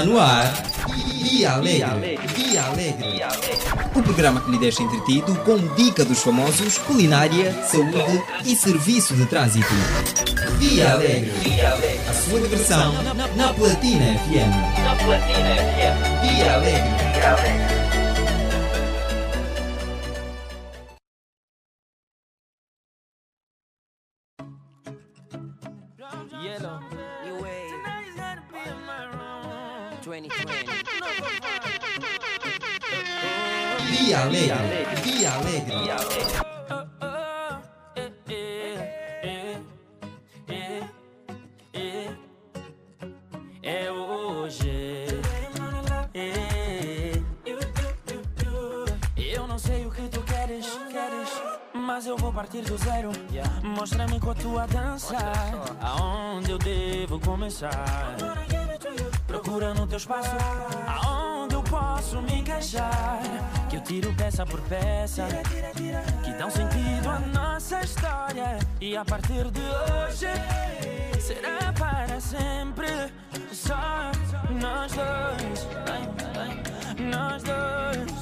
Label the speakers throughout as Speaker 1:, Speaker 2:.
Speaker 1: Está no ar. Dia Alegre. Dia Alegre. Alegre. O programa que lhe deixa entretido com dica dos famosos, culinária, saúde e serviço de trânsito. Via Alegre. Alegre. A sua diversão na Platina FM.
Speaker 2: Na Platina FM.
Speaker 1: Dia Alegre.
Speaker 2: Alegre.
Speaker 3: É hoje. Eu não sei o que tu queres, queres, mas eu vou partir do zero. Mostra-me com a tua dança, aonde eu devo começar. Procura no teu espaço, aonde eu posso me encaixar. Que eu tiro peça por peça, que dão sentido à nossa história. E a partir de hoje, será para sempre. Só nós dois, nós dois.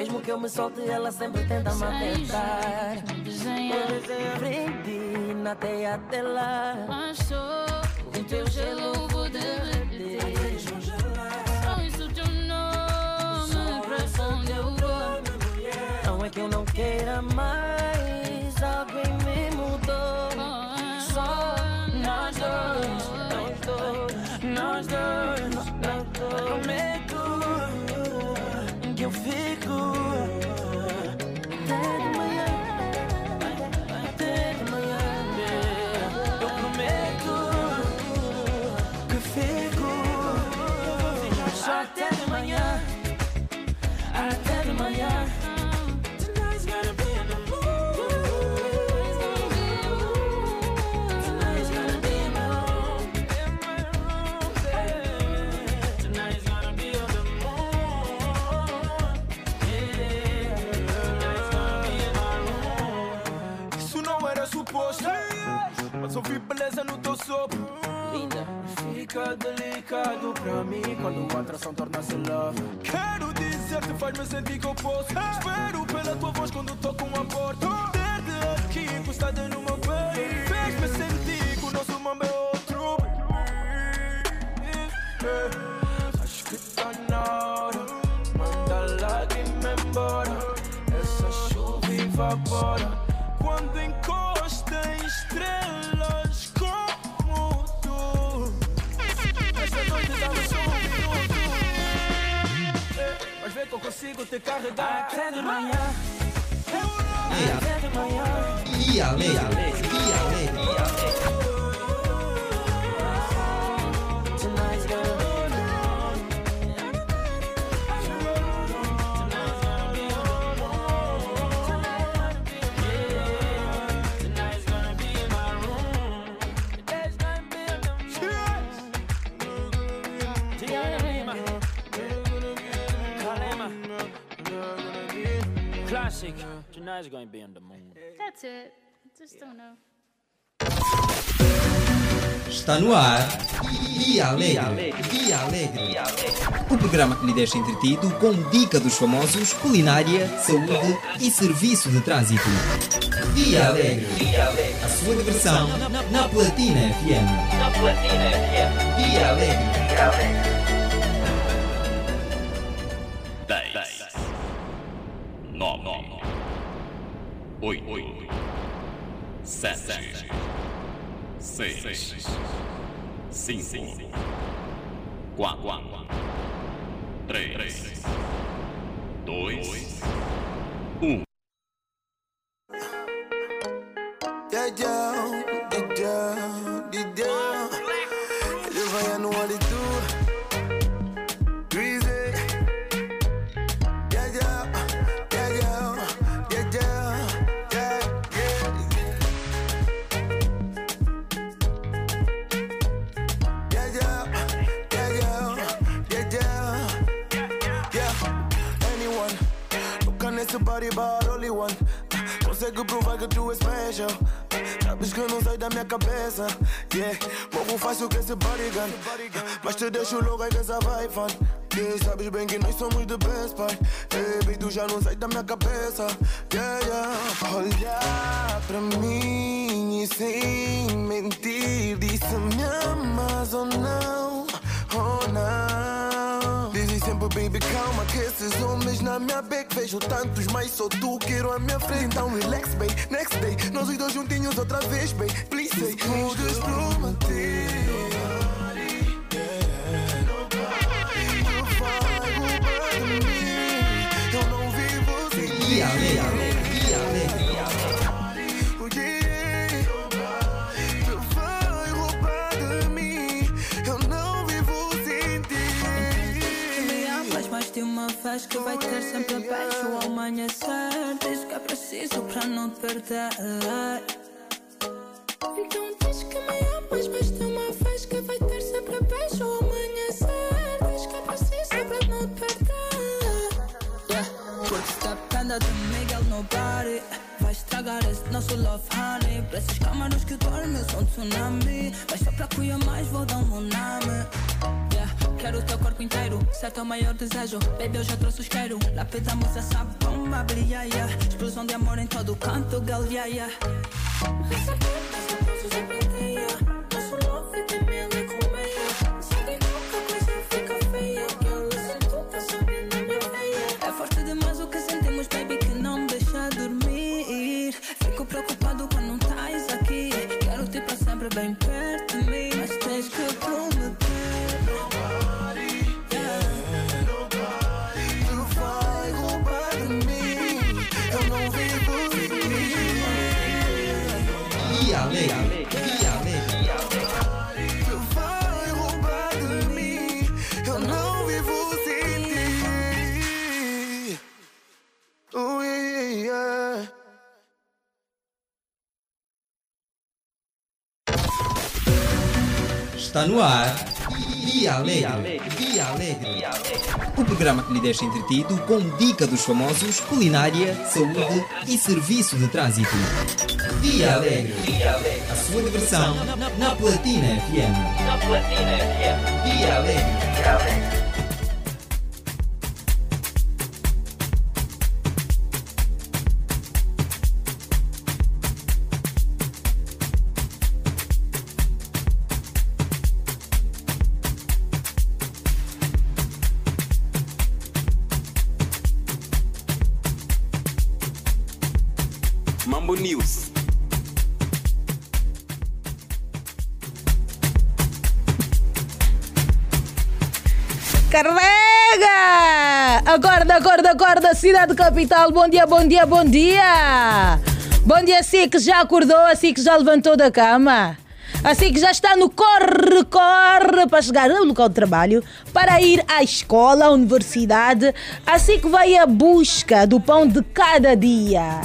Speaker 4: Mesmo que eu me solte, ela sempre tenta me apertar. Aprendi na teia dela.
Speaker 5: mas sou o teu gelo vou derreter.
Speaker 4: Não é que eu não queira mais,
Speaker 6: pra mim Quando a atração torna-se love. Quero dizer-te faz-me sentir que eu posso. Espero pela tua voz quando toco a porta. Ter-te aqui encostada no meu peito. Fez-me sentir que o nosso mambo é outro. Acho que tá na hora. Manda a lágrima embora. Essa chuva evapora consigo te carregar
Speaker 4: Até de manhã,
Speaker 2: Via,
Speaker 4: até de manhã.
Speaker 2: Via Alegre. Via Alegre.
Speaker 4: Tonight's gonna
Speaker 3: Classic. Tonight's gonna be in the mood.
Speaker 5: That's it. Just don't know.
Speaker 2: Está no ar. Via Alegre. Via Alegre. O programa que lhe deixa entretido com dica dos famosos, culinária, saúde e serviço de trânsito. Via Alegre. A sua diversão na Platina FM.
Speaker 7: Na Platina FM.
Speaker 2: Via Alegre.
Speaker 7: Via Alegre.
Speaker 8: 9 8 7 6 5 4 3 2 1
Speaker 6: Yeah, yeah, yeah, yeah, yeah.
Speaker 9: Body bar only one. Consegue provar que tu és special. Sabes que não sai da minha cabeça. Yeah, morro fácil que esse body gun. Mas te deixo logo aí que essa vai fun. Yeah, sabes bem que nós somos the best, pai. Hey, baby, tu já não sai da minha cabeça. Yeah, yeah. Olhar pra mim e sem mentir. Disse-me amas ou não? Oh, não. Baby, calma, que esses homens na minha beck vejo tantos, mas só tu quero a minha frente. Então relax, baby, next day, nós os dois juntinhos outra vez, baby. Please say, podes prometer. Eu não
Speaker 4: vez que vai ter sempre abaixo ao amanhecer. Diz que é preciso pra não te perder. Então diz que me amas, mas tem uma vez que vai ter sempre abaixo ao amanhecer. Diz que é preciso pra não te perder. Yeah, porque se depende de Miguel nobody. Vai estragar esse nosso love honey. Pra esses câmaras que dormem, eu sou um tsunami. Mas só pra cuidar mais, vou dar um nome. Quero o teu corpo inteiro, certo é o maior desejo. Baby, eu já trouxe o isqueiro. Lapidamos essa bomba, brilha, yeah. Explosão de amor em todo canto, girl, yeah, yeah.
Speaker 2: Está no ar. Via Alegre, Via Alegre. O programa que lhe deixa entretido com dica dos famosos, culinária, saúde e serviço de trânsito. Via Alegre. A sua diversão na Platina FM.
Speaker 10: Na Platina FM.
Speaker 2: Via Alegre.
Speaker 8: Mambo
Speaker 11: cidade capital. Bom dia, bom dia, bom dia! Bom dia, assim que já acordou, assim que já levantou da cama. Assim que já está no corre, corre para chegar ao local de trabalho, para ir à escola, à universidade, assim que vai à busca do pão de cada dia.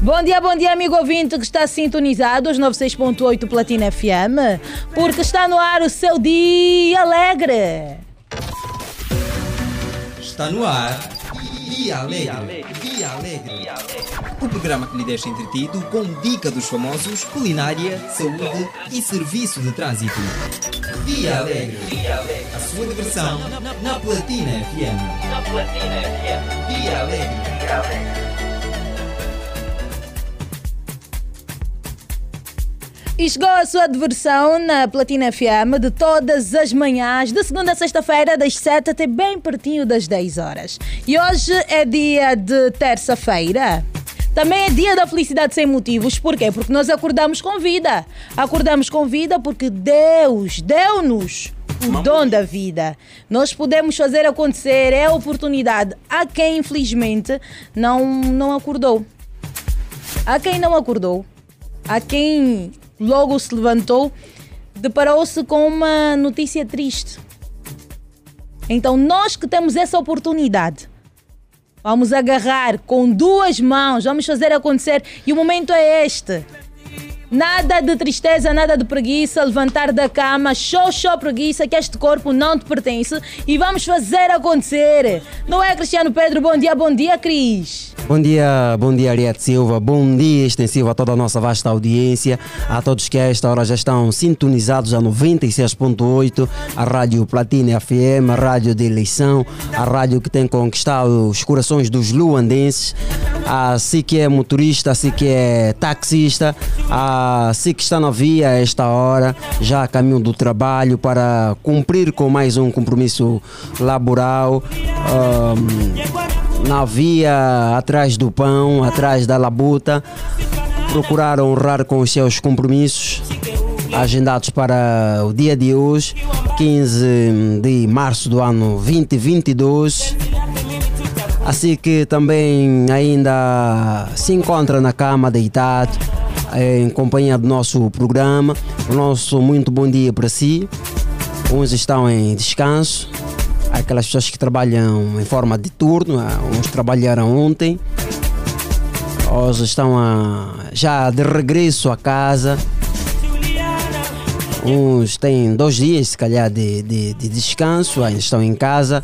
Speaker 11: Bom dia, bom dia, amigo ouvinte que está sintonizado aos 96.8 Platina FM, porque está no ar o seu dia alegre.
Speaker 2: Está no ar. Via Alegre, Via Alegre. O programa que lhe deixa entretido com dica dos famosos, culinária, saúde e serviço de trânsito. Via Alegre. A sua diversão na Platina FM.
Speaker 10: Na Platina FM.
Speaker 2: Via Alegre.
Speaker 11: E chegou a sua diversão na Platina FM de todas as manhãs, de segunda a sexta-feira, das 7 até bem pertinho das 10 horas. E hoje é dia de terça-feira. Também é dia da felicidade sem motivos. Porquê? Porque nós acordamos com vida. Acordamos com vida porque Deus deu-nos o dom da vida. Nós podemos fazer acontecer, é a oportunidade. Há quem, infelizmente, não, não acordou. Há quem não acordou. Há quem logo se levantou, deparou-se com uma notícia triste. Então, nós que temos essa oportunidade, vamos agarrar com duas mãos, vamos fazer acontecer. E o momento é este. Nada de tristeza, nada de preguiça, levantar da cama, show, show preguiça, que este corpo não te pertence e vamos fazer acontecer. Não é, Cristiano Pedro? Bom dia, bom dia, Cris.
Speaker 12: Bom dia, bom dia Ariete Silva, bom dia extensivo a toda a nossa vasta audiência, a todos que a esta hora já estão sintonizados a 96.8, a Rádio Platina FM, a Rádio de Eleição, a rádio que tem conquistado os corações dos luandenses, a si que é motorista, a si que é taxista, a si que está na via a esta hora, já a caminho do trabalho para cumprir com mais um compromisso laboral. ahm, na via atrás do pão, atrás da labuta, procurar honrar com os seus compromissos agendados para o dia de hoje, 15 de março do ano 2022. Assim que também ainda se encontra na cama deitado, em companhia do nosso programa. O nosso muito bom dia para si. Uns estão em descanso, aquelas pessoas que trabalham em forma de turno, uns trabalharam ontem, outros estão a- já de regresso a casa, uns têm dois dias, se calhar, de, de, de descanso, ainda estão em casa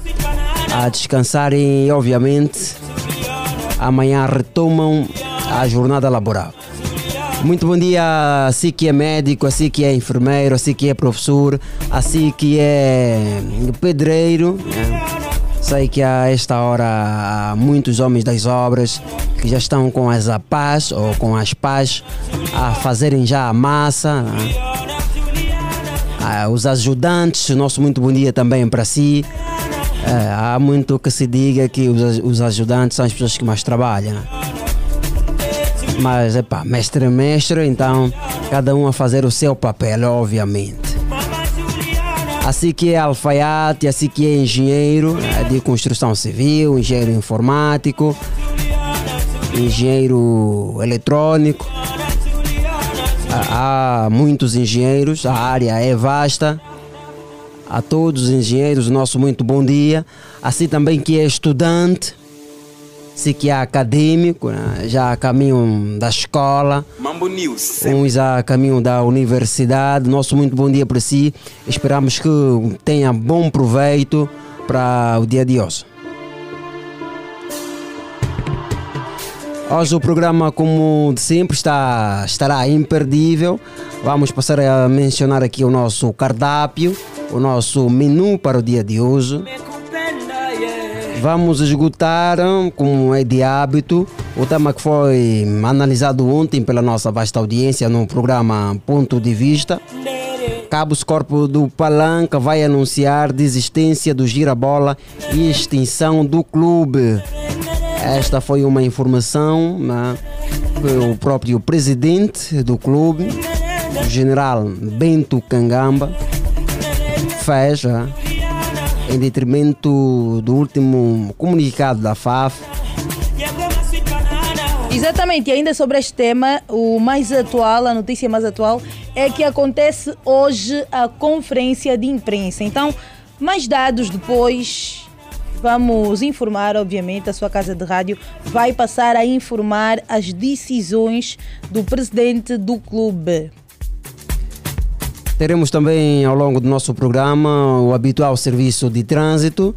Speaker 12: a descansarem e, obviamente, amanhã retomam a jornada laboral. Muito bom dia a si que é médico, a si que é enfermeiro, a si que é professor, a si que é pedreiro. né? Sei que a esta hora há muitos homens das obras que já estão com as apás ou com as pás a fazerem já a massa. né? Ah, os ajudantes, nosso muito bom dia também para si. É, há muito que se diga que os, os ajudantes são as pessoas que mais trabalham. Mas, epá, mestre é mestre, então cada um a fazer o seu papel, obviamente. Assim que é alfaiate, assim que é engenheiro é de construção civil, engenheiro informático, engenheiro eletrônico. Há muitos engenheiros, a área é vasta. A todos os engenheiros, nosso muito bom dia. Assim também que é estudante, que é acadêmico, né? já a caminho da escola,
Speaker 8: Mambo News.
Speaker 12: uns a caminho da universidade. Nosso muito bom dia para si. Esperamos que tenha bom proveito para o dia de hoje. Hoje o programa, como de sempre, está, estará imperdível. Vamos passar a mencionar aqui o nosso cardápio, o nosso menu para o dia de hoje. Vamos esgotar, como é de hábito, o tema que foi analisado ontem pela nossa vasta audiência no programa Ponto de Vista. Cabos Corpo do Palanca vai anunciar desistência do Girabola e extinção do clube. Esta foi uma informação né, que o próprio presidente do clube, o general Bento Cangamba, fez né, em detrimento do último comunicado da FAF.
Speaker 11: Exatamente, e ainda sobre este tema, o mais atual, a notícia mais atual, é que acontece hoje a conferência de imprensa. Então, mais dados depois. Vamos informar, obviamente, a sua casa de rádio vai passar a informar as decisões do presidente do clube.
Speaker 12: Teremos também ao longo do nosso programa o habitual serviço de trânsito.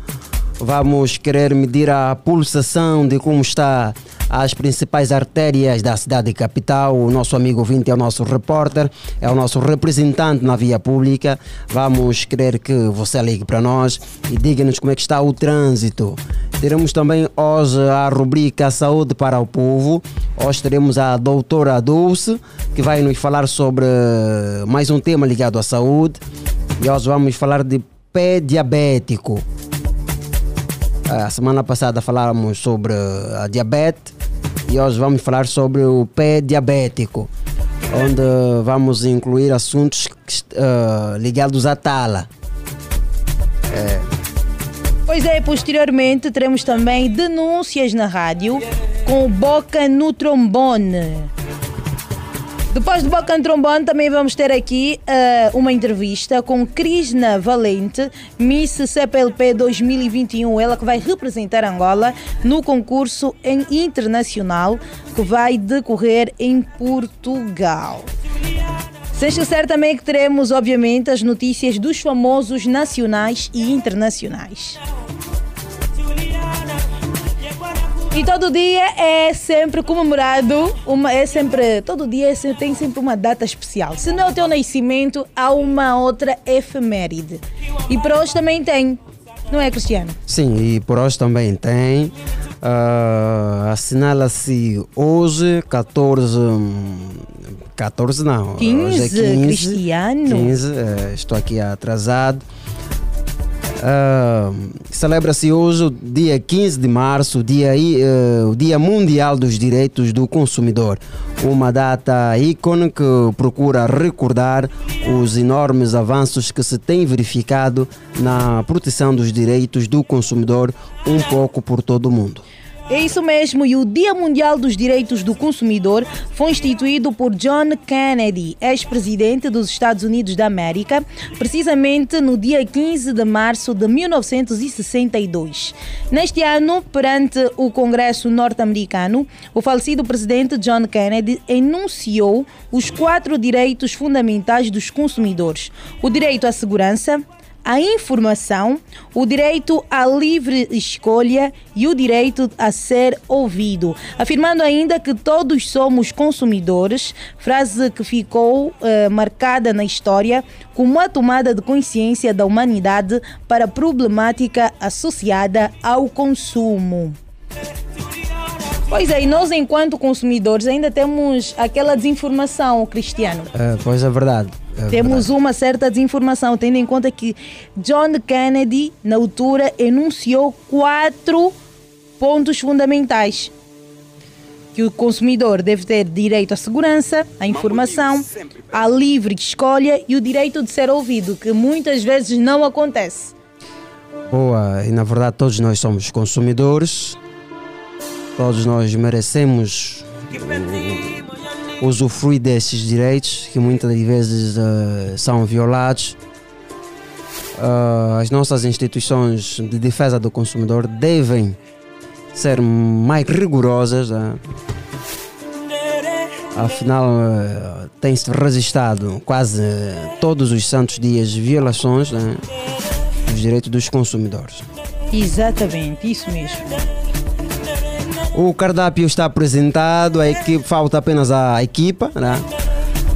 Speaker 12: Vamos querer medir a pulsação de como está as principais artérias da cidade capital. O nosso amigo ouvinte é o nosso repórter, é o nosso representante na via pública. Vamos querer que você ligue para nós e diga-nos como é que está o trânsito. Teremos também hoje a rubrica Saúde para o Povo. Hoje teremos a doutora Dulce, que vai nos falar sobre mais um tema ligado à saúde. E hoje vamos falar de pé diabético. A semana passada falamos sobre a diabetes e hoje vamos falar sobre o pé diabético, onde vamos incluir assuntos eh, ligados à tala. É,
Speaker 11: Pois é, posteriormente teremos também denúncias na rádio com Boca no Trombone. Depois do no Trombone também vamos ter aqui eh, uma entrevista com Krishna Valente, Miss CPLP 2021, ela que vai representar Angola no concurso internacional que vai decorrer em Portugal. Sem esquecer também que teremos, obviamente, as notícias dos famosos nacionais e internacionais. E todo dia é sempre comemorado, uma, é sempre, todo dia é tem sempre uma data especial. Se não é o teu nascimento, há uma outra efeméride. E para hoje também tem, não é, Cristiano?
Speaker 12: Sim, e por hoje também tem. ah, Assinala-se hoje 14. hum, 14 não. hoje é
Speaker 11: 15, Cristiano.
Speaker 12: 15, eh, estou aqui atrasado. Ah, Celebra-se hoje, o dia 15 de março, dia, eh, o dia Mundial dos Direitos do Consumidor. Uma data ícone que procura recordar os enormes avanços que se têm verificado na proteção dos direitos do consumidor um pouco por todo o mundo.
Speaker 11: É isso mesmo, e o Dia Mundial dos Direitos do Consumidor foi instituído por John Kennedy, ex-presidente dos Estados Unidos da América, precisamente no dia 15 de março de 1962. Neste ano, perante o Congresso norte-americano, o falecido presidente John Kennedy enunciou os quatro direitos fundamentais dos consumidores: o direito à segurança, a informação, o direito à livre escolha e o direito a ser ouvido, afirmando ainda que todos somos consumidores, frase que ficou eh, marcada na história como a tomada de consciência da humanidade para a problemática associada ao consumo. Pois é, e nós enquanto consumidores ainda temos aquela desinformação, Cristiano.
Speaker 12: Eh, pois é verdade. É
Speaker 11: Temos uma certa desinformação, tendo em conta que John Kennedy, na altura, enunciou quatro pontos fundamentais. Que o consumidor deve ter direito à segurança, à informação, à livre escolha e o direito de ser ouvido, que muitas vezes não acontece.
Speaker 12: Boa, e na verdade todos nós somos consumidores, todos nós merecemos usufruir desses direitos que muitas vezes uh, são violados. Uh, as nossas instituições de defesa do consumidor devem ser mais rigorosas. né? Afinal, uh, tem-se registrado quase todos os santos dias violações né, dos direitos dos consumidores.
Speaker 11: Exatamente, isso mesmo.
Speaker 12: O cardápio está apresentado, a equipe, falta apenas a equipa. Né?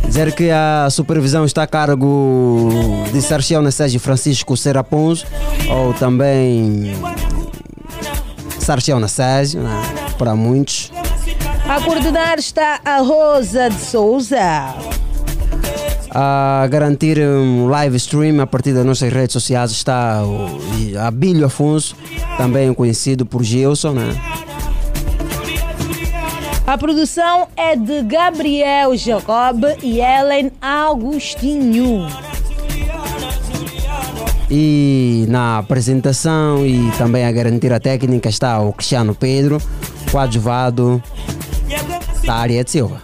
Speaker 12: Dizer que a supervisão está a cargo de Sarchião Sérgio Francisco Seraponzo, ou também Sarchião Sérgio, né? para muitos.
Speaker 11: A coordenar está a Rosa de Souza.
Speaker 12: A garantir um live stream a partir das nossas redes sociais está o Abílio Afonso, também conhecido por Gilson. Né?
Speaker 11: A produção é de Gabriel Jacob e Ellen Agostinho.
Speaker 12: E na apresentação e também a garantir a técnica está o Cristiano Pedro, coadjuvado da área de Silva.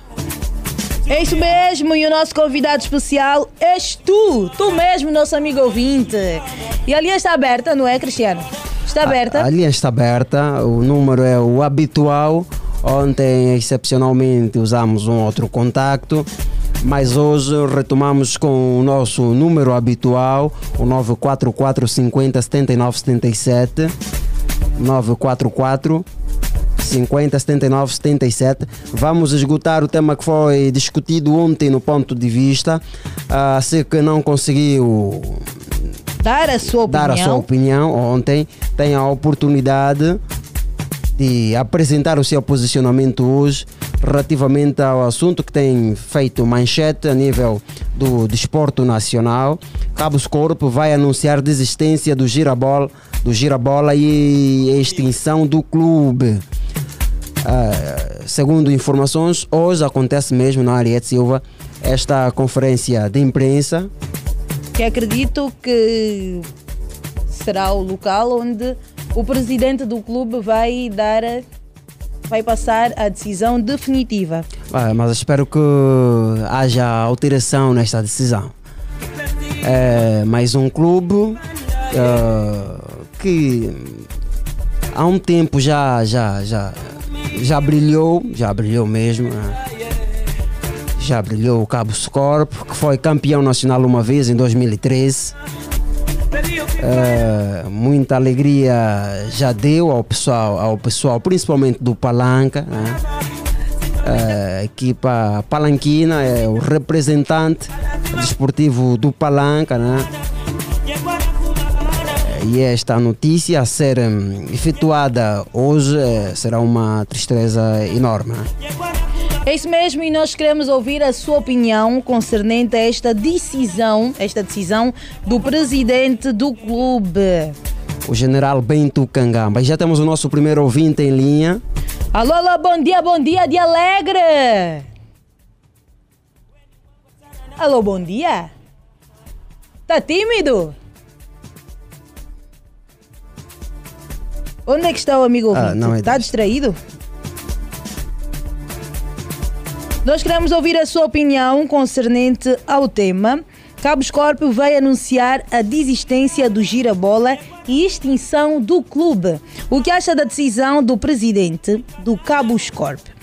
Speaker 11: É isso mesmo, e o nosso convidado especial és tu, tu mesmo, nosso amigo ouvinte. E a linha está aberta, não é, Cristiano? Está aberta?
Speaker 12: A, a linha está aberta, o número é o habitual. Ontem, excepcionalmente, usamos um outro contacto, mas hoje retomamos com o nosso número habitual, o 944 50 79 77. 944 50 79 77. Vamos esgotar o tema que foi discutido ontem no ponto de vista. Uh, se que não conseguiu
Speaker 11: dar a sua opinião,
Speaker 12: dar a sua opinião ontem, tem a oportunidade de apresentar o seu posicionamento hoje relativamente ao assunto que tem feito manchete a nível do desporto nacional. Cabos Corpo vai anunciar desistência do Girabola, do Girabola e extinção do clube. Uh, segundo informações, hoje acontece mesmo na Ariete Silva esta conferência de imprensa.
Speaker 11: Que acredito que será o local onde o presidente do clube vai dar, vai passar a decisão definitiva.
Speaker 12: Ah, mas espero que haja alteração nesta decisão. É mais um clube uh, que há um tempo já, já, já, já brilhou, já brilhou mesmo. Né? Já brilhou o Cabo Scorp, que foi campeão nacional uma vez em 2013. Eh, muita alegria já deu ao pessoal, ao pessoal principalmente do Palanca. né? A equipa palanquina é o representante desportivo do Palanca. Né? E esta notícia a ser hum, efetuada hoje eh, será uma tristeza enorme. né?
Speaker 11: É isso mesmo e nós queremos ouvir a sua opinião concernente a esta decisão, esta decisão do presidente do clube.
Speaker 12: O general Bento Cangamba. Já temos o nosso primeiro ouvinte em linha.
Speaker 11: Alô, alô, bom dia, bom dia de Alegre. Alô, bom dia. Tá tímido? Onde é que está o amigo
Speaker 12: Ah,
Speaker 11: ouvinte?
Speaker 12: não é
Speaker 11: Está distraído? Nós queremos ouvir a sua opinião concernente ao tema. Cabo Scorpio vai anunciar a desistência do Girabola e extinção do clube. O que acha da decisão do presidente do Cabo Scorpio?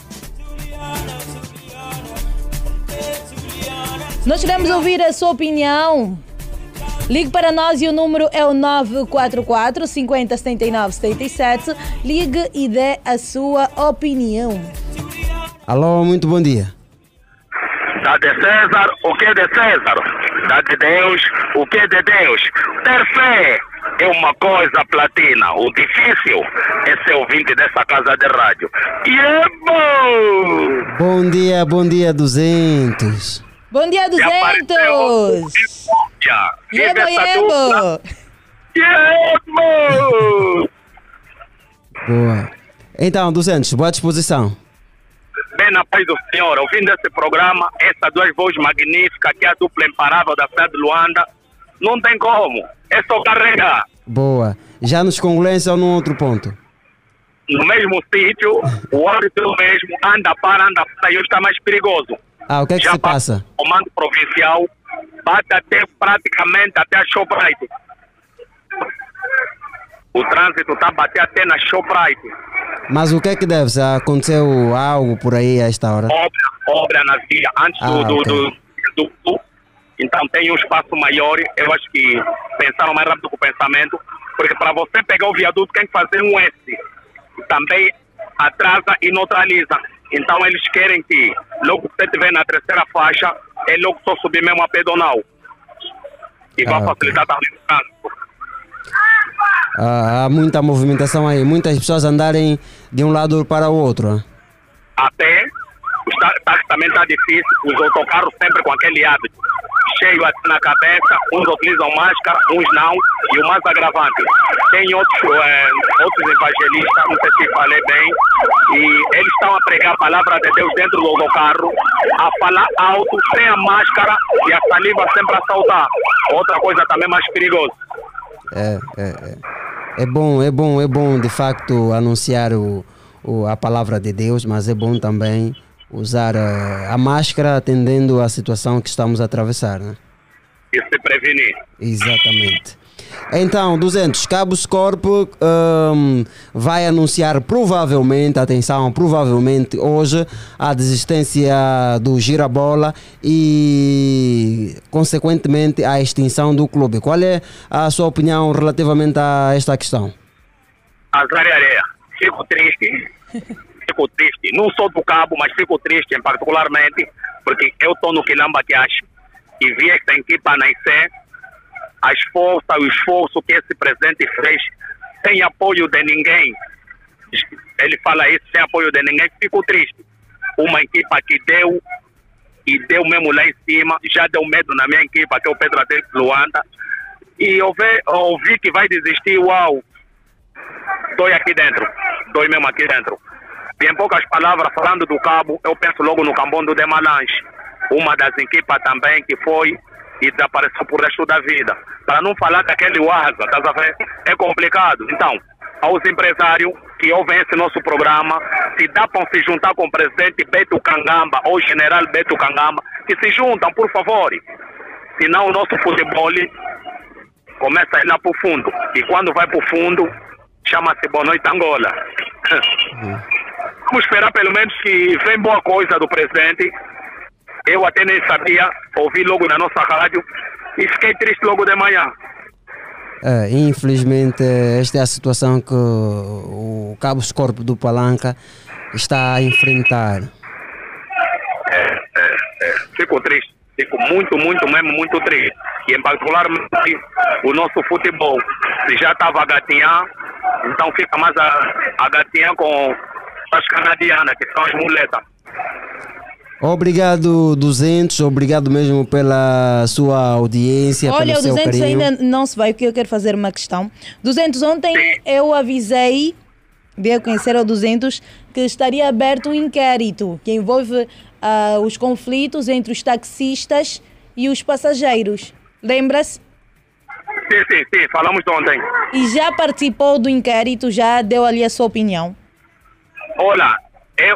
Speaker 11: Nós queremos ouvir a sua opinião. Ligue para nós e o número é o 944 50 79 77. Ligue e dê a sua opinião.
Speaker 12: Alô, muito bom dia.
Speaker 13: Dá de César o que é de César. Dá de Deus o que é de Deus. Ter fé é uma coisa platina. O difícil é ser ouvinte dessa casa de rádio. E é bom!
Speaker 12: Bom dia, bom dia, 200.
Speaker 11: Bom dia, 200!
Speaker 13: Já.
Speaker 11: Yebo, yebo!
Speaker 13: Yebo!
Speaker 12: Boa. Então, 200, boa disposição.
Speaker 13: Na paz do Senhor, ouvindo esse programa, essas duas vozes magníficas, que é a dupla imparável da cidade de Luanda, não tem como. É só carregar.
Speaker 12: Boa. Já nos congolês ou num outro ponto?
Speaker 13: No mesmo sítio, o árbitro mesmo anda para, anda para, e hoje está mais perigoso.
Speaker 12: Ah, o que é que
Speaker 13: Já
Speaker 12: se passa?
Speaker 13: O comando provincial bate até praticamente até a Shoprite. O trânsito está a bater até na Shoprite.
Speaker 12: Mas o que é que deve? Se aconteceu algo por aí a esta hora?
Speaker 13: obra, obra na via, antes do,
Speaker 12: Ah,
Speaker 13: do, do, do- do- Então tem um espaço maior, eu acho que pensaram mais rápido com o pensamento, porque para você pegar o viaduto tem que fazer um S. Também atrasa e neutraliza. Então eles querem que logo que você estiver na terceira faixa, é logo só subir mesmo a pedonal. E vai
Speaker 12: Ah, ok.
Speaker 13: facilitar também o trânsito.
Speaker 12: Há muita movimentação aí, muitas pessoas andarem de um lado para o outro. né?
Speaker 13: até os tá- táxis também está difícil, os autocarros sempre com aquele hábito, cheio assim na cabeça, uns utilizam máscara, uns não, e o mais agravante, tem outros, eh, outros evangelistas, não sei se falei bem, e eles estão a pregar a palavra de Deus dentro do autocarro, a falar alto, sem a máscara, e a saliva sempre a saltar. Outra coisa também mais perigosa.
Speaker 12: É, é, é. É bom, é bom, é bom de facto anunciar o, o- a palavra de Deus, mas é bom também usar eh, a máscara atendendo à situação que estamos a atravessar. Né?
Speaker 13: E se prevenir.
Speaker 12: Exatamente. Então, 200 Cabos Corpo hum, vai anunciar provavelmente, atenção, provavelmente hoje a desistência do Girabola e, consequentemente, a extinção do clube. Qual é a sua opinião relativamente a esta questão?
Speaker 13: Azar e areia. Fico triste. Fico triste. Não sou do cabo, mas fico triste particularmente, porque eu estou no Quilamba que acho e vi esta equipa nascer, as forças, o esforço que esse presidente fez, sem apoio de ninguém. Ele fala isso, sem apoio de ninguém, fico triste. Uma equipa que deu e deu mesmo lá em cima, já deu medo na minha equipa, que é o Pedro Atlético Luanda. E ouvi, ouvi que vai desistir, uau, dói aqui dentro, dói mesmo aqui dentro. E em poucas palavras, falando do cabo, eu penso logo no Cambondo de Malange, uma das equipas também que foi e desapareceu por resto da vida. Para não falar daquele Waza, ver? É complicado. Então, aos empresários que ouvem esse nosso programa, se dá para se juntar com o presidente Beto Cangamba ou general Beto Cangamba, que se juntam, por favor. Senão o nosso futebol começa a ir lá para o fundo. E quando vai para o fundo, chama-se Boa Noite Angola. Vamos esperar pelo menos que vem boa coisa do presidente Eu até nem sabia, ouvi logo na nossa rádio e fiquei triste logo de manhã.
Speaker 12: É, infelizmente, esta é a situação que o Cabo Corpo do Palanca está a enfrentar.
Speaker 13: É, Fico triste, fico muito, muito mesmo, muito triste. E em particular o nosso futebol, já estava a gatinhar, então fica mais a, a gatinhar com as canadianas, que são as muletas.
Speaker 12: Obrigado, 200. Obrigado mesmo pela sua audiência,
Speaker 11: Olha,
Speaker 12: pelo
Speaker 11: o
Speaker 12: seu
Speaker 11: 200
Speaker 12: carinho.
Speaker 11: ainda não se vai, porque eu quero fazer uma questão. 200, ontem eu avisei, dei a conhecer ao 200, que estaria aberto um inquérito que envolve ah, os conflitos entre os taxistas e os passageiros. Lembra-se?
Speaker 13: Sim, sim, sim, falamos ontem.
Speaker 11: E já participou do inquérito, já deu ali a sua opinião.
Speaker 13: Olha,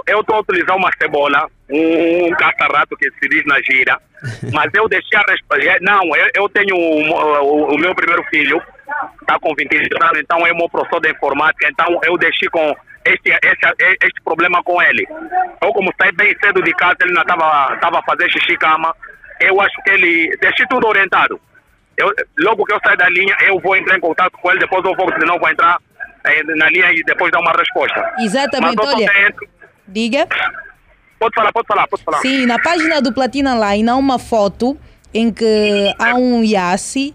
Speaker 13: eu estou a utilizar uma cebola, um, um caça-rato que se diz na gira, mas eu deixei a resposta. Não, eu, eu tenho o, o- o meu primeiro filho, está com 20 anos, então é meu professor de informática, então eu deixei com este, este, este problema com ele. Eu, como saí bem cedo de casa, ele não estava tava a fazer xixi cama, eu acho que ele. Deixei tudo orientado. Eu, logo que eu sair da linha, eu vou entrar em contato com ele, depois eu vou, senão vou entrar eh, na linha e depois dar uma resposta.
Speaker 11: Exatamente,
Speaker 13: Mas
Speaker 11: olha.
Speaker 13: dentro.
Speaker 11: Diga.
Speaker 13: Pode falar, pode falar, pode falar.
Speaker 11: Sim, na página do Platina Line há uma foto em que há um Yassi,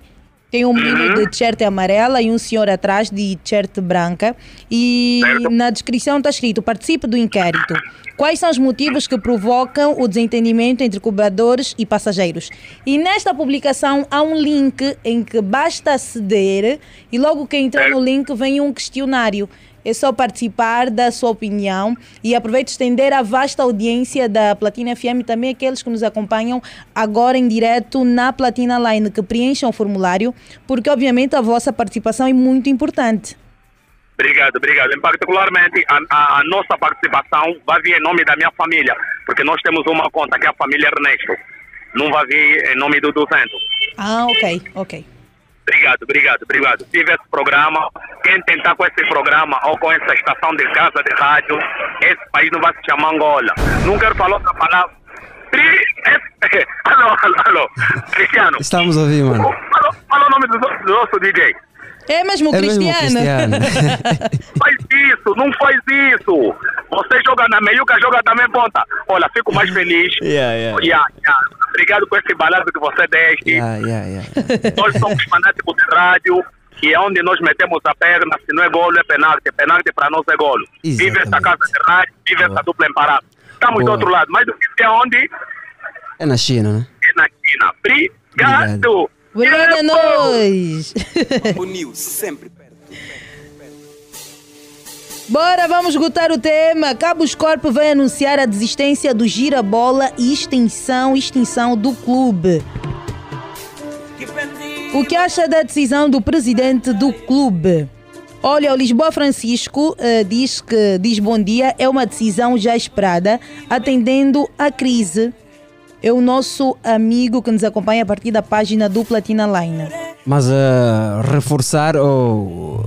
Speaker 11: tem um menino de t-shirt amarela e um senhor atrás de t-shirt branca. E na descrição está escrito: participe do inquérito. Quais são os motivos que provocam o desentendimento entre cobradores e passageiros? E nesta publicação há um link em que basta aceder e logo que entrar no link vem um questionário. É só participar da sua opinião e aproveito estender a vasta audiência da Platina FM e também aqueles que nos acompanham agora em direto na Platina Line, que preencham o formulário, porque obviamente a vossa participação é muito importante.
Speaker 13: Obrigado, obrigado. Em particularmente, a, a- a nossa participação vai vir em nome da minha família, porque nós temos uma conta que é a família Ernesto. Não vai vir em nome do 200.
Speaker 11: Ah, ok, ok.
Speaker 13: Obrigado, obrigado, obrigado. Tive esse programa. Quem tentar com esse programa ou com essa estação de casa de rádio, esse país não vai se chamar Angola. Não quero falar outra palavra. Alô, alô, alô. Cristiano.
Speaker 12: Estamos ouvir, mano.
Speaker 13: Fala o nome do, do nosso DJ.
Speaker 11: É mesmo o
Speaker 12: É mesmo o
Speaker 11: Cristiano.
Speaker 13: faz isso, não faz isso. Você joga na meiuca, joga também ponta. Olha, fico mais feliz.
Speaker 12: Yeah, yeah.
Speaker 13: Yeah, yeah. Obrigado por esse balanço que você deste.
Speaker 12: Yeah, yeah, yeah.
Speaker 13: Nós somos fanáticos de rádio e é onde nós metemos a perna. Se não é golo, é penalti. Penalti para nós é golo. Vive essa casa de rádio, vive essa dupla imparável. Estamos do
Speaker 12: Boa.
Speaker 13: outro lado, mas o que é onde?
Speaker 12: É na China, né?
Speaker 13: É na China. Obrigado.
Speaker 11: Obrigada a nós.
Speaker 8: O News sempre
Speaker 11: Bora, vamos esgotar o tema. Cabos Corpo vai anunciar a desistência do gira-bola e extinção, extinção do clube. O que acha da decisão do presidente do clube? Olha, o Lisboa Francisco eh, diz que diz bom dia, é uma decisão já esperada, atendendo à crise. É o nosso amigo que nos acompanha a partir da página do Platina Line.
Speaker 12: Mas eh, reforçar ou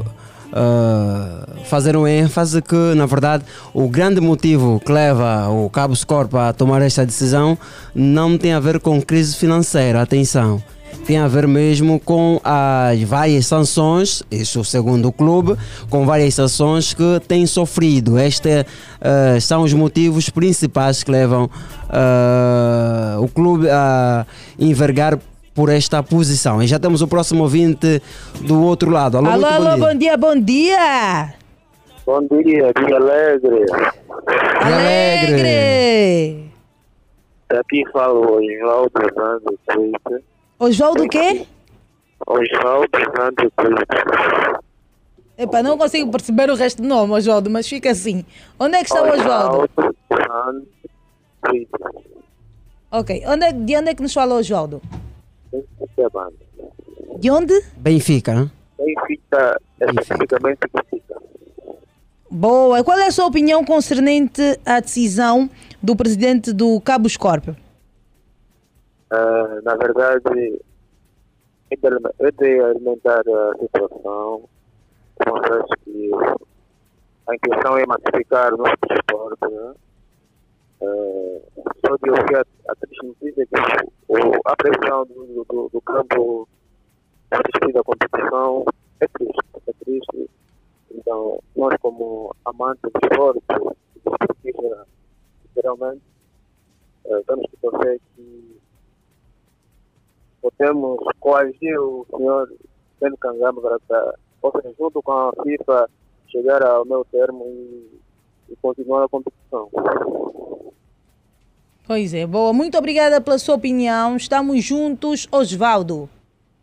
Speaker 12: eh, fazer um ênfase que, na verdade, o grande motivo que leva o Cabo Corp a tomar esta decisão não tem a ver com crise financeira, atenção. Tem a ver mesmo com as várias sanções, isso segundo o clube, com várias sanções que tem sofrido. Estes eh, são os motivos principais que levam eh, o clube a envergar por esta posição. E já temos o próximo ouvinte do outro lado. Alô,
Speaker 11: Alô,
Speaker 12: muito
Speaker 11: alô,
Speaker 12: bom dia.
Speaker 11: bom dia, bom dia!
Speaker 14: Bom dia, dia alegre.
Speaker 11: Alegre!
Speaker 14: Aqui fala o Osvaldo Fernando Coita.
Speaker 11: Osvaldo o quê?
Speaker 14: Osvaldo Fernando Coita.
Speaker 11: Epa, não consigo perceber o resto do nome, Osvaldo, mas fica assim. Onde é que está o
Speaker 14: Coita.
Speaker 11: Ok, onde é- de onde é que nos fala o Osvaldo?
Speaker 14: Benfica,
Speaker 11: De onde?
Speaker 12: Benfica, né?
Speaker 14: Benfica, especificamente Benfica.
Speaker 11: Boa. Qual é a sua opinião concernente à decisão do presidente do Cabos Corp?
Speaker 14: Ah, na verdade, eu de alimentar a situação, mostrar que a intenção é massificar o nosso desporto. Né? Ah, só de ouvir a, a triste notícia que o, a pressão do, do, do campo para assistir da competição é triste, é triste. Então, nós como amantes do esporte, do esportista, geralmente, eh, temos que torcer que podemos coagir o senhor Sendo Cangama para, seja, junto com a FIFA, chegar ao meu termo e, e continuar a competição.
Speaker 11: Pois é, boa. Muito obrigada pela sua opinião. Estamos juntos, Osvaldo.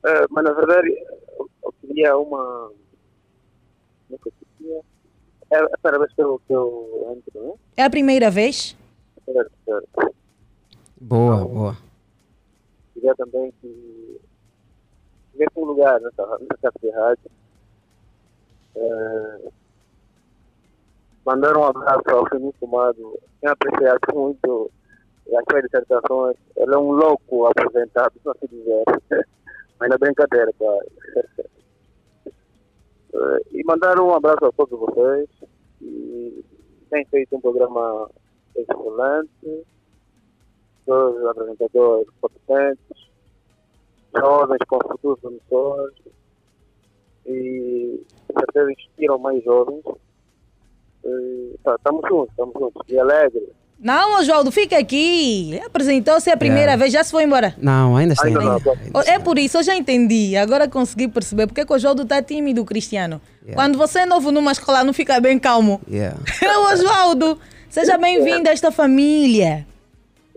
Speaker 14: Eh, mas na verdade, eu, queria uma. Como é que eu queria? É a primeira vez que eu, que eu entro, né?
Speaker 11: É a primeira vez?
Speaker 14: Certo, certo.
Speaker 12: Boa, boa.
Speaker 14: Queria também que tivesse um lugar nessa, nessa rádio. Eh, mandar um abraço ao Felipe Fumado. Tenho apreciado muito as suas dissertações. Ele é um louco aposentado, não se dizer. Mas na brincadeira, claro. Eh, E mandar um abraço a todos vocês. E tem feito um programa excelente. Os apresentadores competentes, jovens com futuros promissores. E com certeza inspiram mais jovens. E, tá, Estamos juntos, estamos juntos. E alegre.
Speaker 11: Não, Osvaldo, fica aqui. Apresentou-se a primeira
Speaker 12: É.
Speaker 11: vez, já se foi embora.
Speaker 12: Não, ainda está.
Speaker 14: Ainda não,
Speaker 12: Ainda.
Speaker 11: Oh, É por isso, eu já entendi. Agora consegui perceber porque que o Osvaldo está tímido, Cristiano. Quando você é novo numa escola, não fica bem calmo.
Speaker 12: Yeah.
Speaker 11: É o Osvaldo. Seja bem-vindo a esta família.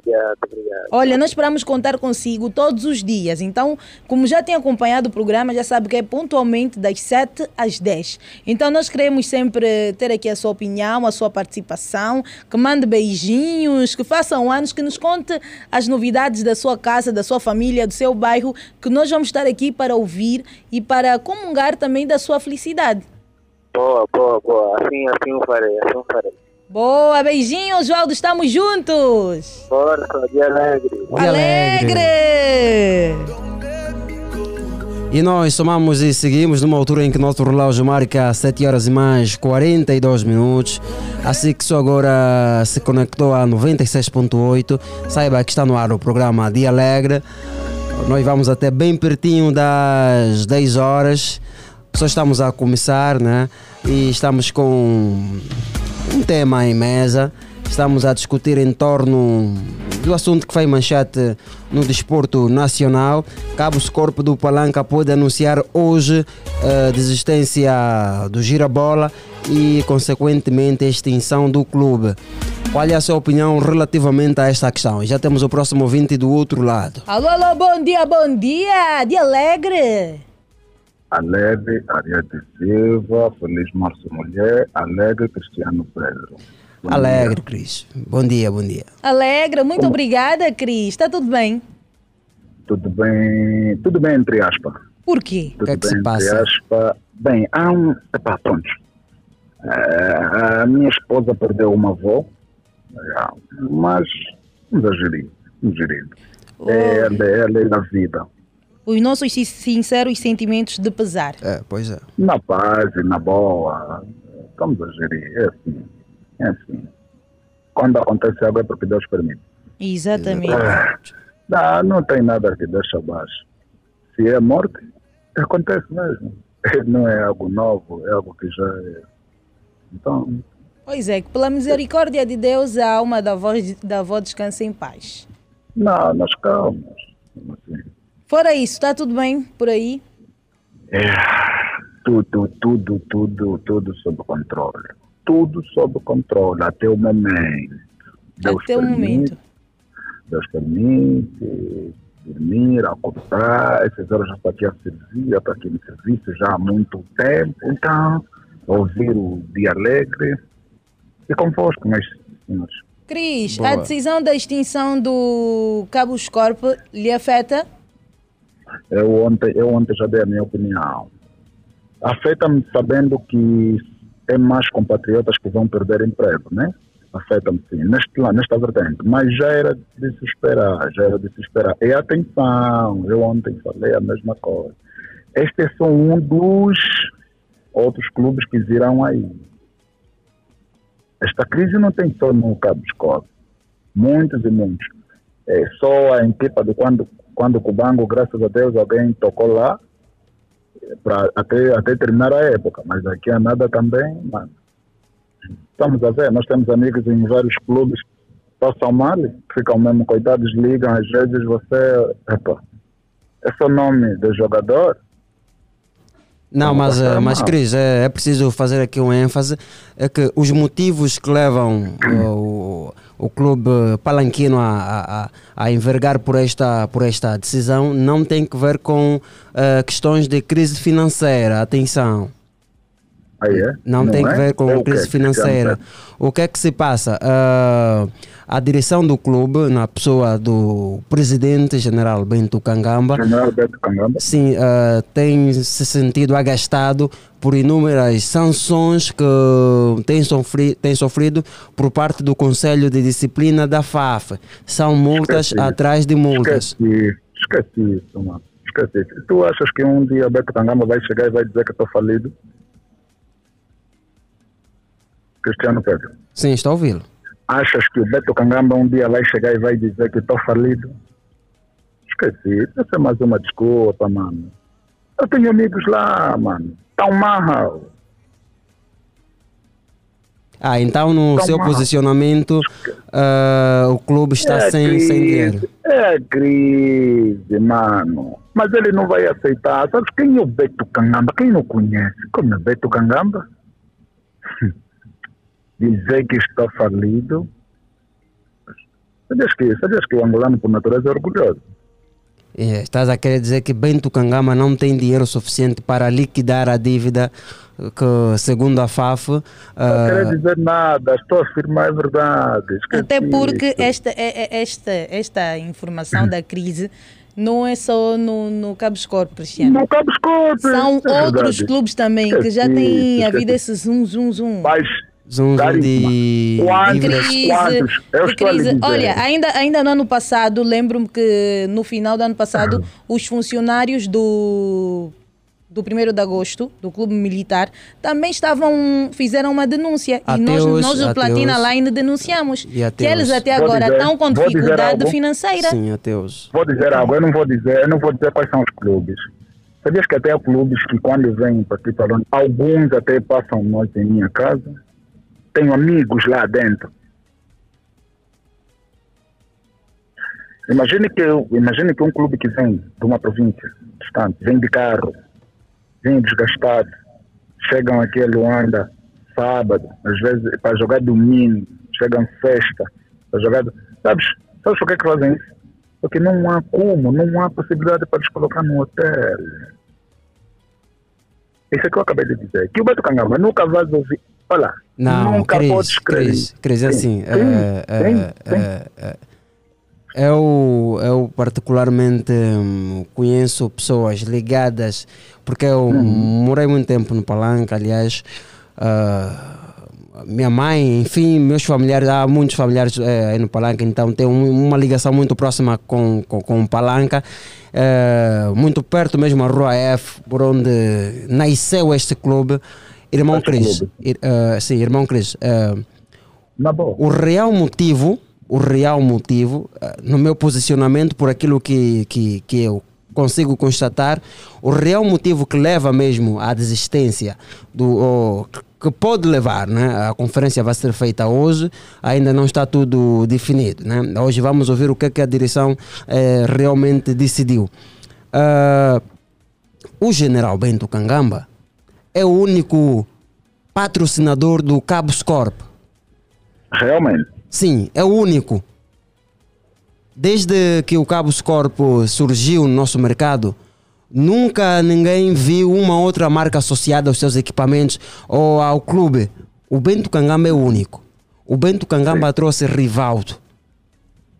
Speaker 14: Obrigado, obrigado.
Speaker 11: Olha, nós esperamos contar consigo todos os dias. Então, como já tem acompanhado o programa, já sabe que é pontualmente das 7 às 10. Então, nós queremos sempre ter aqui a sua opinião, a sua participação, que mande beijinhos, que faça um anos, que nos conte as novidades da sua casa, da sua família, do seu bairro, que nós vamos estar aqui para ouvir e para comungar também da sua felicidade.
Speaker 14: Boa, boa, boa. Assim, assim eu farei, assim eu farei.
Speaker 11: Boa, beijinho, Oswaldo, estamos juntos.
Speaker 14: Força, dia alegre.
Speaker 12: Dia alegre. E nós somamos e seguimos numa altura em que nosso relógio marca 7 horas e mais 42 minutos. Assim que só agora se conectou a 96.8, saiba que está no ar o programa Dia Alegre. Nós vamos até bem pertinho das 10 horas. Só estamos a começar, né? E estamos com um tema em mesa. Estamos a discutir em torno do assunto que foi manchete no desporto nacional. Cabos Corpo do Palanca pode anunciar hoje a desistência do Girabola e, consequentemente, a extinção do clube. Qual é a sua opinião relativamente a esta questão? Já temos o próximo ouvinte do outro lado.
Speaker 11: Alô, alô, bom dia, bom dia. Dia alegre.
Speaker 15: Alegre, Ariete Silva, Feliz Março Mulher, Alegre Cristiano Pedro. Bom
Speaker 12: Alegre, Cris. Bom dia, bom dia.
Speaker 11: Alegre, muito obrigada, Cris. Está tudo bem?
Speaker 15: Tudo bem, tudo bem entre aspas.
Speaker 11: Por quê?
Speaker 15: Tudo
Speaker 12: que é que
Speaker 15: bem
Speaker 12: se
Speaker 15: entre
Speaker 12: passa?
Speaker 15: aspas. Bem, há um. Epá, pronto. Eh, a minha esposa perdeu uma avó, eh, mas vamos a gerir, vamos gerir. É, ela, ela é da vida.
Speaker 11: Os nossos sin- sinceros sentimentos de pesar.
Speaker 12: É, pois é.
Speaker 15: Na paz e na boa. Vamos a gerir. É assim. É assim. Quando acontece algo é porque Deus permite.
Speaker 11: Exatamente.
Speaker 15: Ah, Não, não tem nada que deixa abaixo. Se é morte, acontece mesmo. Não é algo novo, é algo que já é. Então,
Speaker 11: Pois é, que pela misericórdia de Deus, a alma da avó, da avó descansa em paz.
Speaker 15: não, nós calmos. Assim,
Speaker 11: Fora isso, está tudo bem por aí?
Speaker 15: é, tudo, tudo, tudo, tudo sob controle. Tudo sob controle, até o momento. Deus
Speaker 11: Até o
Speaker 15: permite,
Speaker 11: momento.
Speaker 15: Deus permite dormir, acordar, essas horas já estou aqui a servir, já estou aqui no serviço já há muito tempo, então ouvir o dia alegre e convosco, meus senhores.
Speaker 11: Cris,
Speaker 15: Boa.
Speaker 11: a decisão da extinção do Cabos Corp lhe afeta?
Speaker 15: Eu ontem, eu ontem já dei a minha opinião. Afeta-me sabendo que tem mais compatriotas que vão perder emprego, né? Afeta-me sim, neste, nesta vertente. Mas já era de se esperar, já era de se esperar. E atenção, eu ontem falei a mesma coisa. Este é só um dos outros clubes que virão aí. Esta crise não tem só no Cabo Escola. Muitos e muitos. É, só a equipa de quando, quando o Cubango, graças a Deus, alguém tocou lá para até, até terminar a época. Mas daqui a nada também, mano. Estamos a ver, nós temos amigos em vários clubes que passam mal, ficam mesmo coitados, ligam, às vezes você. Epa, é só nome do jogador.
Speaker 12: Não, mas, eh, mas. Cris, é, é preciso fazer aqui um ênfase, é que os motivos que levam eh, o, clube palanquino a, a, a- envergar por esta, por esta decisão não tem que ver com eh, questões de crise financeira, atenção.
Speaker 15: Aí é?
Speaker 12: Não, tem
Speaker 15: é?
Speaker 12: que ver com
Speaker 15: É
Speaker 12: a
Speaker 15: quê?
Speaker 12: crise financeira. O que é que se passa? Ah, a direção do clube, na pessoa do presidente general Bento Kangamba,
Speaker 15: General Beto Kangamba.
Speaker 12: sim, ah, tem se sentido agastado por inúmeras sanções que tem, sofri tem sofrido por parte do Conselho de Disciplina da FAF. São multas
Speaker 15: Esqueci.
Speaker 12: atrás de multas.
Speaker 15: Esqueci, esqueci isso, mano. Esqueci. Tu achas que um dia Beto Kangamba vai chegar e vai dizer que estou falido? Cristiano Pedro.
Speaker 12: Sim, estou a ouvi-lo.
Speaker 15: Achas que o Beto Kangamba um dia vai chegar e vai dizer que estou falido? Esqueci. Essa é mais uma desculpa, mano. Eu tenho amigos lá, mano. Tão mal.
Speaker 12: Ah, então no
Speaker 15: Então,
Speaker 12: seu
Speaker 15: mano.
Speaker 12: posicionamento ah, o clube está
Speaker 15: É
Speaker 12: sem, sem dinheiro.
Speaker 15: É crise, mano. Mas ele não vai aceitar. Sabe quem é o Beto Kangamba? Quem não conhece? Como é Beto Kangamba? Dizer que está falido. Sabias que, sabias que o angolano, por natureza, é orgulhoso?
Speaker 12: É, estás a querer dizer que Bento Kangama não tem dinheiro suficiente para liquidar a dívida que, segundo a FAF,
Speaker 15: Não
Speaker 12: ah,
Speaker 15: quero dizer nada. Estou a afirmar a verdade. Esqueci
Speaker 11: Até porque
Speaker 15: isso.
Speaker 11: esta, é- é- esta, esta informação da crise não é só no, no Cabo Corpo, Cristiano.
Speaker 15: No Cabo Corpo,
Speaker 11: São
Speaker 15: é
Speaker 11: outros
Speaker 15: verdade.
Speaker 11: clubes também que já
Speaker 15: Esqueci,
Speaker 11: têm
Speaker 15: esqueci.
Speaker 11: havido esse zoom, zoom, zoom.
Speaker 15: Mas,
Speaker 12: zoom, zoom de
Speaker 11: crise?
Speaker 15: Eu
Speaker 11: de crise. Olha, ainda, ainda no ano passado, lembro-me que no final do ano passado, os funcionários do, do 1 de agosto, do Clube Militar, também estavam, fizeram uma denúncia.
Speaker 12: Até
Speaker 11: e nós,
Speaker 12: hoje-
Speaker 11: nós do
Speaker 12: até
Speaker 11: Platina
Speaker 12: hoje.
Speaker 11: Line denunciamos.
Speaker 12: E
Speaker 11: que eles até agora
Speaker 15: dizer-
Speaker 11: estão com dificuldade financeira.
Speaker 12: Sim, até hoje.
Speaker 15: Vou dizer algo, eu não vou dizer, eu não vou dizer quais são os clubes. Sabias que até há clubes que quando vêm para aqui falando, alguns até passam noite em minha casa. Tenho amigos lá dentro. Imagine que, imagine que um clube que vem de uma província distante, vem de carro, vem desgastado, chegam aqui a Luanda sábado, às vezes para jogar domingo, chegam sexta, para jogar. Sabes, sabes por que, que fazem isso? Porque não há como, não há possibilidade para eles colocar no hotel. Isso é que eu acabei de dizer. Que o Beto Cangama nunca vai ouvir. Olha,
Speaker 12: Não,
Speaker 15: nunca
Speaker 12: Cris,
Speaker 15: podes crer.
Speaker 12: Cris, Cris, é assim.
Speaker 15: Sim, sim,
Speaker 12: eh,
Speaker 15: sim.
Speaker 12: eh, eh, eu, eu particularmente hum, conheço pessoas ligadas, porque eu
Speaker 15: Uhum.
Speaker 12: morei muito tempo no Palanca, aliás. ah, minha mãe, enfim, meus familiares, há muitos familiares eh, aí no Palanca, então tem um- uma ligação muito próxima com, com, com o Palanca, eh, muito perto mesmo a Rua F, por onde nasceu este clube. Irmão
Speaker 15: Este
Speaker 12: Cris, ir- eh, sim, irmão Cris,
Speaker 15: boa.
Speaker 12: o real motivo, o real motivo, eh, no meu posicionamento, por aquilo que, que, que eu consigo constatar, o real motivo que leva mesmo à desistência, do, ou que pode levar, né? a conferência vai ser feita hoje, ainda não está tudo definido. Né? Hoje vamos ouvir o que, é que a direção eh, realmente decidiu. O general Bento Cangamba é o único patrocinador do Cabos Corp.
Speaker 15: Realmente.
Speaker 12: Sim, é o único. Desde que o Cabos Corpo surgiu no nosso mercado, nunca ninguém viu uma outra marca associada aos seus equipamentos ou ao clube. O Bento Cangamba é o único. O Bento Cangamba trouxe Rivaldo.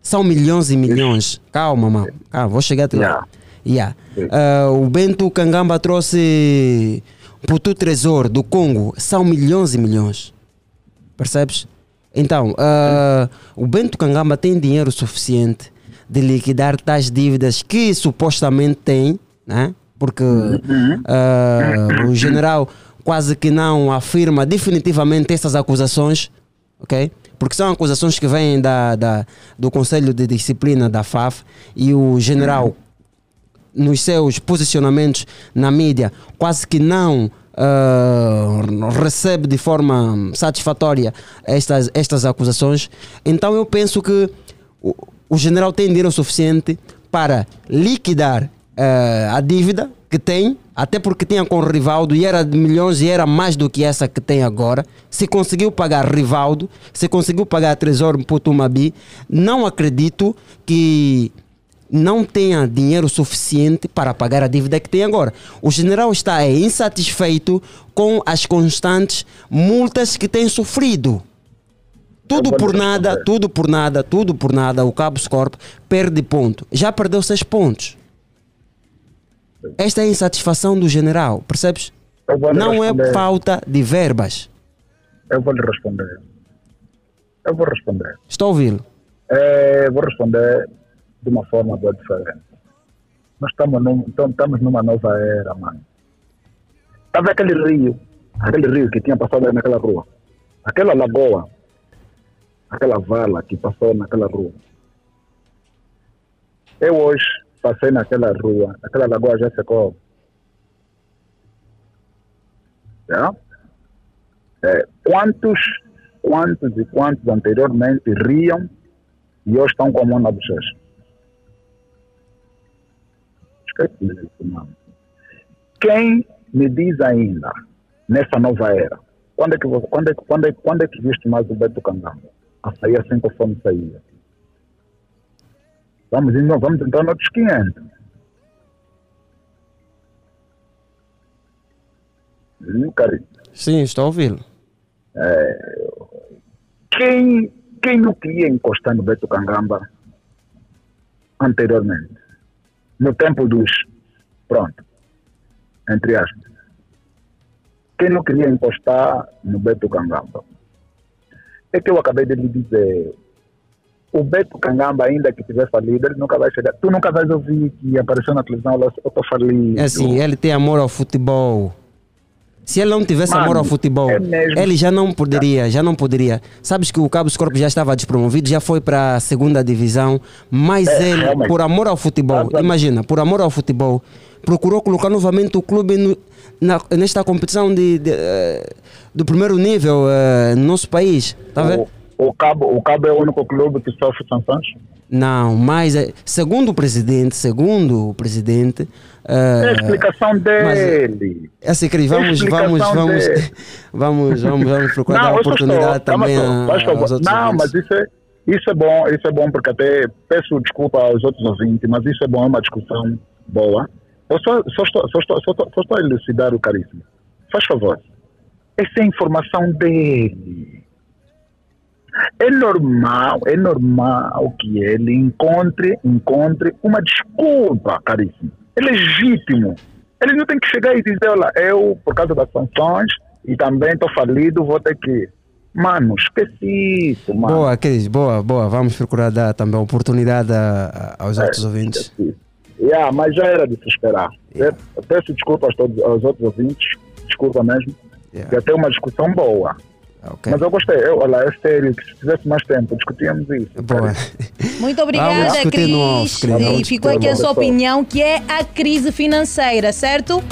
Speaker 12: São milhões e milhões. Calma, mano. Calma, vou chegar até lá. Yeah. Ah, o Bento Cangamba trouxe Putu Tresor do Congo. São milhões e milhões. Percebes? Então, ah, o Bento Cangamba tem dinheiro suficiente de liquidar tais dívidas que supostamente tem, né? porque ah, o general quase que não afirma definitivamente essas acusações, ok? Porque são acusações que vêm da, da, do Conselho de Disciplina da FAF e o general, nos seus posicionamentos na mídia, quase que não ah, recebe de forma satisfatória estas, estas acusações. Então eu penso que o, o general tem dinheiro suficiente para liquidar ah, a dívida que tem, até porque tinha com Rivaldo e era de milhões e era mais do que essa que tem agora. Se conseguiu pagar Rivaldo, se conseguiu pagar Tresor Putumabi, não acredito que não tenha dinheiro suficiente para pagar a dívida que tem agora. O general está é, insatisfeito com as constantes multas que tem sofrido. Tudo por nada, tudo por nada, tudo por nada. O Cabo Corp perde ponto. Já perdeu seis pontos. Esta é a insatisfação do general, percebes? Não é
Speaker 15: responder.
Speaker 12: falta de verbas.
Speaker 15: Eu vou lhe responder. Eu vou responder.
Speaker 12: Estou a ouvi-lo.
Speaker 15: É, vou responder de uma forma bem diferente. Nós estamos, num, estamos numa nova era, mano. Estava aquele rio, aquele rio que tinha passado naquela rua. Aquela lagoa, aquela vala que passou naquela rua. Eu hoje passei naquela rua, aquela lagoa já secou. Já? É, quantos, quantos e quantos anteriormente riam e hoje estão com a mão na bochecha? Quem me diz ainda, nessa nova era, quando é que, quando é, quando é, quando é que viste mais o Beto Cangamba? A sair assim conforme saía. Vamos, indo, vamos entrar noutros 500. Hum, carinho.
Speaker 12: Sim, estou a ouvi-lo.
Speaker 15: É, quem, quem não queria encostar no Beto Cangamba anteriormente? No tempo dos. Pronto. Entre aspas. Quem não queria encostar no Beto Cangamba? É que eu acabei de lhe dizer. O Beto Cangamba, ainda que tiver falido, ele nunca vai chegar. Tu nunca vais ouvir que apareceu na televisão, eu estou falido.
Speaker 12: É assim, ele tem amor ao futebol. Se ele não tivesse
Speaker 15: Mano,
Speaker 12: amor ao futebol,
Speaker 15: é
Speaker 12: ele já não poderia, já não poderia. Sabes que o Cabo Corpo já estava despromovido, já foi para a segunda divisão, mas
Speaker 15: É,
Speaker 12: ele,
Speaker 15: realmente.
Speaker 12: por amor ao futebol, imagina, por amor ao futebol, procurou colocar novamente o clube no- na- nesta competição de, de, eh, do primeiro nível eh, no nosso país. Tá vendo?
Speaker 15: O, o, Cabo, o Cabo é o único clube que sofre sanções?
Speaker 12: Não, mas eh, segundo o presidente, segundo o presidente.
Speaker 15: É a
Speaker 12: eh,
Speaker 15: explicação
Speaker 12: mas-
Speaker 15: dele.
Speaker 12: É assim, Cris, vamos,
Speaker 15: Explicação
Speaker 12: vamos, vamos,
Speaker 15: dele.
Speaker 12: vamos, vamos, vamos procurar dar
Speaker 15: eu só
Speaker 12: oportunidade
Speaker 15: estou-
Speaker 12: também a, aos outros
Speaker 15: Não,
Speaker 12: ouvintes.
Speaker 15: mas isso é, isso é bom, isso é bom porque até peço desculpa aos outros ouvintes, mas isso é bom, é uma discussão boa. Eu só, só, estou, só, estou, só, estou, só estou a elucidar o caríssimo. Faz favor. Essa é a informação dele. É normal, é normal que ele encontre, encontre uma desculpa, caríssimo. É legítimo. Ele não tem que chegar e dizer, olha, eu, por causa das sanções, e também estou falido, vou ter que... Mano, esqueci isso, mano.
Speaker 12: Boa, Cris, boa, boa. Vamos procurar dar também oportunidade a- a- aos
Speaker 15: É,
Speaker 12: outros ouvintes.
Speaker 15: Yeah, mas já era de se esperar. Eu Peço desculpa aos, outros ouvintes, desculpa mesmo, que até uma discussão boa. Mas eu gostei, eu, olha, é sério, que se tivesse mais tempo, discutíamos isso.
Speaker 12: Boa.
Speaker 11: Muito obrigada,
Speaker 12: Vamos
Speaker 11: Cris.
Speaker 12: off, Cris.
Speaker 11: E ficou aqui a sua opinião, que é a crise financeira, certo?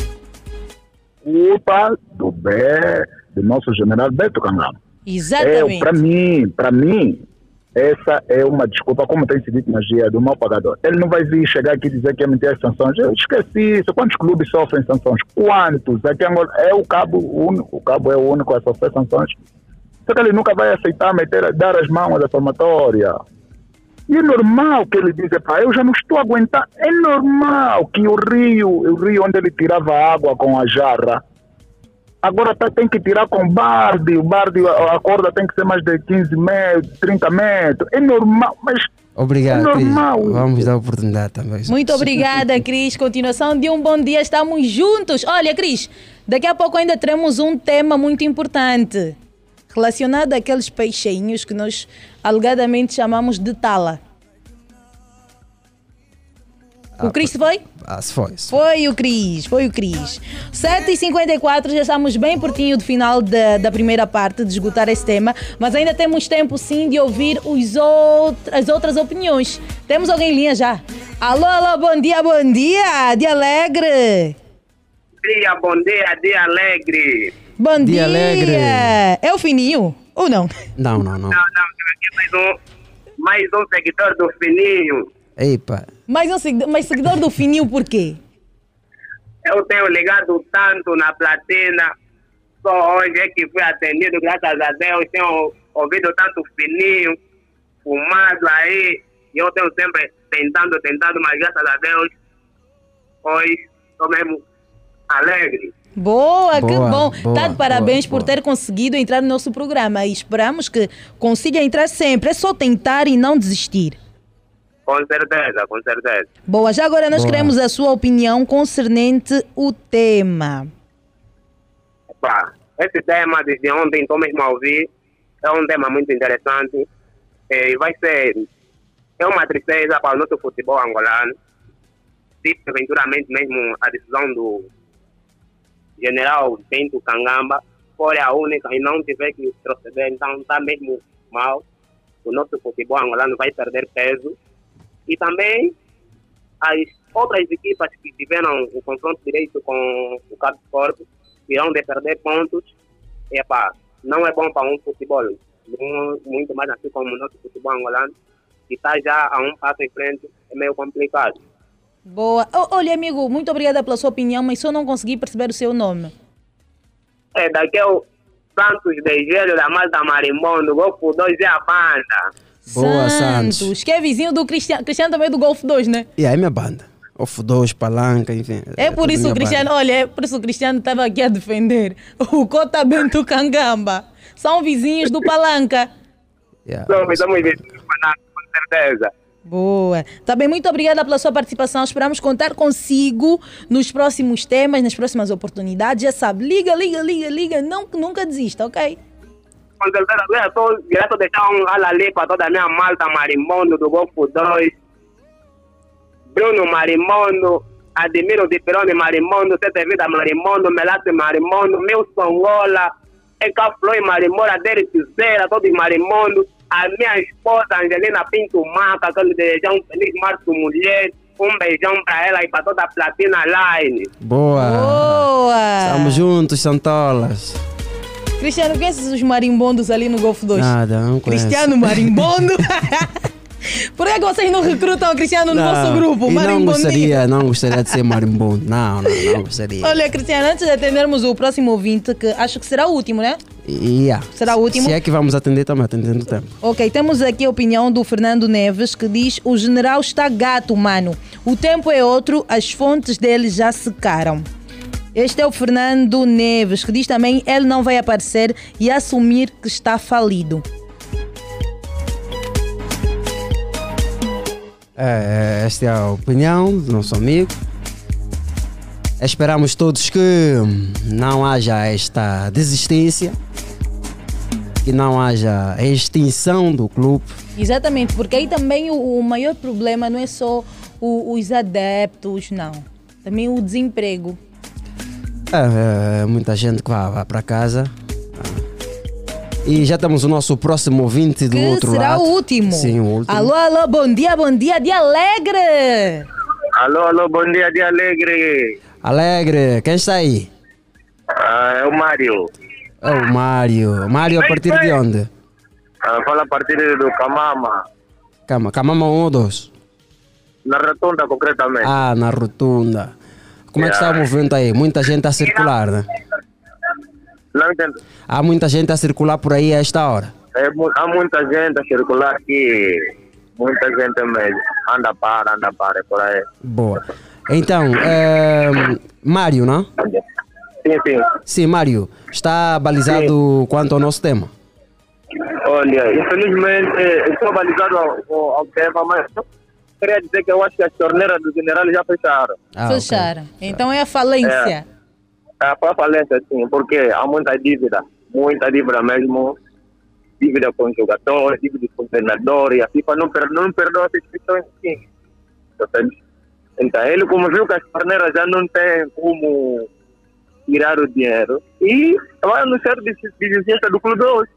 Speaker 15: Culpa do, Be, do nosso general Beto Cangama.
Speaker 11: Exatamente.
Speaker 15: Para mim, para mim, essa é uma desculpa, como tem se dito na GIA, do mau pagador. Ele não vai vir chegar aqui e dizer que é mentir as sanções. Eu esqueci isso. Quantos clubes sofrem sanções? Quantos? Aqui em Angola é o cabo, o cabo é o único a sofrer sanções. Só que ele nunca vai aceitar meter, dar as mãos à somatória. E é normal que ele diga, pá, eu já não estou a aguentar. É normal que o rio, o rio onde ele tirava água com a jarra, agora tá, tem que tirar com barde. O barde, a, a corda tem que ser mais de 15 metros, 30 metros. É normal, mas
Speaker 12: Obrigado,
Speaker 15: É
Speaker 12: Cris.
Speaker 15: normal.
Speaker 12: Vamos dar oportunidade também.
Speaker 11: Muito obrigada, Cris. Continuação de um bom dia. Estamos juntos. Olha, Cris, daqui a pouco ainda teremos um tema muito importante relacionado àqueles peixinhos que nós alegadamente chamamos de tala. O Cris foi?
Speaker 12: Ah, se foi. se
Speaker 11: Foi o Cris, foi o Cris. 7h54, já estamos bem pertinho do final da, da primeira parte, de esgotar esse tema, mas ainda temos tempo sim de ouvir os out- as outras opiniões. Temos alguém em linha já. Alô, alô, bom dia, bom dia, de alegre.
Speaker 10: Dia, bom dia, dia alegre.
Speaker 11: Bom
Speaker 12: Dia
Speaker 11: dia.
Speaker 12: alegre.
Speaker 11: É o Fininho ou não?
Speaker 12: Não, não, não.
Speaker 10: Não, não, aqui mais um, mais um seguidor do Fininho.
Speaker 12: Epa.
Speaker 11: Mais um seguidor, mas seguidor do Fininho por quê?
Speaker 10: Eu tenho ligado tanto na platina, só hoje é que fui atendido, graças a Deus. Tenho ouvido tanto Fininho, fumado aí. E eu tenho sempre tentando, tentando, mas graças a Deus, hoje estou mesmo alegre.
Speaker 11: Boa, que
Speaker 10: Boa,
Speaker 11: bom.
Speaker 10: boa,
Speaker 11: tá de parabéns
Speaker 10: boa,
Speaker 11: por ter conseguido entrar no nosso programa e esperamos que consiga entrar sempre. É só tentar e não desistir.
Speaker 10: Com certeza, com certeza.
Speaker 11: Boa, já agora nós
Speaker 10: Boa.
Speaker 11: queremos a sua opinião concernente o tema.
Speaker 10: Pá, esse tema desde ontem estou mesmo a ouvir. É um tema muito interessante. E vai ser. É uma tristeza para o nosso futebol angolano. Se eventualmente mesmo a decisão do general Bento Cangamba for a única e não tiver que proceder, então está mesmo mal. O nosso futebol angolano vai perder peso. E também as outras equipas que tiveram o confronto direito com o Cabo Sport irão de perder pontos. E, epá, não é bom para um futebol, mu- muito mais assim como o nosso futebol angolano, que está já a um passo em frente, é meio complicado.
Speaker 11: Boa. Olha, amigo, muito obrigada pela sua opinião, mas só não consegui perceber o seu nome.
Speaker 10: É daquele Santos de Gelo da Malta Marimbondo, Golfo 2 é a banda.
Speaker 12: Boa, Santos.
Speaker 11: que é vizinho do Cristiano. Cristiano também é do Golfo 2, né?
Speaker 12: E aí, minha banda? Off 2, palanca, enfim.
Speaker 11: É por
Speaker 12: tudo
Speaker 11: isso o Cristiano,
Speaker 12: banda.
Speaker 11: olha, é por isso o Cristiano estava aqui a defender o Cota Bento Cangamba. São vizinhos do Palanca.
Speaker 10: Somos, estamos vizinhos, com certeza.
Speaker 11: Boa. Bem, muito obrigada pela sua participação. Esperamos contar consigo nos próximos temas, nas próximas oportunidades. Já sabe, liga, liga, liga, liga. Não, nunca desista, ok?
Speaker 10: Com certeza, eu estou direto deixar um alalê para toda a minha malta marimbondo do Golfo 2. Bruno Marimondo, Admiro de Peroni Marimondo, Sete Vida Marimondo, Melate Marimondo, Milson Gola, Eka Floy Marimora, Derek Zera, todos Marimondo, a minha esposa Angelina Pinto Maca, que eu lhe desejar um feliz março mulher, um beijão para ela e para toda a Platina Line.
Speaker 12: Boa.
Speaker 11: Boa.
Speaker 12: Estamos juntos, Santolas.
Speaker 11: Cristiano, conheces os marimbondos ali no Golfo 2?
Speaker 12: Nada, não conheço.
Speaker 11: Cristiano Marimbondo. Por que vocês não recrutam o Cristiano no
Speaker 12: Não,
Speaker 11: vosso grupo?
Speaker 12: não gostaria, não gostaria de ser marimbondo. Não, não, não gostaria.
Speaker 11: Olha, Cristiano, antes de atendermos o próximo ouvinte, que acho que será o último, né?
Speaker 12: Yeah.
Speaker 11: Será o último?
Speaker 12: Se é que vamos atender, estamos atendendo o tempo.
Speaker 11: Ok, temos aqui a opinião do Fernando Neves que diz: o general está gato, mano. O tempo é outro, as fontes dele já secaram. Este é o Fernando Neves que diz também: ele não vai aparecer e assumir que está falido.
Speaker 12: É, esta é a opinião do nosso amigo. Esperamos todos que não haja esta desistência, que não haja extinção do clube.
Speaker 11: Exatamente, porque aí também o, o maior problema não é só o- os adeptos, não. Também o desemprego.
Speaker 12: É, é, muita gente que vai, vai para casa. E já temos o nosso próximo ouvinte do
Speaker 11: Que
Speaker 12: outro
Speaker 11: será
Speaker 12: lado.
Speaker 11: o último.
Speaker 12: Sim, o último.
Speaker 11: Alô, alô, bom dia, bom dia, dia alegre!
Speaker 10: Alô, alô, bom dia, dia alegre.
Speaker 12: Alegre, quem está aí?
Speaker 10: Ah, é o Mário.
Speaker 12: É o Mário. Mário, a partir de onde?
Speaker 10: Ah, fala a partir do Camama,
Speaker 12: Calma, Camama 1 ou 2?
Speaker 10: na Rotunda concretamente.
Speaker 12: Ah, na rotunda. Como é que está o movimento aí? Muita gente a circular, né?
Speaker 10: Não entendo.
Speaker 12: Há muita gente a circular por aí a esta hora.
Speaker 10: É, há muita gente a circular aqui, muita gente mesmo. Anda para, anda para, é por aí.
Speaker 12: Boa. Então, é, Mário, não?
Speaker 10: Sim, sim.
Speaker 12: Sim, Mário. Está balizado quanto ao nosso tema?
Speaker 10: Olha, infelizmente, estou balizado ao, ao, ao tema, mas queria dizer que eu acho que as torneiras do general já fecharam.
Speaker 12: Ah,
Speaker 11: Fecharam. Então é a falência.
Speaker 10: É, para falência, sim, porque há muita dívida, muita dívida mesmo. Dívida com jogadores, dívida com treinadores, a FIFA não, per, não perdoa as instituições, sim. Entende?
Speaker 14: Então, ele como viu que as torneiras já não tem como tirar o dinheiro e vai anunciar des- desistência do clube hoje.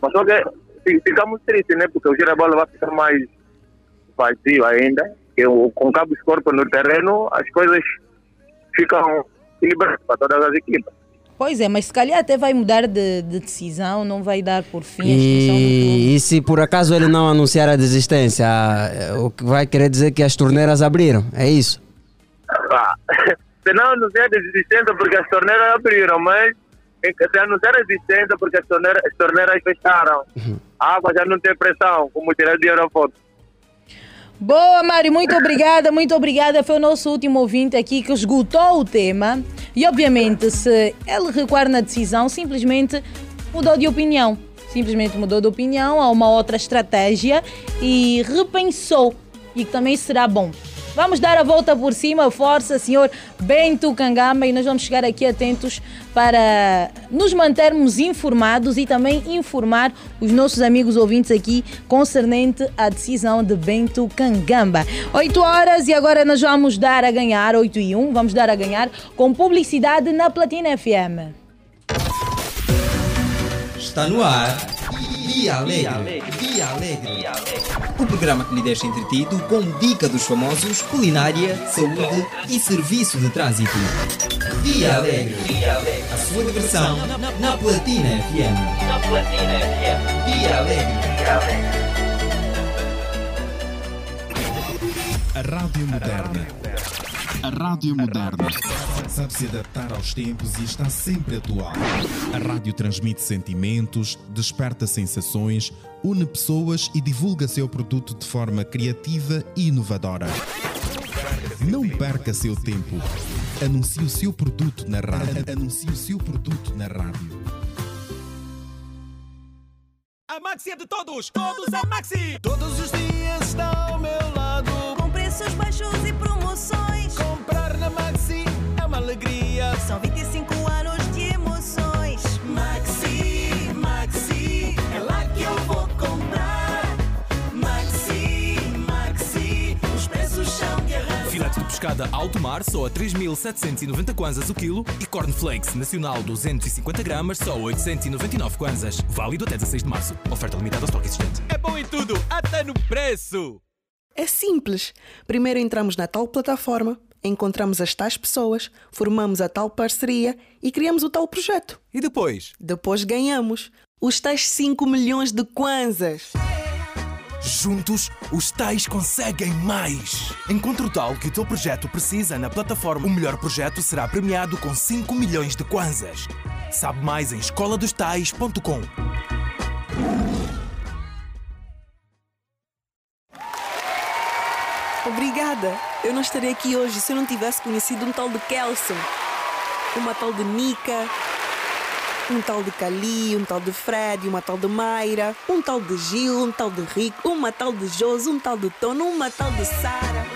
Speaker 14: Mas só que fi- ficamos tristes, né? Porque o girabola vai ficar mais vazio ainda. O, com cabos corpo no terreno, as coisas ficam equilibradas para todas as equipes.
Speaker 11: Pois é, mas se calhar até vai mudar de, de decisão, não vai dar por fim a.
Speaker 12: E, e se por acaso ele não anunciar a desistência, o que vai querer dizer que as torneiras abriram? É isso?
Speaker 14: Ah, se não anunciar a desistência porque as torneiras abriram, mas é se anunciar a desistência porque as torneiras, as torneiras fecharam, a água já não tem pressão, como tirar dinheiro foto.
Speaker 11: Boa, Mário, muito obrigada, muito obrigada. Foi o nosso último ouvinte aqui que esgotou o tema. E, obviamente, se ele recuar na decisão, simplesmente mudou de opinião. Simplesmente mudou de opinião a uma outra estratégia e repensou. E que também será bom. Vamos dar a volta por cima, força, senhor Bento Cangamba, e nós vamos chegar aqui atentos para nos mantermos informados e também informar os nossos amigos ouvintes aqui concernente à decisão de Bento Cangamba. 8 horas e agora nós vamos dar a ganhar, 8 e 1, vamos dar a ganhar com publicidade na Platina FM.
Speaker 2: Está no ar. Dia Alegre. Dia Alegre. O programa que lhe deixa entretido com dica dos famosos, culinária, saúde e serviço de trânsito. Dia Alegre. A sua diversão na Platina FM.
Speaker 10: Na Platina FM.
Speaker 2: Dia Alegre.
Speaker 16: A Rádio Moderna. A Rádio Moderna. Sabe se adaptar aos tempos e está sempre atual. A rádio transmite sentimentos, desperta sensações, une pessoas e divulga seu produto de forma criativa e inovadora. Não perca seu tempo. Anuncie o seu produto na rádio. Anuncie o seu produto na rádio.
Speaker 6: A Maxi é de todos, todos a Maxi! Todos os dias está ao meu
Speaker 17: preços baixos e promoções.
Speaker 6: Comprar na Maxi é uma alegria.
Speaker 17: São 25 anos de emoções.
Speaker 6: Maxi, Maxi, é lá que eu vou comprar. Maxi, Maxi, os preços são de arrasar.
Speaker 18: Filete de pescada alto mar só a 3.790 kwanzas o quilo e cornflakes nacional 250 gramas só a 899 kwanzas. Válido até 16 de março. Oferta limitada ao estoque existente.
Speaker 6: É bom em tudo, até no preço.
Speaker 19: É simples. Primeiro entramos na tal plataforma, encontramos as tais pessoas, formamos a tal parceria e criamos o tal projeto.
Speaker 18: E depois?
Speaker 19: Depois ganhamos os tais 5 milhões de kwanzas.
Speaker 18: Juntos, os tais conseguem mais. Encontre o tal que o teu projeto precisa na plataforma. O melhor projeto será premiado com 5 milhões de kwanzas. Sabe mais em escoladostais.com.
Speaker 19: Obrigada. Eu não estaria aqui hoje se eu não tivesse conhecido um tal de Kelson, uma tal de Nika, um tal de Cali, um tal de Fred, uma tal de Mayra, um tal de Gil, um tal de Rico, uma tal de Josi, um tal de Tono, uma tal de Sara.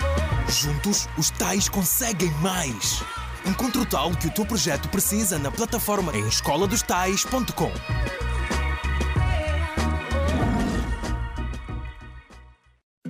Speaker 18: Juntos, os tais conseguem mais. Encontre o tal que o teu projeto precisa na plataforma em escoladostais.com.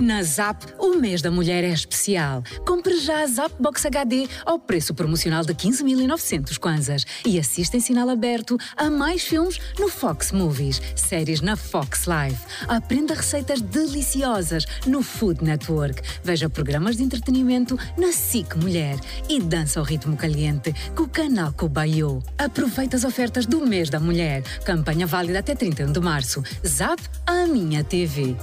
Speaker 20: Na Zap, o mês da mulher é especial. Compre já a Zap Box HD ao preço promocional de 15.900 kwanzas e assista em sinal aberto a mais filmes no Fox Movies, séries na Fox Live. Aprenda receitas deliciosas no Food Network. Veja programas de entretenimento na SIC Mulher e dança ao ritmo caliente com o canal Cobayo. Aproveite as ofertas do mês da mulher. Campanha válida até 31 de março. Zap, a minha TV.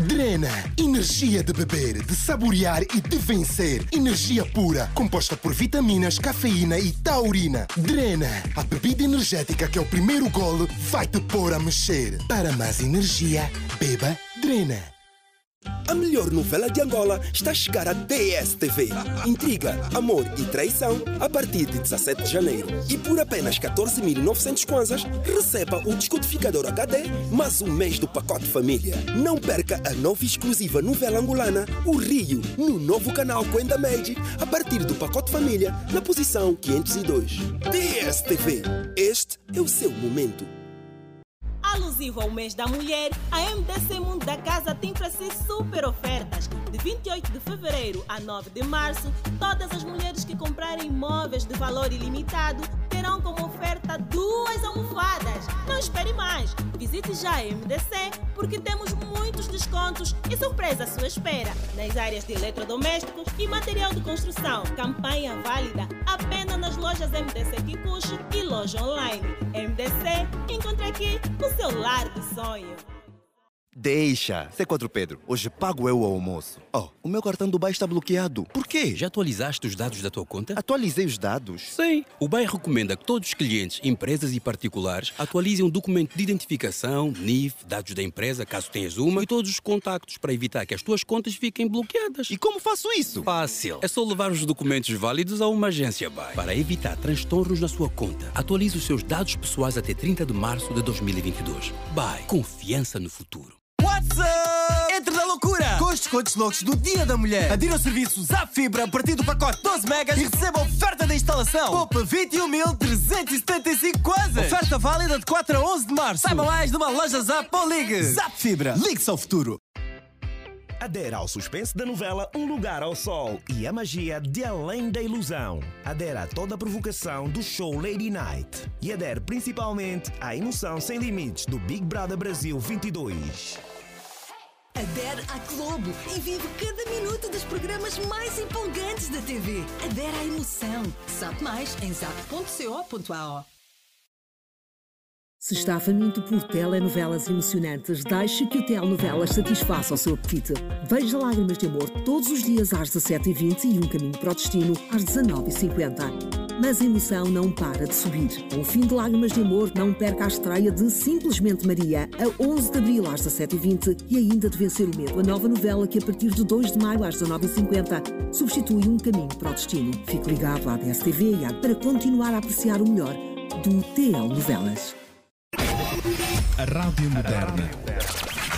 Speaker 21: Drena, energia de beber, de saborear e de vencer. Energia pura, composta por vitaminas, cafeína e taurina. Drena, a bebida energética que é o primeiro golo vai te pôr a mexer. Para mais energia, beba Drena.
Speaker 22: A melhor novela de Angola está a chegar à DSTV. Intriga, amor e traição a partir de 17 de janeiro. E por apenas 14.900 kwanzas, receba o descodificador HD mais um mês do pacote família. Não perca a nova exclusiva novela angolana, O Rio, no novo canal Quenda Made, a partir do pacote família, na posição 502. DSTV. Este é o seu momento.
Speaker 23: Alusivo ao mês da mulher, a MDC Mundo da Casa tem para si super ofertas. De 28 de fevereiro a 9 de março, todas as mulheres que comprarem imóveis de valor ilimitado terão como oferta duas almofadas. Não espere mais. Visite já a MDC porque temos muitos descontos e surpresa à sua espera nas áreas de eletrodomésticos e material de construção. Campanha válida apenas nas lojas MDC Kikuchi e loja online. MDC, encontre aqui o seu lar de sonho.
Speaker 24: Deixa, C4 Pedro. Hoje pago eu o almoço. Oh, o meu cartão do Dubai está bloqueado. Por quê?
Speaker 25: Já atualizaste os dados da tua conta?
Speaker 24: Atualizei os dados.
Speaker 25: Sim. O BAE recomenda que todos os clientes, empresas e particulares atualizem um documento de identificação, NIF, dados da empresa, caso tenhas uma, e todos os contactos para evitar que as tuas contas fiquem bloqueadas.
Speaker 24: E como faço isso?
Speaker 25: Fácil. É só levar os documentos válidos a uma agência BAE. Para evitar transtornos na sua conta, atualize os seus dados pessoais até 30 de março de 2022. BAE. Confiança no futuro.
Speaker 26: What's up? Entre na loucura! Com os descontos loucos do Dia da Mulher. Adira ao serviço Zap Fibra a partir do pacote 12 megas e receba oferta da instalação. Poupa 21.375 kwanzas. Oferta válida de 4 a 11 de março. Saiba mais numa loja Zap ou ligue. Zap Fibra. Ligue-se ao futuro.
Speaker 27: Adera ao suspense da novela Um Lugar ao Sol e a magia de Além da Ilusão. Adera a toda a provocação do show Lady Night. E adere principalmente à emoção sem limites do Big Brother Brasil 22.
Speaker 28: Adere à Globo e vive cada minuto dos programas mais empolgantes da TV. Adere à emoção. Sabe mais em zap.co.ao.
Speaker 29: Se está faminto por telenovelas emocionantes, deixe que o Telenovelas satisfaça o seu apetite. Veja Lágrimas de Amor todos os dias às 17h20 e Um Caminho para o Destino às 19h50. Mas a emoção não para de subir. O fim de Lágrimas de Amor, não perca a estreia de Simplesmente Maria, a 11 de abril às 17h20 e ainda de Vencer o Medo, a nova novela que a partir de 2 de maio às 19h50 substitui Um Caminho para o Destino. Fique ligado à DSTV e à para continuar a apreciar o melhor do TL Novelas.
Speaker 16: A Rádio Moderna.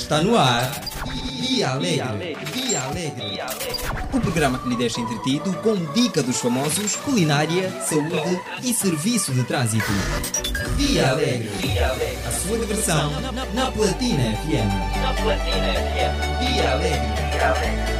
Speaker 2: Está no ar Via Alegre. Via Alegre. O programa que lhe deixa entretido com dica dos famosos, culinária, saúde e serviço de trânsito. Via Alegre. A sua diversão na Platina FM.
Speaker 10: Na Platina FM.
Speaker 2: Via Alegre.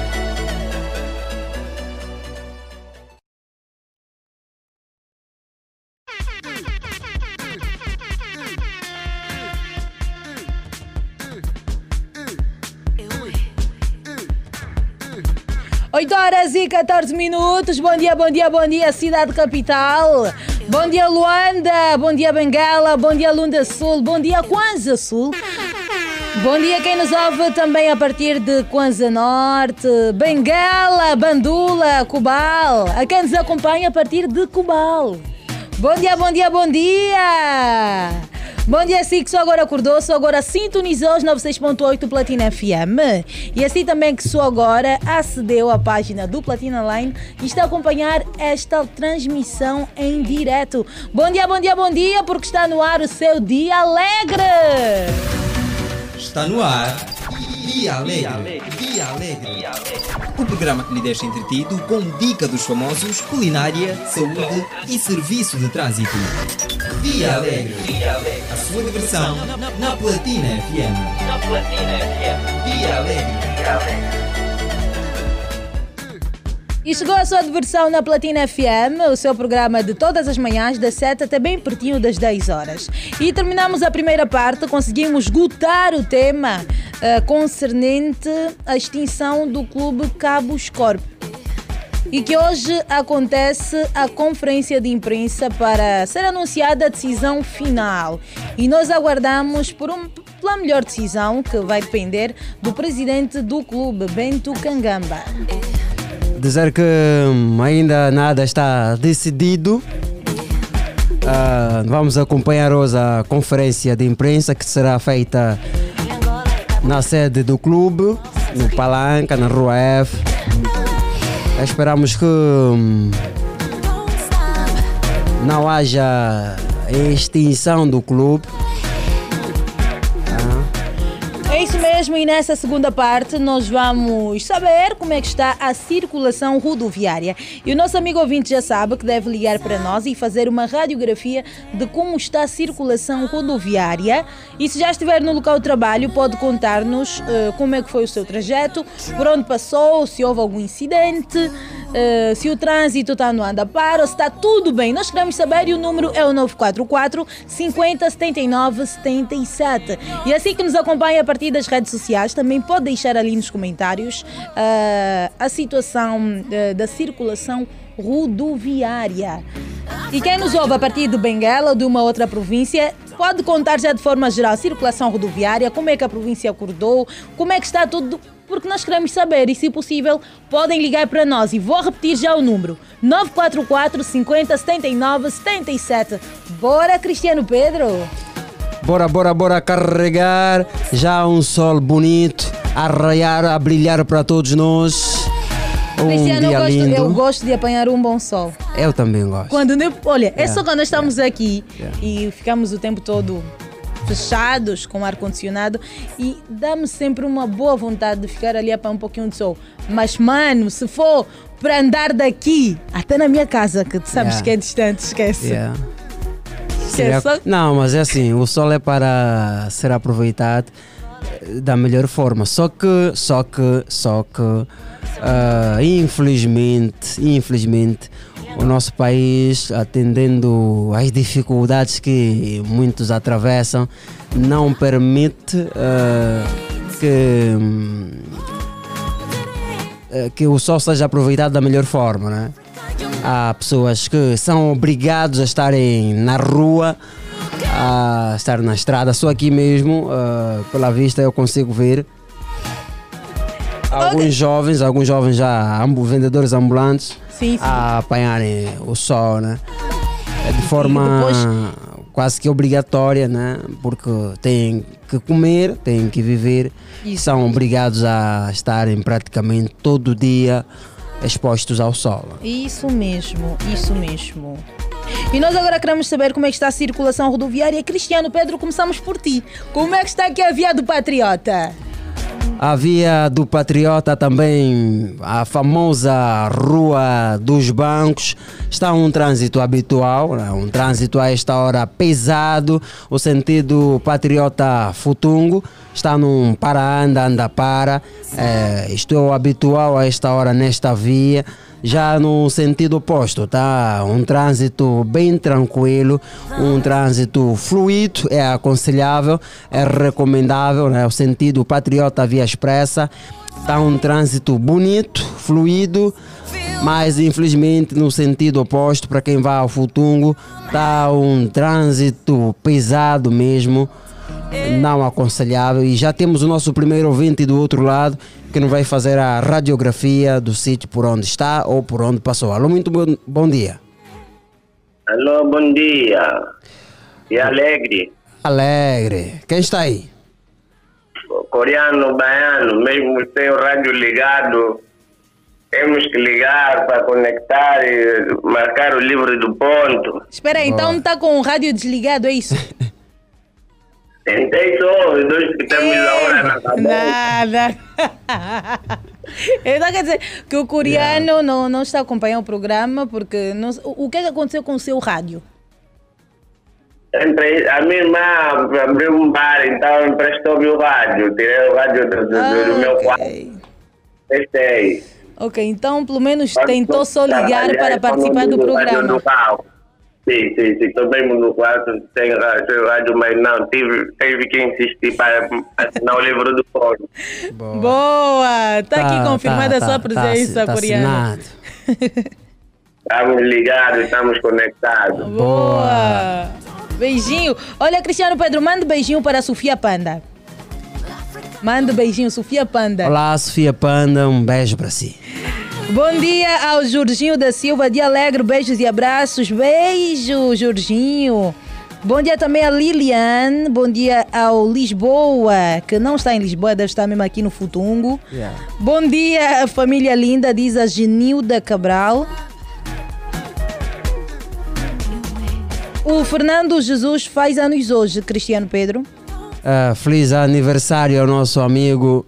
Speaker 11: 14 minutos. Bom dia, bom dia, bom dia, cidade capital. Bom dia, Luanda. Bom dia, Benguela. Bom dia, Lunda Sul. Bom dia, Kwanza Sul. Bom dia quem nos ouve também a partir de Kwanza Norte, Benguela, Bandula, Cubal. A quem nos acompanha a partir de Cubal. Bom dia, bom dia, bom dia. Bom dia, si que só agora acordou, só agora sintonizou os 96.8 Platina FM. E assim também que só agora acedeu à página do Platina Line e está a acompanhar esta transmissão em direto. Bom dia, bom dia, bom dia, porque está no ar o seu dia alegre.
Speaker 2: Está no ar. Via Alegre. Via Alegre. O programa que lhe deixa entretido com dica dos famosos, culinária, saúde e serviço de trânsito. Via Alegre. A sua diversão na Platina FM.
Speaker 30: Na Platina FM.
Speaker 2: Via Alegre.
Speaker 30: Via Alegre.
Speaker 11: E chegou a sua diversão na Platina FM, o seu programa de todas as manhãs, das 7 até bem pertinho das 10 horas. E terminamos a primeira parte, conseguimos esgotar o tema eh, concernente à extinção do clube Cabos Corp. E que hoje acontece a conferência de imprensa para ser anunciada a decisão final. E nós aguardamos por um, pela melhor decisão, que vai depender do presidente do clube, Bento Cangamba.
Speaker 12: dizer que hum, ainda nada está decidido. Ah, vamos acompanhar hoje a conferência de imprensa que será feita na sede do clube, no Palanca, na Rua F. Esperamos que hum, não haja extinção do clube.
Speaker 11: Mesmo, e nessa segunda parte nós vamos saber como é que está a circulação rodoviária. E o nosso amigo ouvinte já sabe que deve ligar para nós e fazer uma radiografia de como está a circulação rodoviária. E se já estiver no local de trabalho, pode contar-nos eh, como é que foi o seu trajeto, por onde passou, se houve algum incidente, eh, se o trânsito está no anda para, ou se está tudo bem. Nós queremos saber e o número é o 944 50 79 77. E assim que nos acompanha a partir das redes sociais, também pode deixar ali nos comentários ah, a situação eh, da circulação rodoviária. E quem nos ouve a partir de Benguela ou de uma outra província, pode contar já de forma geral a circulação rodoviária, como é que a província acordou, como é que está tudo, porque nós queremos saber e, se possível, podem ligar para nós. E vou repetir já o número: 944 50 79 77. Bora, Cristiano Pedro!
Speaker 12: Bora, bora, bora carregar. Já um sol bonito a raiar, a brilhar para todos nós. Um
Speaker 11: Cristiano, eu
Speaker 12: dia
Speaker 11: gosto,
Speaker 12: lindo.
Speaker 11: eu gosto de apanhar um bom sol.
Speaker 12: Eu também gosto.
Speaker 11: Quando, olha, é
Speaker 12: Yeah,
Speaker 11: só quando estamos aqui
Speaker 12: Yeah.
Speaker 11: e ficamos o tempo todo fechados com ar-condicionado e dá-me sempre uma boa vontade de ficar ali a apanhar um pouquinho de sol. Mas, mano, se for para andar daqui até na minha casa, que tu sabes
Speaker 12: Yeah.
Speaker 11: que é distante, esquece.
Speaker 12: Yeah.
Speaker 11: Esquece.
Speaker 12: Seria- Não, mas é assim, o sol é para ser aproveitado eh, da melhor forma. Só que, só que, só que, ah, infelizmente, infelizmente, o nosso país, atendendo às dificuldades que muitos atravessam, não permite ah, que, eh, que o sol seja aproveitado da melhor forma, né? Há pessoas que são obrigados a estarem na rua, a estar na estrada. Só aqui mesmo, ah, pela vista, eu consigo ver alguns jovens, alguns jovens já vendedores ambulantes
Speaker 11: Sim, sim.
Speaker 12: a apanharem o sol, né? É de forma
Speaker 11: depois-
Speaker 12: quase que obrigatória, né? Porque têm que comer, têm que viver,
Speaker 11: Isso.
Speaker 12: são obrigados a estarem praticamente todo dia expostos ao sol.
Speaker 11: Isso mesmo, isso mesmo. E nós agora queremos saber como é que está a circulação rodoviária. Cristiano Pedro, começamos por ti. Como é que está aqui a via do Patriota?
Speaker 12: A via do Patriota também, a famosa Rua dos Bancos, está um trânsito habitual, né? um trânsito a esta hora pesado, o sentido Patriota Futungo, está num para-anda, anda-para, é, isto o habitual a esta hora nesta via. Já no sentido oposto, tá? Um trânsito bem tranquilo, um trânsito fluido, é aconselhável, é recomendável, né? O sentido patriota via expressa. Tá um trânsito bonito, fluido, mas infelizmente no sentido oposto, para quem vai ao Futungo, tá um trânsito pesado mesmo, não aconselhável. E já temos o nosso primeiro ouvinte do outro lado que nos vai fazer a radiografia do sítio por onde está ou por onde passou. Alô, muito bom, bom dia.
Speaker 31: Alô, bom dia. E alegre.
Speaker 12: Alegre. Quem está aí?
Speaker 31: Coreano, baiano, mesmo sem o rádio ligado, temos que ligar para conectar e marcar o livro do ponto.
Speaker 11: Espera aí, então está com o rádio desligado, é isso?
Speaker 31: Tentei só os dois que temos a hora na cabeça.
Speaker 11: Nada. Então quer dizer que o coreano não, não está acompanhando o programa porque não, o que é que aconteceu com o seu rádio?
Speaker 31: Entre- A minha irmã abriu um bar, então emprestou-me o rádio. Tirei o rádio do, do- do- do meu quarto. Testei.
Speaker 11: Ok, então pelo menos tentou só ligar para participar do programa.
Speaker 31: Sim, sim, sim. Estou mesmo no quarto, tem rádio, rádio, mas não, tive, tive que insistir para assinar o livro do fórum.
Speaker 11: Boa! Está
Speaker 31: Tá,
Speaker 11: aqui confirmada
Speaker 31: tá,
Speaker 11: a sua
Speaker 31: tá,
Speaker 11: presença,
Speaker 31: tá
Speaker 11: coreano.
Speaker 31: assinado. Estamos ligados, estamos conectados.
Speaker 11: Boa! Beijinho. Olha, Cristiano Pedro, manda um beijinho para a Sofia Panda. Manda um beijinho, Sofia Panda.
Speaker 12: Olá, Sofia Panda, um beijo para si.
Speaker 11: Bom dia ao Jorginho da Silva de Alegre, beijos e abraços. Beijo, Jorginho. Bom dia também a Lilian. Bom dia ao Lisboa, que não está em Lisboa, deve estar mesmo aqui no Futungo. Bom dia, família linda, diz a Genilda Cabral. O Fernando Jesus faz anos hoje, Cristiano Pedro.
Speaker 12: Ah, feliz aniversário ao nosso amigo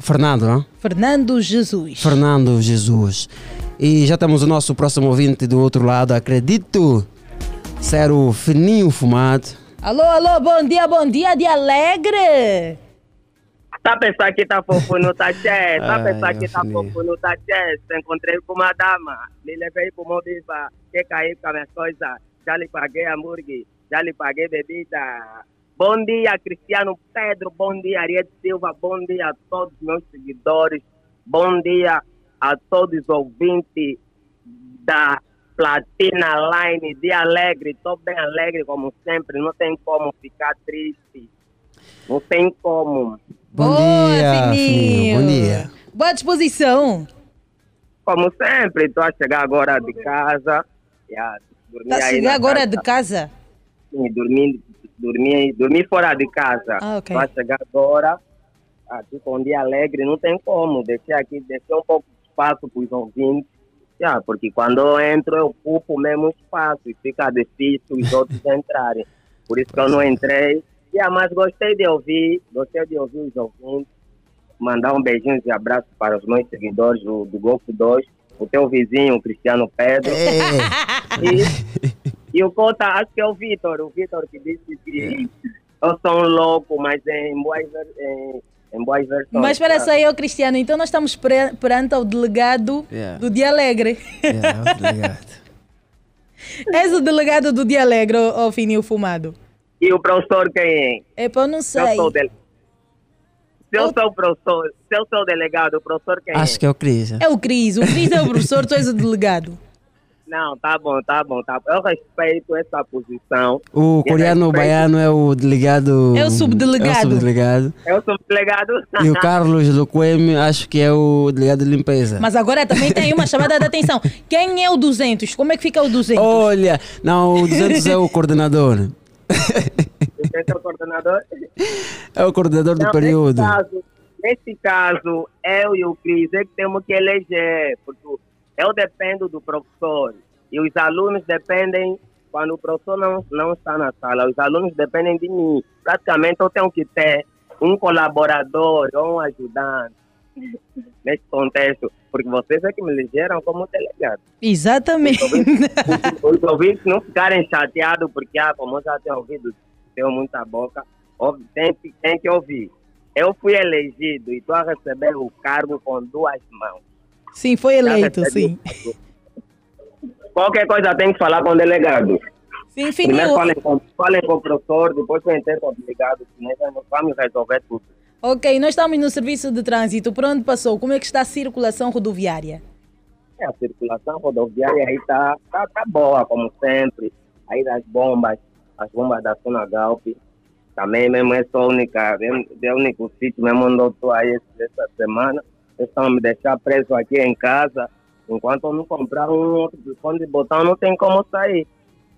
Speaker 12: Fernando, não?
Speaker 11: Fernando Jesus.
Speaker 12: Fernando Jesus. E já temos o nosso próximo ouvinte do outro lado, acredito ser o Fininho Fumado.
Speaker 11: Alô, alô, bom dia, bom dia de Alegre.
Speaker 31: Tá a pensar que tá fofo no Tachê? Tá a
Speaker 12: Ai,
Speaker 31: pensar que tá fofo no Tachê? Encontrei com uma dama, me levei pro Mobiba, que cair com as minhas coisas, já lhe paguei hambúrguer, já lhe paguei bebida. Bom dia, Cristiano Pedro, bom dia, Ariete Silva, bom dia a todos os meus seguidores, bom dia a todos os ouvintes da Platina Line de Alegre, estou bem alegre como sempre, não tem como ficar triste, não tem como.
Speaker 12: Bom
Speaker 11: Boa,
Speaker 12: dia,
Speaker 11: Fininho.
Speaker 12: Bom dia.
Speaker 11: Boa disposição.
Speaker 31: Como sempre, estou a chegar agora de casa. Já, dormi
Speaker 11: Tá
Speaker 31: na
Speaker 11: agora
Speaker 31: casa.
Speaker 11: de casa?
Speaker 31: Sim, dormi, dormi, dormi fora de casa.
Speaker 11: Ah, ok.
Speaker 31: Estou a chegar agora. Aqui com um dia alegre, não tem como. Deixei aqui, deixei um pouco de espaço para os ouvintes. Já, porque quando eu entro, eu ocupo o mesmo espaço e fica difícil os outros entrarem. Por isso que eu não entrei. Já, mas gostei de ouvir, gostei de ouvir os ouvintes. Mandar um beijinho e abraço para os meus seguidores do, do Golfo 2, o teu vizinho, o Cristiano Pedro. E, e o Cota, acho que é o Vitor, o Vitor que disse que eu sou um louco, mas em boas, em, em boas versões.
Speaker 11: Mas espera só aí, ô Cristiano. Então nós estamos pre- perante o delegado
Speaker 31: Yeah.
Speaker 11: do Dia Alegre.
Speaker 12: Yeah, obrigado.
Speaker 11: És o delegado do Dia Alegre, ô, ô Fininho Fumado.
Speaker 31: E o professor quem é?
Speaker 11: É para eu não
Speaker 31: Se eu
Speaker 11: sei.
Speaker 31: sou dele. Se eu sou professor, se eu sou delegado, o professor quem
Speaker 12: Acho
Speaker 31: é?
Speaker 12: que é o Cris.
Speaker 11: É o Cris. O Cris é o professor, tu és o delegado.
Speaker 31: Não, tá bom, tá bom, tá bom. Eu respeito essa posição.
Speaker 12: O coreano
Speaker 31: respeito-
Speaker 12: baiano é o delegado.
Speaker 31: É o subdelegado.
Speaker 12: É o subdelegado.
Speaker 31: Eu sou delegado.
Speaker 12: E o Carlos Luquemi, acho que é o delegado de limpeza.
Speaker 11: Mas agora também tem uma chamada de atenção. Quem é o 200? Como é que fica o 200?
Speaker 12: Olha, não, o 200 é o coordenador.
Speaker 31: É o coordenador.
Speaker 12: É o coordenador do
Speaker 31: Não,
Speaker 12: período.
Speaker 31: Nesse caso, nesse caso, eu e o Cris é que temos que eleger, porque eu dependo do professor e os alunos dependem, quando o professor não, não está na sala, os alunos dependem de mim. Praticamente eu tenho que ter um colaborador ou um ajudante nesse contexto, porque vocês é que me elegeram como delegado.
Speaker 11: Exatamente.
Speaker 31: Os ouvintes não ficarem chateados porque, ah, como eu já tenho ouvido, tenho muita boca, ouve- tem, que- tem que ouvir. Eu fui elegido e estou a receber o cargo com duas mãos.
Speaker 11: Sim, foi eleito, sim.
Speaker 31: Qualquer coisa tem que falar com o delegado.
Speaker 11: Sim,
Speaker 31: Primeiro falem com, falem com o professor, depois vem ter com o delegado, senão nós vamos resolver tudo.
Speaker 11: Ok, nós estamos no serviço de trânsito. Por onde passou? Como é que está a circulação rodoviária?
Speaker 31: É, a circulação rodoviária aí tá, tá, tá boa, como sempre. Aí das bombas, as bombas da Zona Galp, também mesmo essa única, é o único sítio mesmo onde eu estou aí essa semana. Estão me deixar preso aqui em casa. Enquanto eu não comprar um outro telefone de botão, não tem como sair.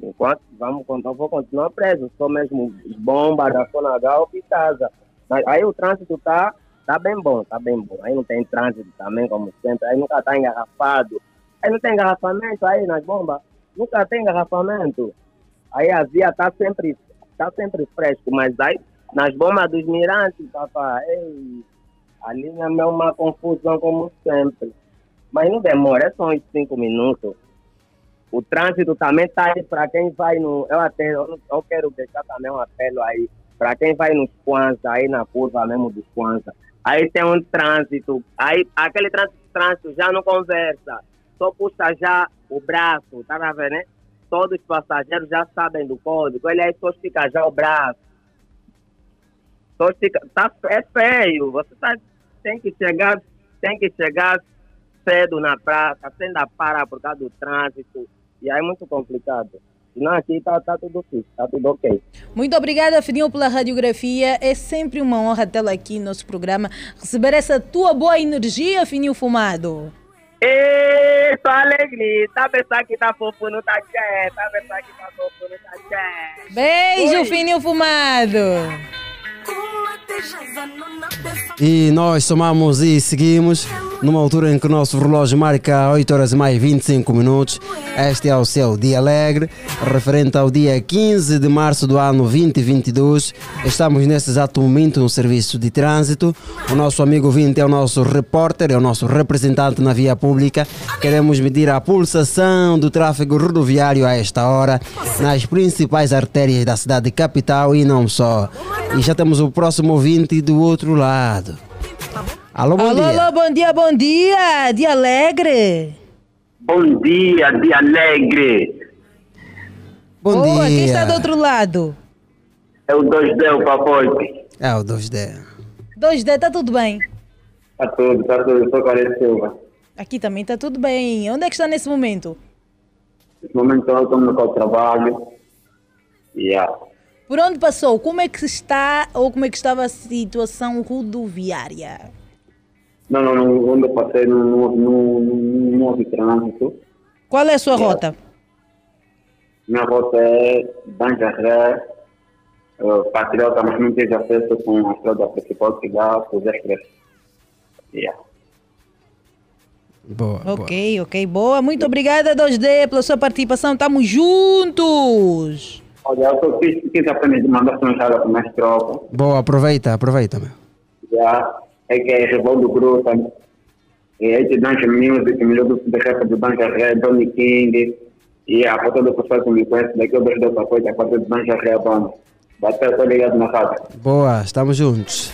Speaker 31: Enquanto vamos, vou continuar preso. Só mesmo bombas da Zona Galp e casa. Mas aí o trânsito tá, tá bem bom, tá bem bom. Aí não tem trânsito também, como sempre. Aí nunca tá engarrafado. Aí não tem engarrafamento aí nas bombas. Nunca tem engarrafamento. Aí a via tá sempre, tá sempre fresco. Mas aí nas bombas dos mirantes, papai, ei, a linha é uma confusão como sempre. Mas não demora, é só uns cinco minutos. O trânsito também tá aí para quem vai no. Eu até eu, eu quero deixar também um apelo aí para quem vai nos Kwanza, aí na curva mesmo dos Kwanza. Aí tem um trânsito, aí aquele trânsito, trânsito já não conversa, só puxa já o braço, tá ver, né? Todos os passageiros já sabem do código, ele aí só estica já o braço. Só estica, tá, é feio, você tá, tem que chegar, tem que chegar cedo na praça, sem dar para por causa do trânsito, e aí é muito complicado. Senão aqui tá, tá tudo fixe, tá tudo ok.
Speaker 11: Muito obrigada, Fininho, pela radiografia. É sempre uma honra tê-la aqui no nosso programa. Receber essa tua boa energia, Fininho Fumado.
Speaker 31: Só alegria. Tá pensando que tá fofo, não tá quieto. Tá pensando que tá fofo, não tá quieto.
Speaker 11: Beijo,
Speaker 31: Oi.
Speaker 11: Fininho Fumado.
Speaker 12: E nós somamos e seguimos numa altura em que o nosso relógio marca 8 horas e mais 25 minutos. Este é o seu dia alegre, referente ao dia 15 de março do ano 2022. Estamos nesse exato momento no serviço de trânsito. O nosso amigo Vinte é o nosso repórter, é o nosso representante na via pública. Queremos medir a pulsação do tráfego rodoviário a esta hora nas principais artérias da cidade capital e não só. E já temos o próximo ouvinte do outro lado. Alô, bom
Speaker 11: alô,
Speaker 12: dia.
Speaker 11: alô, bom dia, bom dia. Dia alegre.
Speaker 31: Bom dia, dia alegre.
Speaker 12: Bom
Speaker 11: Boa,
Speaker 12: dia.
Speaker 11: quem está do outro lado?
Speaker 31: É o 2D, o papote.
Speaker 12: É o 2D.
Speaker 11: 2D, tá tudo bem?
Speaker 31: Tá tudo, tá tudo. Sou Carlos Silva.
Speaker 11: Aqui também tá tudo bem. Onde é que está nesse momento?
Speaker 31: Nesse momento eu estou no local de trabalho. Yeah.
Speaker 11: Por onde passou? Como é que está ou como é que estava a situação rodoviária?
Speaker 31: Não, não, não. Onde eu passei não, não, não, não houve trânsito.
Speaker 11: Qual é a sua rota?
Speaker 31: Minha rota é Banjarré, uh, Patriota, mas não tive acesso com a estrada principal que dá para os express. Yeah.
Speaker 12: Boa,
Speaker 11: Ok, ok, boa. Muito obrigada, 2D, pela sua participação. Estamos juntos.
Speaker 31: Eu mais tropa.
Speaker 12: Boa, aproveita, aproveita, meu.
Speaker 31: Já é que é Revoldo Gruta. E aí te Dungeon Music, melhor do de rap do Donny King. E a foto do pessoal que me conhece daqui, eu vejo dessa coisa, a parte do Banjarré, banda. Bateu, tô ligado na rádio.
Speaker 12: Boa, estamos juntos.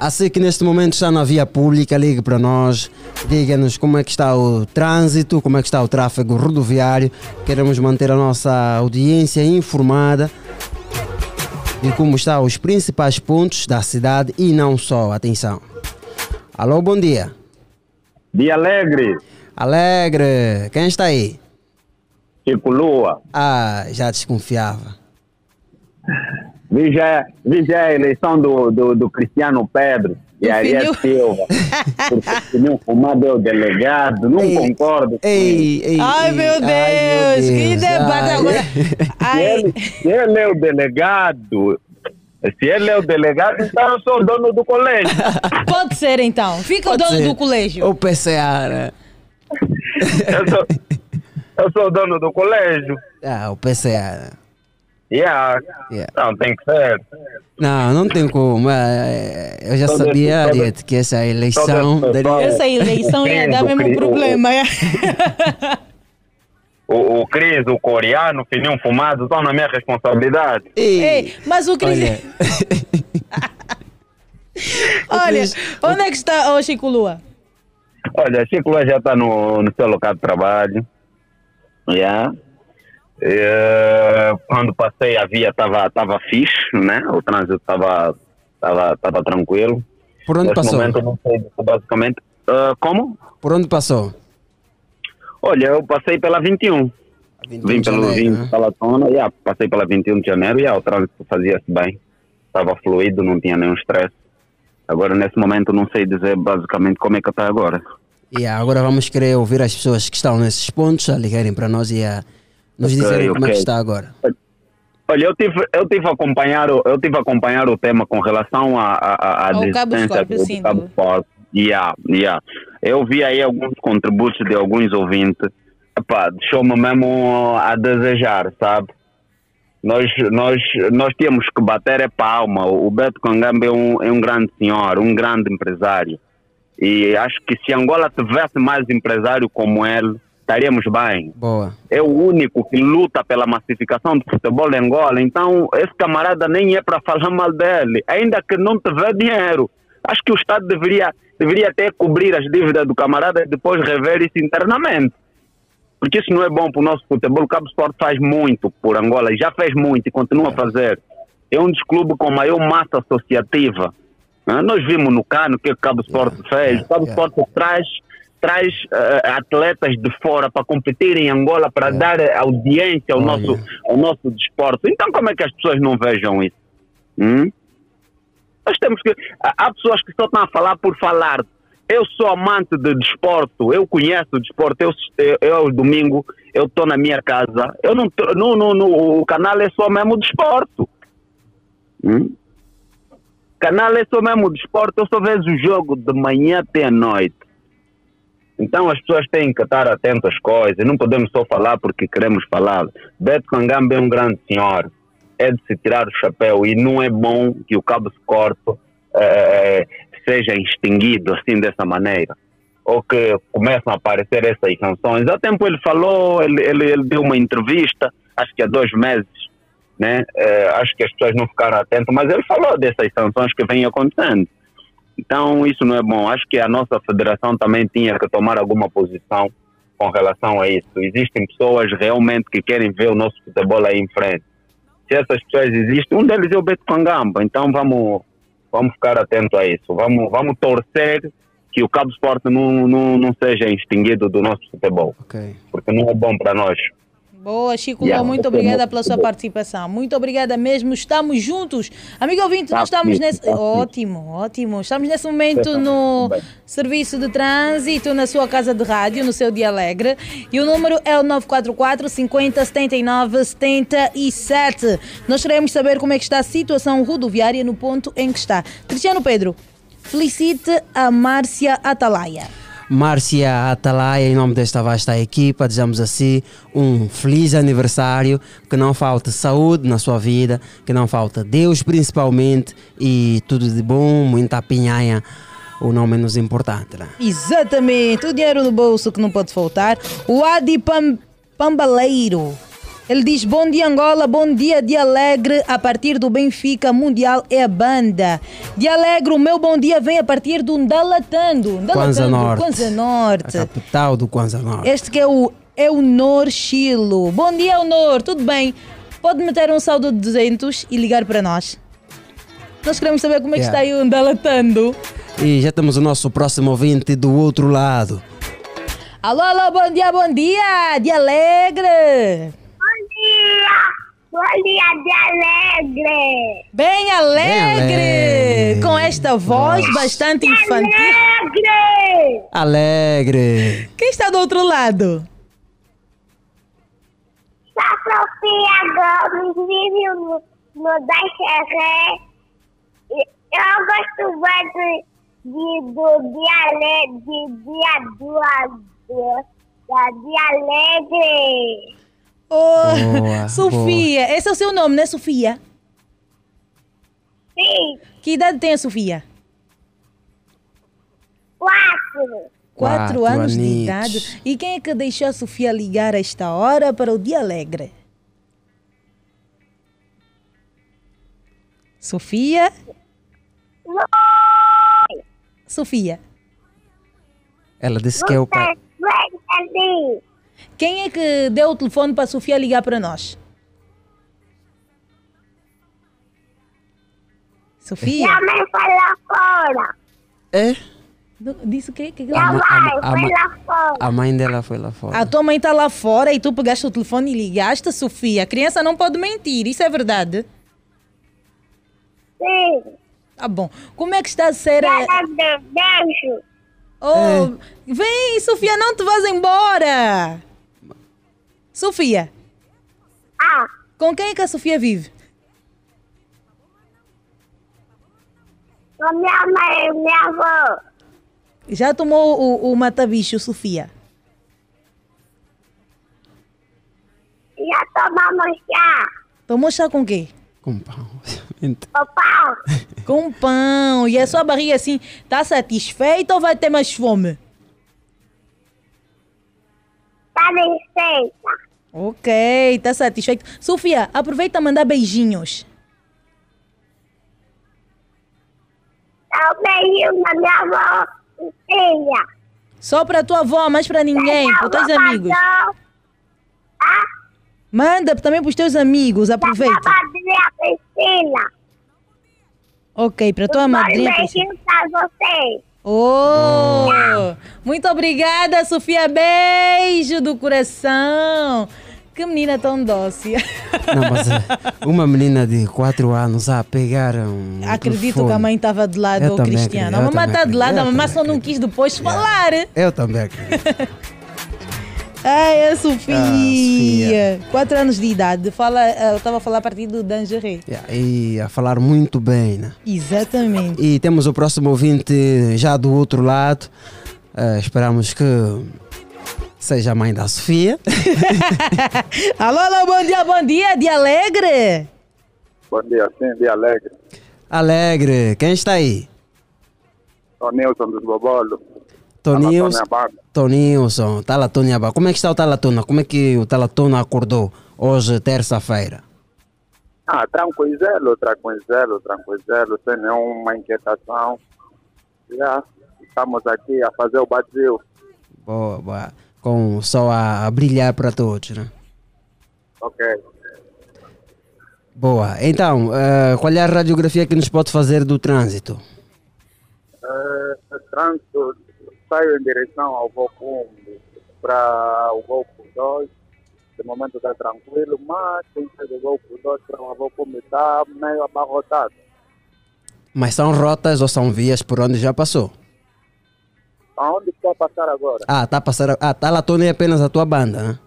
Speaker 12: Assim que neste momento está na via pública, ligue para nós, diga-nos como é que está o trânsito, como é que está o tráfego rodoviário. Queremos manter a nossa audiência informada de como estão os principais pontos da cidade e não só. Atenção. Alô, bom dia.
Speaker 32: Dia alegre.
Speaker 33: Alegre. Quem está aí?
Speaker 32: Chico Lua.
Speaker 33: Ah, já desconfiava.
Speaker 32: Vi já, vi já a eleição do, do, do Cristiano Pedro e
Speaker 33: Fininho.
Speaker 32: Silva. Porque o Fininho Fumado é o delegado. Não concordo. com
Speaker 33: Ei,
Speaker 32: isso.
Speaker 11: Ai, meu Deus, que debate agora.
Speaker 32: Se ele, se ele é o delegado, se ele é o delegado, então eu sou o dono do colégio.
Speaker 11: Pode ser então. Fica
Speaker 33: Pode
Speaker 11: o dono
Speaker 33: ser.
Speaker 11: do colégio.
Speaker 33: O PCA, né?
Speaker 32: Eu sou, eu sou o dono do colégio.
Speaker 33: Ah, o PCA.
Speaker 32: Yeah.
Speaker 33: Yeah.
Speaker 32: Não, tem que ser.
Speaker 33: Não, não tem como. eh, Eu já sabia,
Speaker 32: todas-
Speaker 33: Ariete, que essa eleição daria...
Speaker 11: Essa eleição ia dar
Speaker 32: O
Speaker 11: mesmo problema. é.
Speaker 32: O, o Cris, o coreano, o Fininho Fumado, estão na minha responsabilidade.
Speaker 11: Ei, mas o Cris. Olha, onde é que está o Chico Lua?
Speaker 32: Olha, Chico Lua já está no, no seu local de trabalho. Yeah. Eh, quando passei a via estava tava fixe, né? O trânsito estava tava, tava tranquilo.
Speaker 33: Por onde
Speaker 32: Neste
Speaker 33: passou?
Speaker 32: momento não sei basicamente. eh, como?
Speaker 33: Por onde passou?
Speaker 32: Olha, eu passei pela 21.
Speaker 33: 21
Speaker 32: Vim pelo
Speaker 33: janeiro,
Speaker 32: vim
Speaker 33: né?
Speaker 32: pela zona, yeah, passei pela 21 de janeiro e yeah, o trânsito fazia-se bem. Estava fluido, não tinha nenhum stress. Agora, nesse momento, não sei dizer basicamente como é que está agora.
Speaker 33: E agora vamos querer ouvir as pessoas que estão nesses pontos a ligarem para nós e a nos
Speaker 32: Ok,
Speaker 33: dizerem como é que está agora.
Speaker 32: Olha, eu tive, eu tive a acompanhar, o- eu tive a acompanhar o tema com relação à à- à- à
Speaker 11: Ao Cabo
Speaker 32: do, Cabo Sport. Yeah, yeah. Eu vi aí alguns contributos de alguns ouvintes. Epá, deixou-me mesmo a desejar, sabe? Nós, nós, nós temos que bater a palma. O Beto Cangambe é um, é um grande senhor, um grande empresário. E acho que se Angola tivesse mais empresário como ele, estaríamos bem
Speaker 33: Boa.
Speaker 32: é o único que luta pela massificação do futebol em Angola. Então, esse camarada nem é para falar mal dele, ainda que não tiver dinheiro. Acho que o Estado deveria, deveria até cobrir as dívidas do camarada e depois rever isso internamente. Porque isso não é bom para o nosso futebol. O Cabo Sport faz muito por Angola, já fez muito e continua a fazer. É um dos clubes com maior massa associativa. Ah, Nós vimos no CAN o que o Cabo Sport fez. O Cabo Sport traz, traz eh, atletas de fora para competir em Angola, para dar eh, audiência ao nosso, ao nosso desporto. Então, como é que as pessoas não vejam isso? Hum? Nós temos que. há- pessoas que só estão a falar por falar. Eu sou amante de desporto, eu conheço o desporto. Eu, eu, eu domingo, eu estou na minha casa. Eu não, não, não, não, o canal é só mesmo desporto. Hum? canal é só mesmo desporto, eu só vejo o jogo de manhã até à noite. Então as pessoas têm que estar atentas às coisas, não podemos só falar porque queremos falar. Beto Cangambe é um grande senhor, é de se tirar o chapéu e não é bom que o Cabo Corpo eh, seja extinguido assim dessa maneira. Ou que começam a aparecer essas sanções. Há tempo ele falou, ele, ele, ele deu uma entrevista, acho que há dois meses, né? Eh, acho que as pessoas não ficaram atentas, mas ele falou dessas sanções que vêm acontecendo. Então, isso não é bom. Acho que a nossa federação também tinha que tomar alguma posição com relação a isso. Existem pessoas realmente que querem ver o nosso futebol aí em frente. Se essas pessoas existem, um deles é o Beto Cangamba. Então, vamos, vamos ficar atentos a isso. Vamos, vamos torcer que o Cabo Sport não, não, não seja extinguido do nosso futebol. Porque não é bom para nós.
Speaker 11: Boa, Chico
Speaker 32: Yeah,
Speaker 11: muito
Speaker 32: eu
Speaker 11: obrigada pela sua participação. Muito obrigada mesmo. Estamos juntos. Amigo ouvinte,
Speaker 32: Tá
Speaker 11: nós estamos
Speaker 32: fixe,
Speaker 11: nesse.
Speaker 32: tá.
Speaker 11: Ótimo, ótimo. Estamos nesse momento no serviço de trânsito, na sua casa de rádio, no seu dia alegre. E o número é o 944 50 79 77. Nós queremos saber como é que está a situação rodoviária no ponto em que está. Cristiano Pedro, felicite a Márcia Atalaia.
Speaker 33: Márcia Atalaia, em nome desta vasta equipa, desejamos assim um feliz aniversário, que não falte saúde na sua vida, que não falte Deus principalmente e tudo de bom, muita pinhanha, o não menos importante. Né?
Speaker 11: Exatamente, o dinheiro no bolso que não pode faltar. O Adi Pam- Pambaleiro. Ele diz: Bom dia, Angola, bom dia, dia alegre. A partir do Benfica Mundial é a banda. Dia alegre, o meu bom dia vem a partir do Ndalatando.
Speaker 33: Kwanza Norte.
Speaker 11: Kwanza Norte.
Speaker 33: A capital do Kwanza Norte.
Speaker 11: Este que é o Eunor Chilo. Bom dia, Eunor, tudo bem? Pode meter um saldo de 200 e ligar para nós. Nós queremos saber como é que
Speaker 33: Yeah.
Speaker 11: está aí o Ndalatando.
Speaker 12: E já temos o nosso próximo ouvinte do outro lado.
Speaker 11: Alô, alô, bom dia, bom dia, de alegre.
Speaker 34: Dia! De alegre!
Speaker 11: Bem alegre,
Speaker 12: alegre.
Speaker 11: com esta voz bastante infantil.
Speaker 34: Alegre!
Speaker 12: Alegre.
Speaker 11: Quem está do outro lado?
Speaker 34: A Sofia Gomes vive no, no da Xerré. E Eu gosto muito de, do dia alegre, de dia duas, do- da dia alegre.
Speaker 11: Oh,
Speaker 34: Boa,
Speaker 11: Sofia, esse é o seu nome, né, Sofia?
Speaker 34: Sim,
Speaker 11: Que idade tem a Sofia?
Speaker 34: quatro.
Speaker 11: Quatro
Speaker 12: Quatro
Speaker 11: anos de idade. E quem é que deixou a Sofia ligar a esta hora para o dia alegre? Sofia? Sofia,
Speaker 12: Ela disse que é o pai.
Speaker 11: Quem é que deu o telefone para a Sofia ligar para nós? Sofia?
Speaker 34: Minha mãe foi lá fora.
Speaker 12: É?
Speaker 11: Do- Disse o quê? Que
Speaker 34: Minha mãe
Speaker 12: a
Speaker 34: foi
Speaker 12: mãe-
Speaker 34: lá fora.
Speaker 12: A mãe dela foi lá fora.
Speaker 11: A tua mãe está lá fora e tu pegaste o telefone e ligaste, Sofia. A criança não pode mentir, isso é verdade?
Speaker 34: Sim.
Speaker 11: Tá bom. Como é que está a ser... a-
Speaker 34: Beijo.
Speaker 11: Oh, Vem, Sofia, não te vás embora. Sofia.
Speaker 34: Ah.
Speaker 11: Com quem é que a Sofia vive?
Speaker 34: Com minha mãe e minha avó.
Speaker 11: Já tomou o, o mata-bicho, Sofia?
Speaker 34: Já tomamos chá.
Speaker 11: Tomou chá com quê?
Speaker 12: Com pão.
Speaker 34: O pão.
Speaker 11: Com pão. E a sua barriga assim, tá satisfeita ou vai ter mais fome?
Speaker 34: Tá licença.
Speaker 11: Ok, tá satisfeito. Sofia, aproveita a mandar beijinhos.
Speaker 34: Dá um beijinho na minha avó filha.
Speaker 11: Só pra tua avó, mas pra ninguém, pros teus amigos.
Speaker 34: Ah,
Speaker 11: Manda também pros teus amigos, aproveita.
Speaker 34: madrinha Priscila.
Speaker 11: Ok, pra tua
Speaker 34: Um
Speaker 11: madrinha. Priscila.
Speaker 34: beijinho pra vocês.
Speaker 11: Oh! Muito obrigada, Sofia. Beijo do coração. Que menina tão doce.
Speaker 12: Não, mas eh, uma menina de 4 anos a pegar um.
Speaker 11: Acredito que a mãe estava de lado,
Speaker 12: Eu
Speaker 11: Cristiana. A mamãe está de lado, a mamãe só não quis depois falar.
Speaker 12: Eu também acredito.
Speaker 11: Ai, a Sofia.
Speaker 12: Ah, Sofia.
Speaker 11: Quatro anos de idade. Fala, eu estava a falar a partir do Dangeré.
Speaker 12: Yeah, E a falar muito bem, né?
Speaker 11: Exatamente.
Speaker 12: E temos o próximo ouvinte já do outro lado. Eh, esperamos que seja a mãe da Sofia.
Speaker 11: alô, alô, bom dia, bom dia, de alegre.
Speaker 14: Bom dia, sim, dia alegre.
Speaker 12: Alegre, quem está aí?
Speaker 14: Sou Nilson dos Bobolos.
Speaker 12: Tonilson. Tonilson, Talatona. Como é que está o Talatona? Como é que o Talatona acordou hoje, terça-feira?
Speaker 14: Ah, tranquilo, tranquilo, tranquilo, sem nenhuma inquietação. Já estamos aqui a fazer o Brasil.
Speaker 12: Boa, boa. Com o sol a, a brilhar para todos, né?
Speaker 14: Ok.
Speaker 12: Boa. Então, eh, qual é a radiografia que nos pode fazer do trânsito?
Speaker 14: Uh, trânsito, saio em direção ao Golfo 1 para o Golfo 2. De momento está tranquilo, mas quem sai do Golfo 2 para o Golfo 1 está meio abarrotado.
Speaker 12: Mas são rotas ou são vias por onde já passou?
Speaker 14: Aonde está a passar agora?
Speaker 12: Ah, tá a passar. Ah, Talatona é apenas a tua banda, né?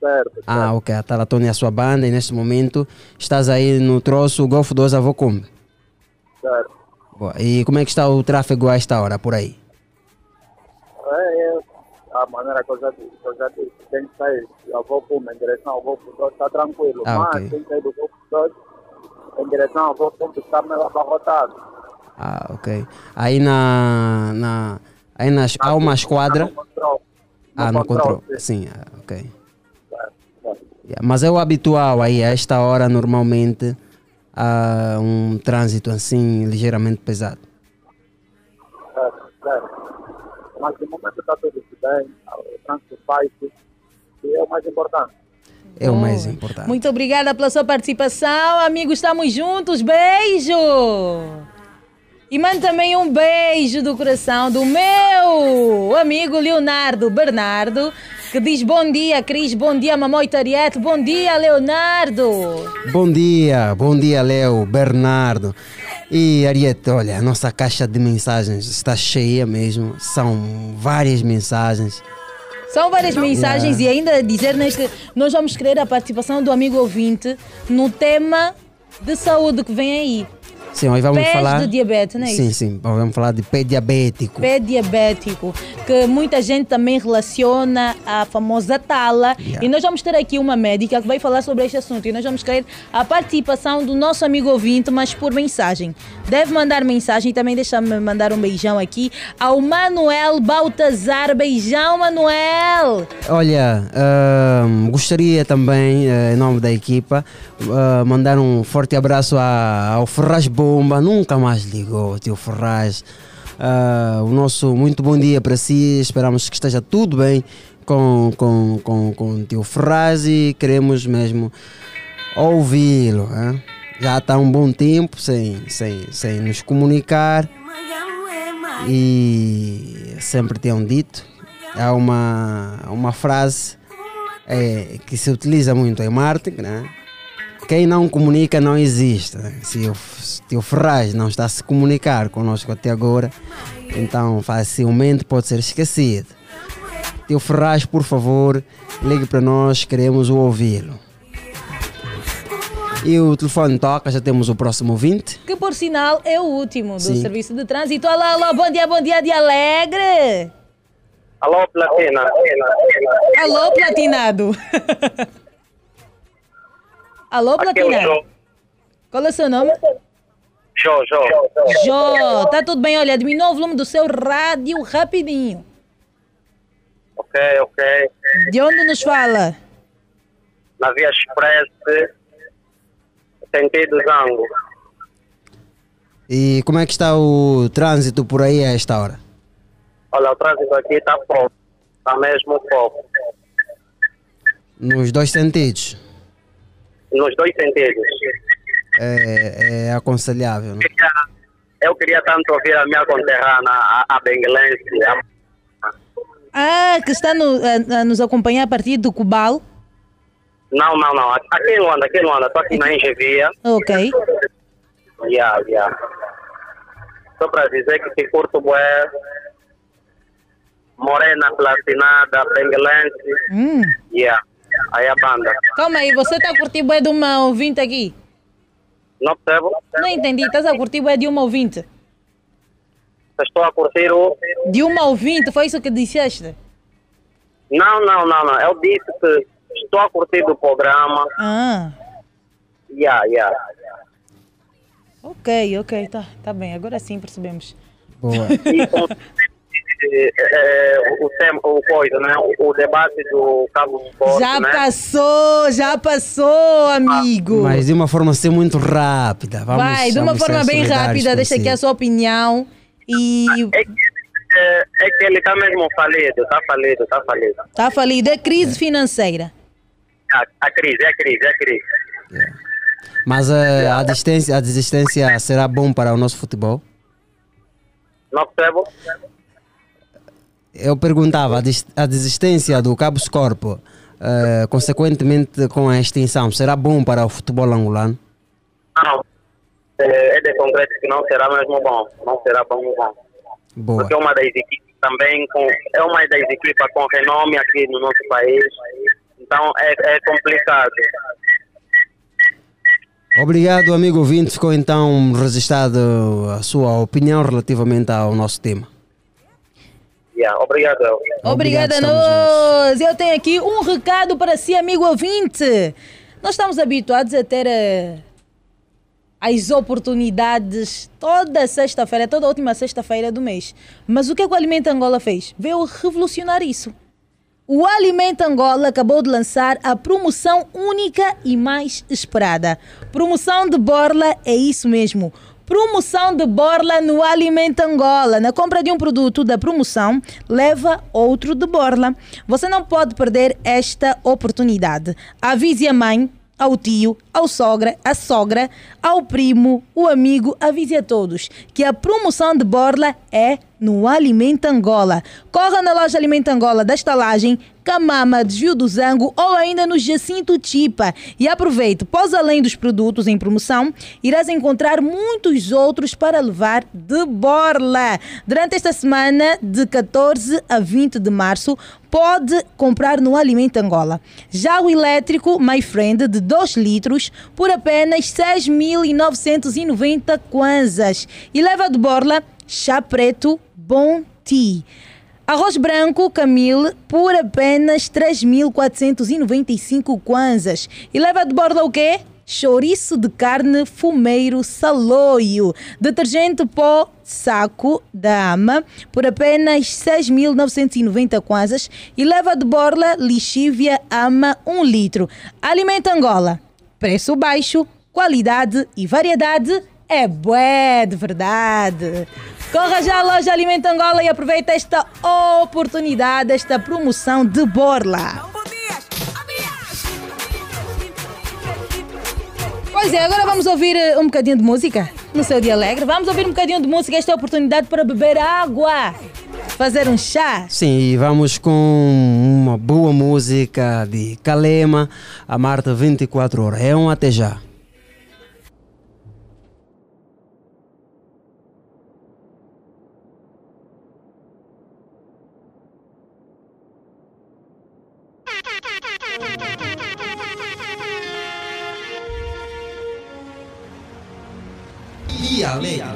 Speaker 14: Certo.
Speaker 12: Ah, ok. A Talatona é a sua banda e neste momento estás aí no troço Golfo 2 Avocumbe.
Speaker 14: Certo.
Speaker 12: Boa. E como é que está o tráfego a esta hora por aí?
Speaker 14: É, é a maneira que eu já disse, que eu já disse. Quem sai do Golfo 1 em direção ao Golfo 2 está tranquilo,
Speaker 12: Ah,
Speaker 14: mas
Speaker 12: ok.
Speaker 14: quem sai do Golfo 2 em direção ao Golfo 1 está meio abarrotado.
Speaker 12: Ah, ok. Aí na. na aí nas, há uma esquadra.
Speaker 14: Control.
Speaker 12: Ah, no
Speaker 14: control,
Speaker 12: controle. Sim, ah, ok. Yeah, Mas é o habitual aí, a esta hora normalmente há um trânsito assim ligeiramente pesado.
Speaker 14: Mas de momento está tudo bem, o trânsito faz e é o mais importante.
Speaker 12: É o mais importante.
Speaker 11: Muito obrigada pela sua participação. Amigos, estamos juntos. Beijo! E mando também um beijo do coração do meu amigo Leonardo Bernardo, que diz bom dia, Cris, bom dia, Mamãe Tariete, bom dia, Leonardo.
Speaker 12: Bom dia, bom dia, Léo, Bernardo. E Ariete, olha, a nossa caixa de mensagens está cheia mesmo. São várias mensagens.
Speaker 11: São várias mensagens e ainda dizer né, que nós vamos querer a participação do amigo ouvinte no tema de saúde que vem aí.
Speaker 12: Sim, hoje vamos
Speaker 11: Pés
Speaker 12: falar.
Speaker 11: de diabetes, não é
Speaker 12: Sim,
Speaker 11: isso?
Speaker 12: sim, vamos falar de pé diabético.
Speaker 11: Pé diabético, que muita gente também relaciona a famosa tala. E nós vamos ter aqui uma médica que vai falar sobre este assunto. E nós vamos querer a participação do nosso amigo ouvinte, mas por mensagem. Deve mandar mensagem e também deixa-me mandar um beijão aqui ao Manuel Baltazar. Beijão, Manuel!
Speaker 12: Olha, ahm, gostaria também, eh, em nome da equipa, ah, mandar um forte abraço a- ao Ferraz Bomba. Nunca mais ligou, tio Ferraz. Ah, o nosso muito bom dia para si. Esperamos que esteja tudo bem com, com, com, com tio Ferraz e queremos mesmo ouvi-lo. Já está um bom tempo sem, sem, sem nos comunicar e sempre tenham dito. Há uma, uma frase eh, que se utiliza muito em marketing, né? Quem não comunica não existe. né? Se o, se o Ferraz não está a se comunicar conosco até agora, então facilmente pode ser esquecido. Tio Ferraz, por favor, ligue para nós, queremos o ouvi-lo. E o telefone toca, já temos o próximo ouvinte.
Speaker 11: Que por sinal é o último do
Speaker 12: Sim.
Speaker 11: serviço de trânsito. Alô, alô, bom dia, bom dia de alegre!
Speaker 10: Alô, Platina.
Speaker 11: Alô, platinado! alô,
Speaker 10: Aqui é.
Speaker 11: Qual é o seu nome?
Speaker 10: Jô, Jô.
Speaker 11: Jô, tá tudo bem? Olha, diminuiu o volume do seu rádio rapidinho.
Speaker 10: Ok, ok.
Speaker 11: De onde nos fala?
Speaker 10: Na Via Express, sentido Zango.
Speaker 12: E como é que está o trânsito por aí a esta hora?
Speaker 10: Olha, o trânsito aqui está pouco. Está mesmo pouco.
Speaker 12: Nos dois sentidos.
Speaker 10: Nos dois sentidos.
Speaker 12: É, é aconselhável. Né?
Speaker 10: Eu queria tanto ouvir a minha conterrânea, a, a benguelense. a-
Speaker 11: Ah, que está no- a, a nos acompanhar a partir do Cubal.
Speaker 10: Não, não, não. Aqui em Luanda, aqui em Luanda. Estou aqui na Engevia.
Speaker 11: Ok.
Speaker 10: Yeah, yeah. Só para dizer que te curto bué. Morena, platinada, benguelense.
Speaker 11: Hum.
Speaker 10: Yeah. Aí a banda.
Speaker 11: Calma aí, você está a curtir bué de uma ouvinte aqui?
Speaker 10: Não percebo?
Speaker 11: Não entendi, estás a curtir bué de uma ouvinte?
Speaker 10: Estou a curtir o...
Speaker 11: De uma ouvinte, foi isso que disseste?
Speaker 10: Não, não, não, não. Eu disse que estou a curtir do programa.
Speaker 11: Ah,
Speaker 10: Yeah, yeah.
Speaker 11: ok, ok, tá, tá bem, agora sim percebemos.
Speaker 12: Boa.
Speaker 10: Eh, eh, o tema, o coisa, né? O, o debate do Cabo Sport,
Speaker 11: Já
Speaker 10: né?
Speaker 11: passou, já passou, amigo.
Speaker 12: Mas de uma forma assim muito rápida. Vamos,
Speaker 11: Vai, de uma forma bem rápida, deixa aqui a sua opinião. E
Speaker 10: É, é que ele está mesmo falido, está falido, está falido.
Speaker 11: tá falido, é crise financeira.
Speaker 10: A, a crise, é a crise, é a crise.
Speaker 12: Mas eh, a, desistência, a desistência será bom para o nosso futebol?
Speaker 10: Não percebo?
Speaker 12: Eu perguntava, a, des- a desistência do Cabo Corpo, eh, consequentemente com a extinção, será bom para o futebol angolano?
Speaker 10: Não. É, é de concreto que não será mesmo bom. Não será bom, bom.
Speaker 12: Boa.
Speaker 10: Porque é uma das equipes também com. É uma das equipes com renome aqui no nosso país. Então é, é complicado.
Speaker 12: Obrigado, amigo ouvinte. Ficou então registrado a sua opinião relativamente ao nosso tema.
Speaker 10: Yeah, obrigado.
Speaker 11: Obrigada a
Speaker 12: estamos
Speaker 11: nós. Eu tenho aqui um recado para si, amigo ouvinte. Nós estamos habituados a ter eh, as oportunidades toda sexta-feira, toda última sexta-feira do mês. Mas o que, é que o Alimento Angola fez? Veio revolucionar isso. O Alimento Angola acabou de lançar a promoção única e mais esperada. Promoção de Borla é isso mesmo. Promoção de Borla no Alimento Angola. Na compra de um produto da promoção, leva outro de Borla. Você não pode perder esta oportunidade. Avise a mãe, ao tio, ao sogra, à sogra, ao primo, o amigo, avise a todos que a promoção de borla é no Alimenta Angola. Corra na loja Alimenta Angola da estalagem Camama, Desvio do Zango ou ainda no Jacinto Tipa. E aproveite, pois além dos produtos em promoção, irás encontrar muitos outros para levar de borla. Durante esta semana, de 14 a 20 de março, pode comprar no Alimento Angola. Já o elétrico My Friend de 2 litros por apenas 6.990 kwanzas. E leva de borla chá preto Bom Tea. Arroz branco Camille por apenas 3.495 kwanzas. E leva de borda o quê? Chouriço de carne fumeiro saloio. Detergente pó saco da ama por apenas 6.990 kwanzas. E leva de borla lixívia ama 1 litro. Alimento Angola. Preço baixo, qualidade e variedade é bué de verdade. Corra já à loja Alimento Angola e aproveita esta oportunidade, esta promoção de borla. Pois é, agora vamos ouvir eh, um bocadinho de música no seu dia alegre. Vamos ouvir um bocadinho de música, esta é a oportunidade para beber água, fazer um chá.
Speaker 12: Sim, e vamos com uma boa música de Kalema, a Marta 24 horas. É um até já.
Speaker 1: Via Alegre. Via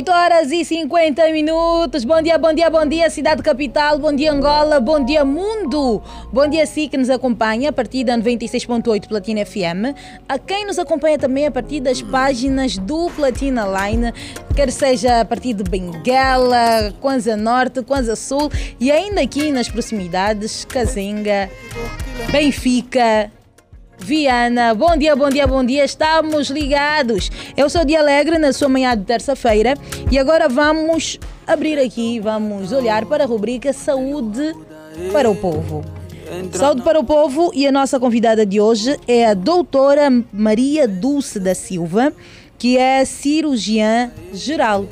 Speaker 11: 8 horas e 50 minutos. Bom dia, bom dia, bom dia, cidade capital. Bom dia, Angola. Bom dia, mundo. Bom dia, si que nos acompanha a partir da 96.8 Platina FM. A quem nos acompanha também a partir das páginas do Platina Line, quer seja a partir de Benguela, Kwanza Norte, Kwanza Sul e ainda aqui nas proximidades, Cazenga, Benfica. Viana, bom dia, bom dia, bom dia, estamos ligados. Eu sou Dia Alegre na sua manhã de terça-feira e agora vamos abrir aqui, vamos olhar para a rubrica Saúde para o Povo. Saúde para o Povo e a nossa convidada de hoje é a doutora Maria Dulce da Silva, que é cirurgiã geral.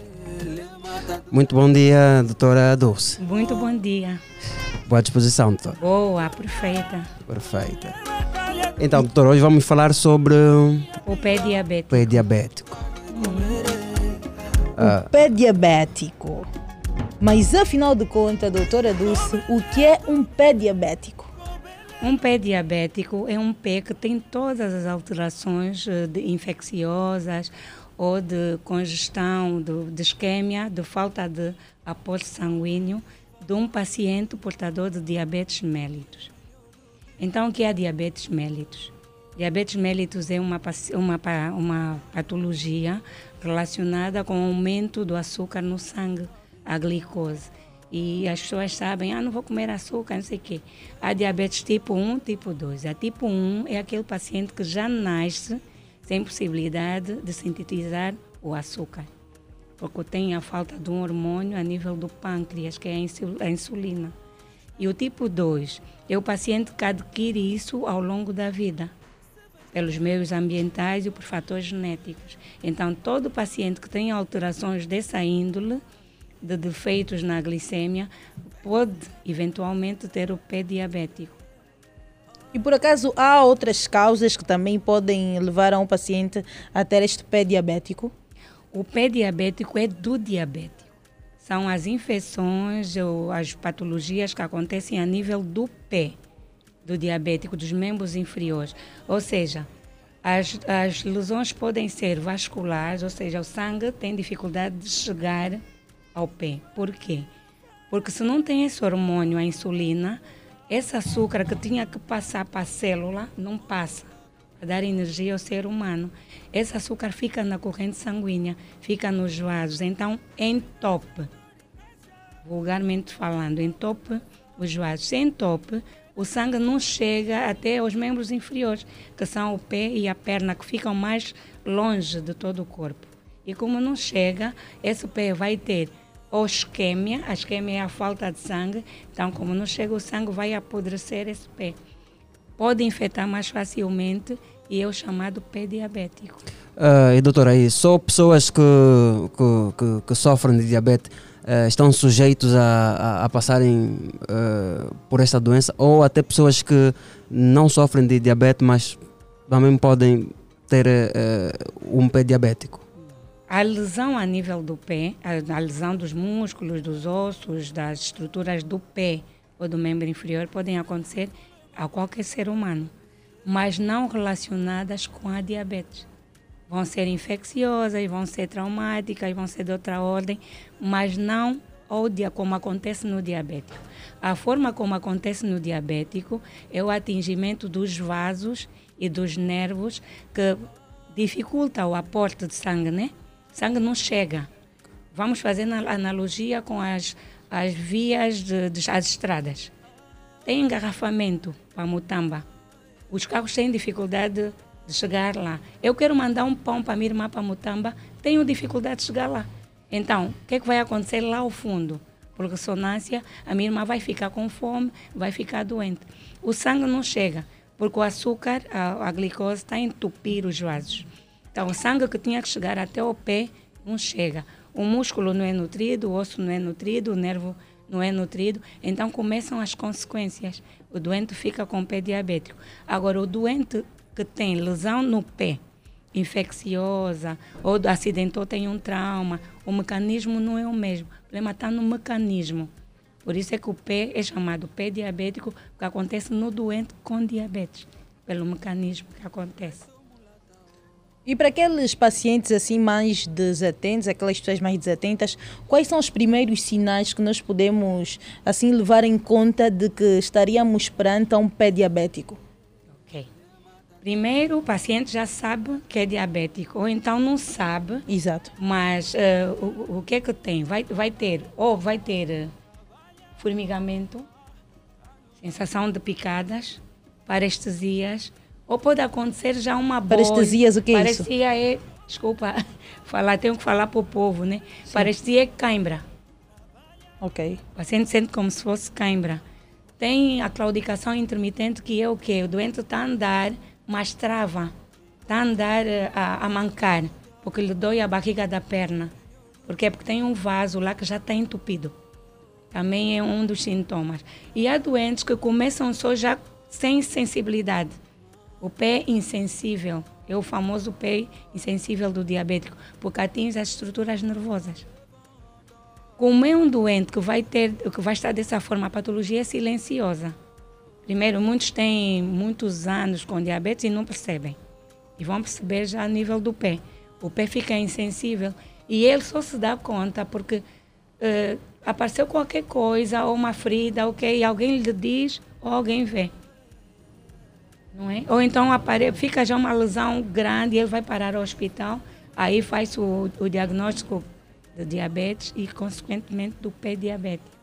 Speaker 33: Muito bom dia, doutora Dulce.
Speaker 35: Muito bom dia.
Speaker 33: Boa disposição, doutora.
Speaker 35: Boa, perfeita.
Speaker 33: Perfeita. Então, doutor, hoje vamos falar sobre
Speaker 35: O pé diabético.
Speaker 33: pé diabético.
Speaker 11: O pé diabético. Mas afinal de contas, doutora Dulce, o que é um pé diabético?
Speaker 35: Um pé diabético é um pé que tem todas as alterações eh, de infecciosas ou de congestão, de, de isquemia, de falta de aporte sanguíneo de um paciente portador de diabetes mellitus. Então, o que é diabetes mellitus? Diabetes mellitus é uma, uma, uma patologia relacionada com o aumento do açúcar no sangue, a glicose. E as pessoas sabem, ah, não vou comer açúcar, não sei o quê. Há diabetes tipo 1, tipo 2. A tipo 1 é aquele paciente que já nasce sem possibilidade de sintetizar o açúcar, porque tem a falta de um hormônio a nível do pâncreas, que é a insulina. E o tipo 2 é o paciente que adquire isso ao longo da vida, pelos meios ambientais e por fatores genéticos. Então, todo paciente que tem alterações dessa índole, de defeitos na glicemia, pode eventualmente ter o pé diabético.
Speaker 11: E por acaso há outras causas que também podem levar a um paciente a ter este pé diabético?
Speaker 35: O pé diabético é do diabético. São as infecções ou as patologias que acontecem a nível do pé do diabético, dos membros inferiores. Ou seja, as, as lesões podem ser vasculares, ou seja, o sangue tem dificuldade de chegar ao pé. Por quê? Porque se não tem esse hormônio, a insulina, esse açúcar que tinha que passar para a célula não passa para dar energia ao ser humano. Esse açúcar fica na corrente sanguínea, fica nos vasos, então entope. Vulgarmente falando, entope os vasos. Se entope, o sangue não chega até os membros inferiores, que são o pé e a perna, que ficam mais longe de todo o corpo. E como não chega, esse pé vai ter ou isquemia, a isquemia é a falta de sangue, então como não chega o sangue, vai apodrecer esse pé. Pode infectar mais facilmente e é o chamado pé diabético.
Speaker 33: Ah, e doutora, aí, só pessoas que, que, que, que sofrem de diabetes eh, estão sujeitos a, a, a passarem eh, por esta doença ou até pessoas que não sofrem de diabetes, mas também podem ter eh, um pé diabético?
Speaker 35: A lesão a nível do pé, a, a lesão dos músculos, dos ossos, das estruturas do pé ou do membro inferior podem acontecer a qualquer ser humano, mas não relacionadas com a diabetes. Vão ser infecciosas, vão ser traumáticas, vão ser de outra ordem, mas não dia, como acontece no diabético. A forma como acontece no diabético é o atingimento dos vasos e dos nervos que dificulta o aporte de sangue, né? Sangue não chega. Vamos fazer na- analogia com as, as vias de, de- as estradas. Tem engarrafamento para Mutamba. Os carros têm dificuldade de chegar lá. Eu quero mandar um pão para minha irmã para Mutamba, tenho dificuldade de chegar lá. Então, o que, é que vai acontecer lá ao fundo? Por ressonância, a minha irmã vai ficar com fome, vai ficar doente. O sangue não chega, porque o açúcar, a, a glicose, está a entupir os vasos. Então, o sangue que tinha que chegar até o pé não chega. O músculo não é nutrido, o osso não é nutrido, o nervo não é nutrido. Então, começam as consequências. O doente fica com o pé diabético. Agora, o doente que tem lesão no pé, infecciosa, ou acidentou, tem um trauma, o mecanismo não é o mesmo. O problema está no mecanismo. Por isso é que o pé é chamado pé diabético, porque acontece no doente com diabetes, pelo mecanismo que acontece.
Speaker 11: E para aqueles pacientes assim mais desatentos, aquelas pessoas mais desatentas, quais são os primeiros sinais que nós podemos assim levar em conta de que estaríamos perante um pé diabético?
Speaker 35: Primeiro, o paciente já sabe que é diabético, ou então não sabe.
Speaker 11: Exato.
Speaker 35: Mas eh, o, o que é que tem? Vai, vai ter, ou vai ter eh, formigamento, sensação de picadas, parestesias, ou pode acontecer já uma bolha.
Speaker 11: Parestesias, o que é isso?
Speaker 35: Parestesia é, desculpa, falar, tenho que falar para o povo, né? Parestesia é cãibra.
Speaker 11: Ok.
Speaker 35: O paciente sente como se fosse cãibra. Tem a claudicação intermitente, que é o quê? O doente está a andar, mas trava. Está a andar eh, a, a mancar, porque lhe dói a barriga da perna. Por quê? Porque tem um vaso lá que já está entupido. Também é um dos sintomas. E há doentes que começam só já sem sensibilidade. O pé insensível é o famoso pé insensível do diabético, porque atinge as estruturas nervosas. Como é um doente que vai ter, que vai estar dessa forma, a patologia é silenciosa. Primeiro, muitos têm muitos anos com diabetes e não percebem. E vão perceber já a nível do pé. O pé fica insensível e ele só se dá conta porque eh, apareceu qualquer coisa, ou uma ferida, ok, e alguém lhe diz ou alguém vê. Não é? Ou então fica já uma lesão grande e ele vai parar ao hospital, aí faz o, o diagnóstico de diabetes e, consequentemente, do pé diabético.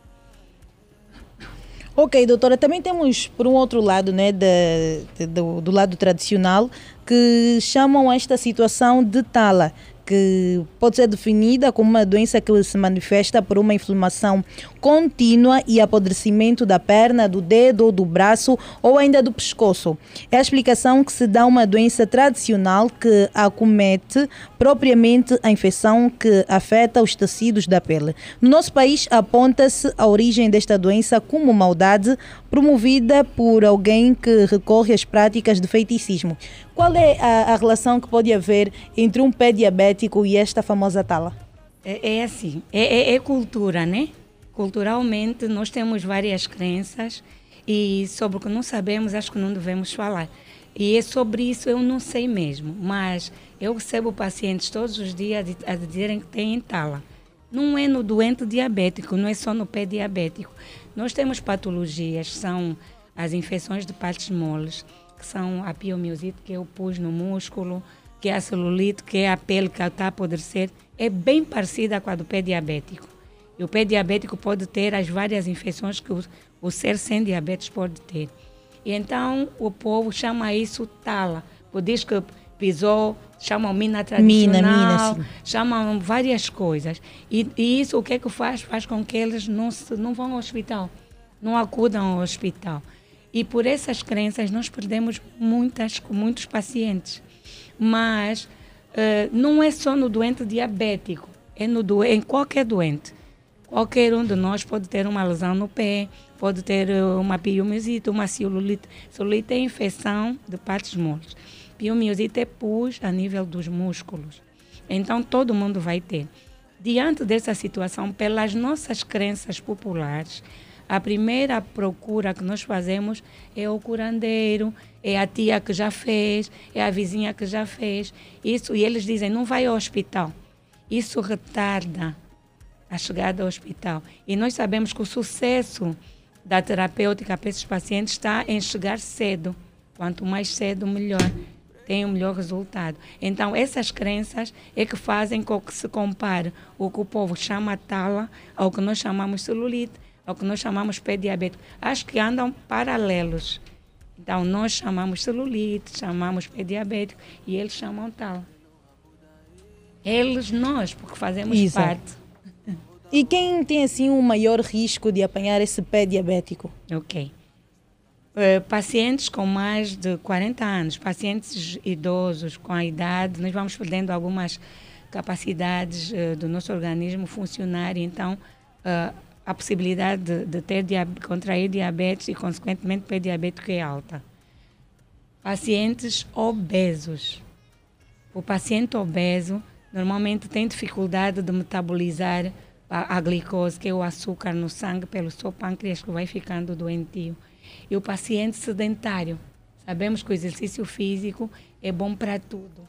Speaker 11: Ok, doutora, também temos por um outro lado, né, de- de- do, do lado tradicional, que chamam esta situação de tala, que pode ser definida como uma doença que se manifesta por uma inflamação contínua e apodrecimento da perna, do dedo ou do braço ou ainda do pescoço. É a explicação que se dá a uma doença tradicional que acomete propriamente a infecção que afeta os tecidos da pele. No nosso país, aponta-se a origem desta doença como maldade promovida por alguém que recorre às práticas de feiticismo. Qual é a, a relação que pode haver entre um pé diabético e esta famosa tala?
Speaker 35: É, é assim, é, é- é cultura, né? Culturalmente, nós temos várias crenças e sobre o que não sabemos, acho que não devemos falar. E é sobre isso eu não sei mesmo, mas eu recebo pacientes todos os dias a dizerem que têm tala. Não é no doente diabético, não é só no pé diabético. Nós temos patologias, são as infecções de partes moles, que são a piomiosite, que é o pus no músculo, que é a celulite, que é a pele que está a apodrecer. É bem parecida com a do pé diabético. E o pé diabético pode ter as várias infecções que o, o ser sem diabetes pode ter. E então o povo chama isso tala. Por diz que pisou, chamam mina tradicional,
Speaker 11: mina, sim.
Speaker 35: chamam várias coisas. E, e isso o que é que faz? Faz com que eles não, se, não vão ao hospital, não acudam ao hospital. E por essas crenças nós perdemos muitas, muitos pacientes. Mas eh, não é só no doente diabético, é no do, em qualquer doente. Qualquer um de nós pode ter uma lesão no pé, pode ter eh, uma piomiosite, uma celulite. Celulite é infecção de partes moles. Piomiosite é pus a nível dos músculos. Então todo mundo vai ter. Diante dessa situação, pelas nossas crenças populares, a primeira procura que nós fazemos é o curandeiro, é a tia que já fez, é a vizinha que já fez. Isso, e eles dizem, não vai ao hospital. Isso retarda a chegada ao hospital. E nós sabemos que o sucesso da terapêutica para esses pacientes está em chegar cedo. Quanto mais cedo, melhor. Tem o melhor resultado. Então, essas crenças é que fazem com que se compare o que o povo chama tala ao que nós chamamos celulite, ao que nós chamamos pé diabético. Acho que andam paralelos. Então, nós chamamos celulite, chamamos pé diabético e eles chamam tala. Eles, nós, porque fazemos
Speaker 11: Exato.
Speaker 35: parte.
Speaker 11: E quem tem assim um maior risco de apanhar esse pé diabético?
Speaker 35: Ok. Eh, pacientes com mais de 40 anos, pacientes idosos com a idade, nós vamos perdendo algumas capacidades eh, do nosso organismo funcionar, então eh, a possibilidade de, de ter diab- contrair diabetes e, consequentemente, pé diabético é alta. Pacientes obesos. O paciente obeso normalmente tem dificuldade de metabolizar a, a glicose, que é o açúcar no sangue, pelo seu pâncreas que vai ficando doentio. E o paciente sedentário. Sabemos que o exercício físico é bom para tudo.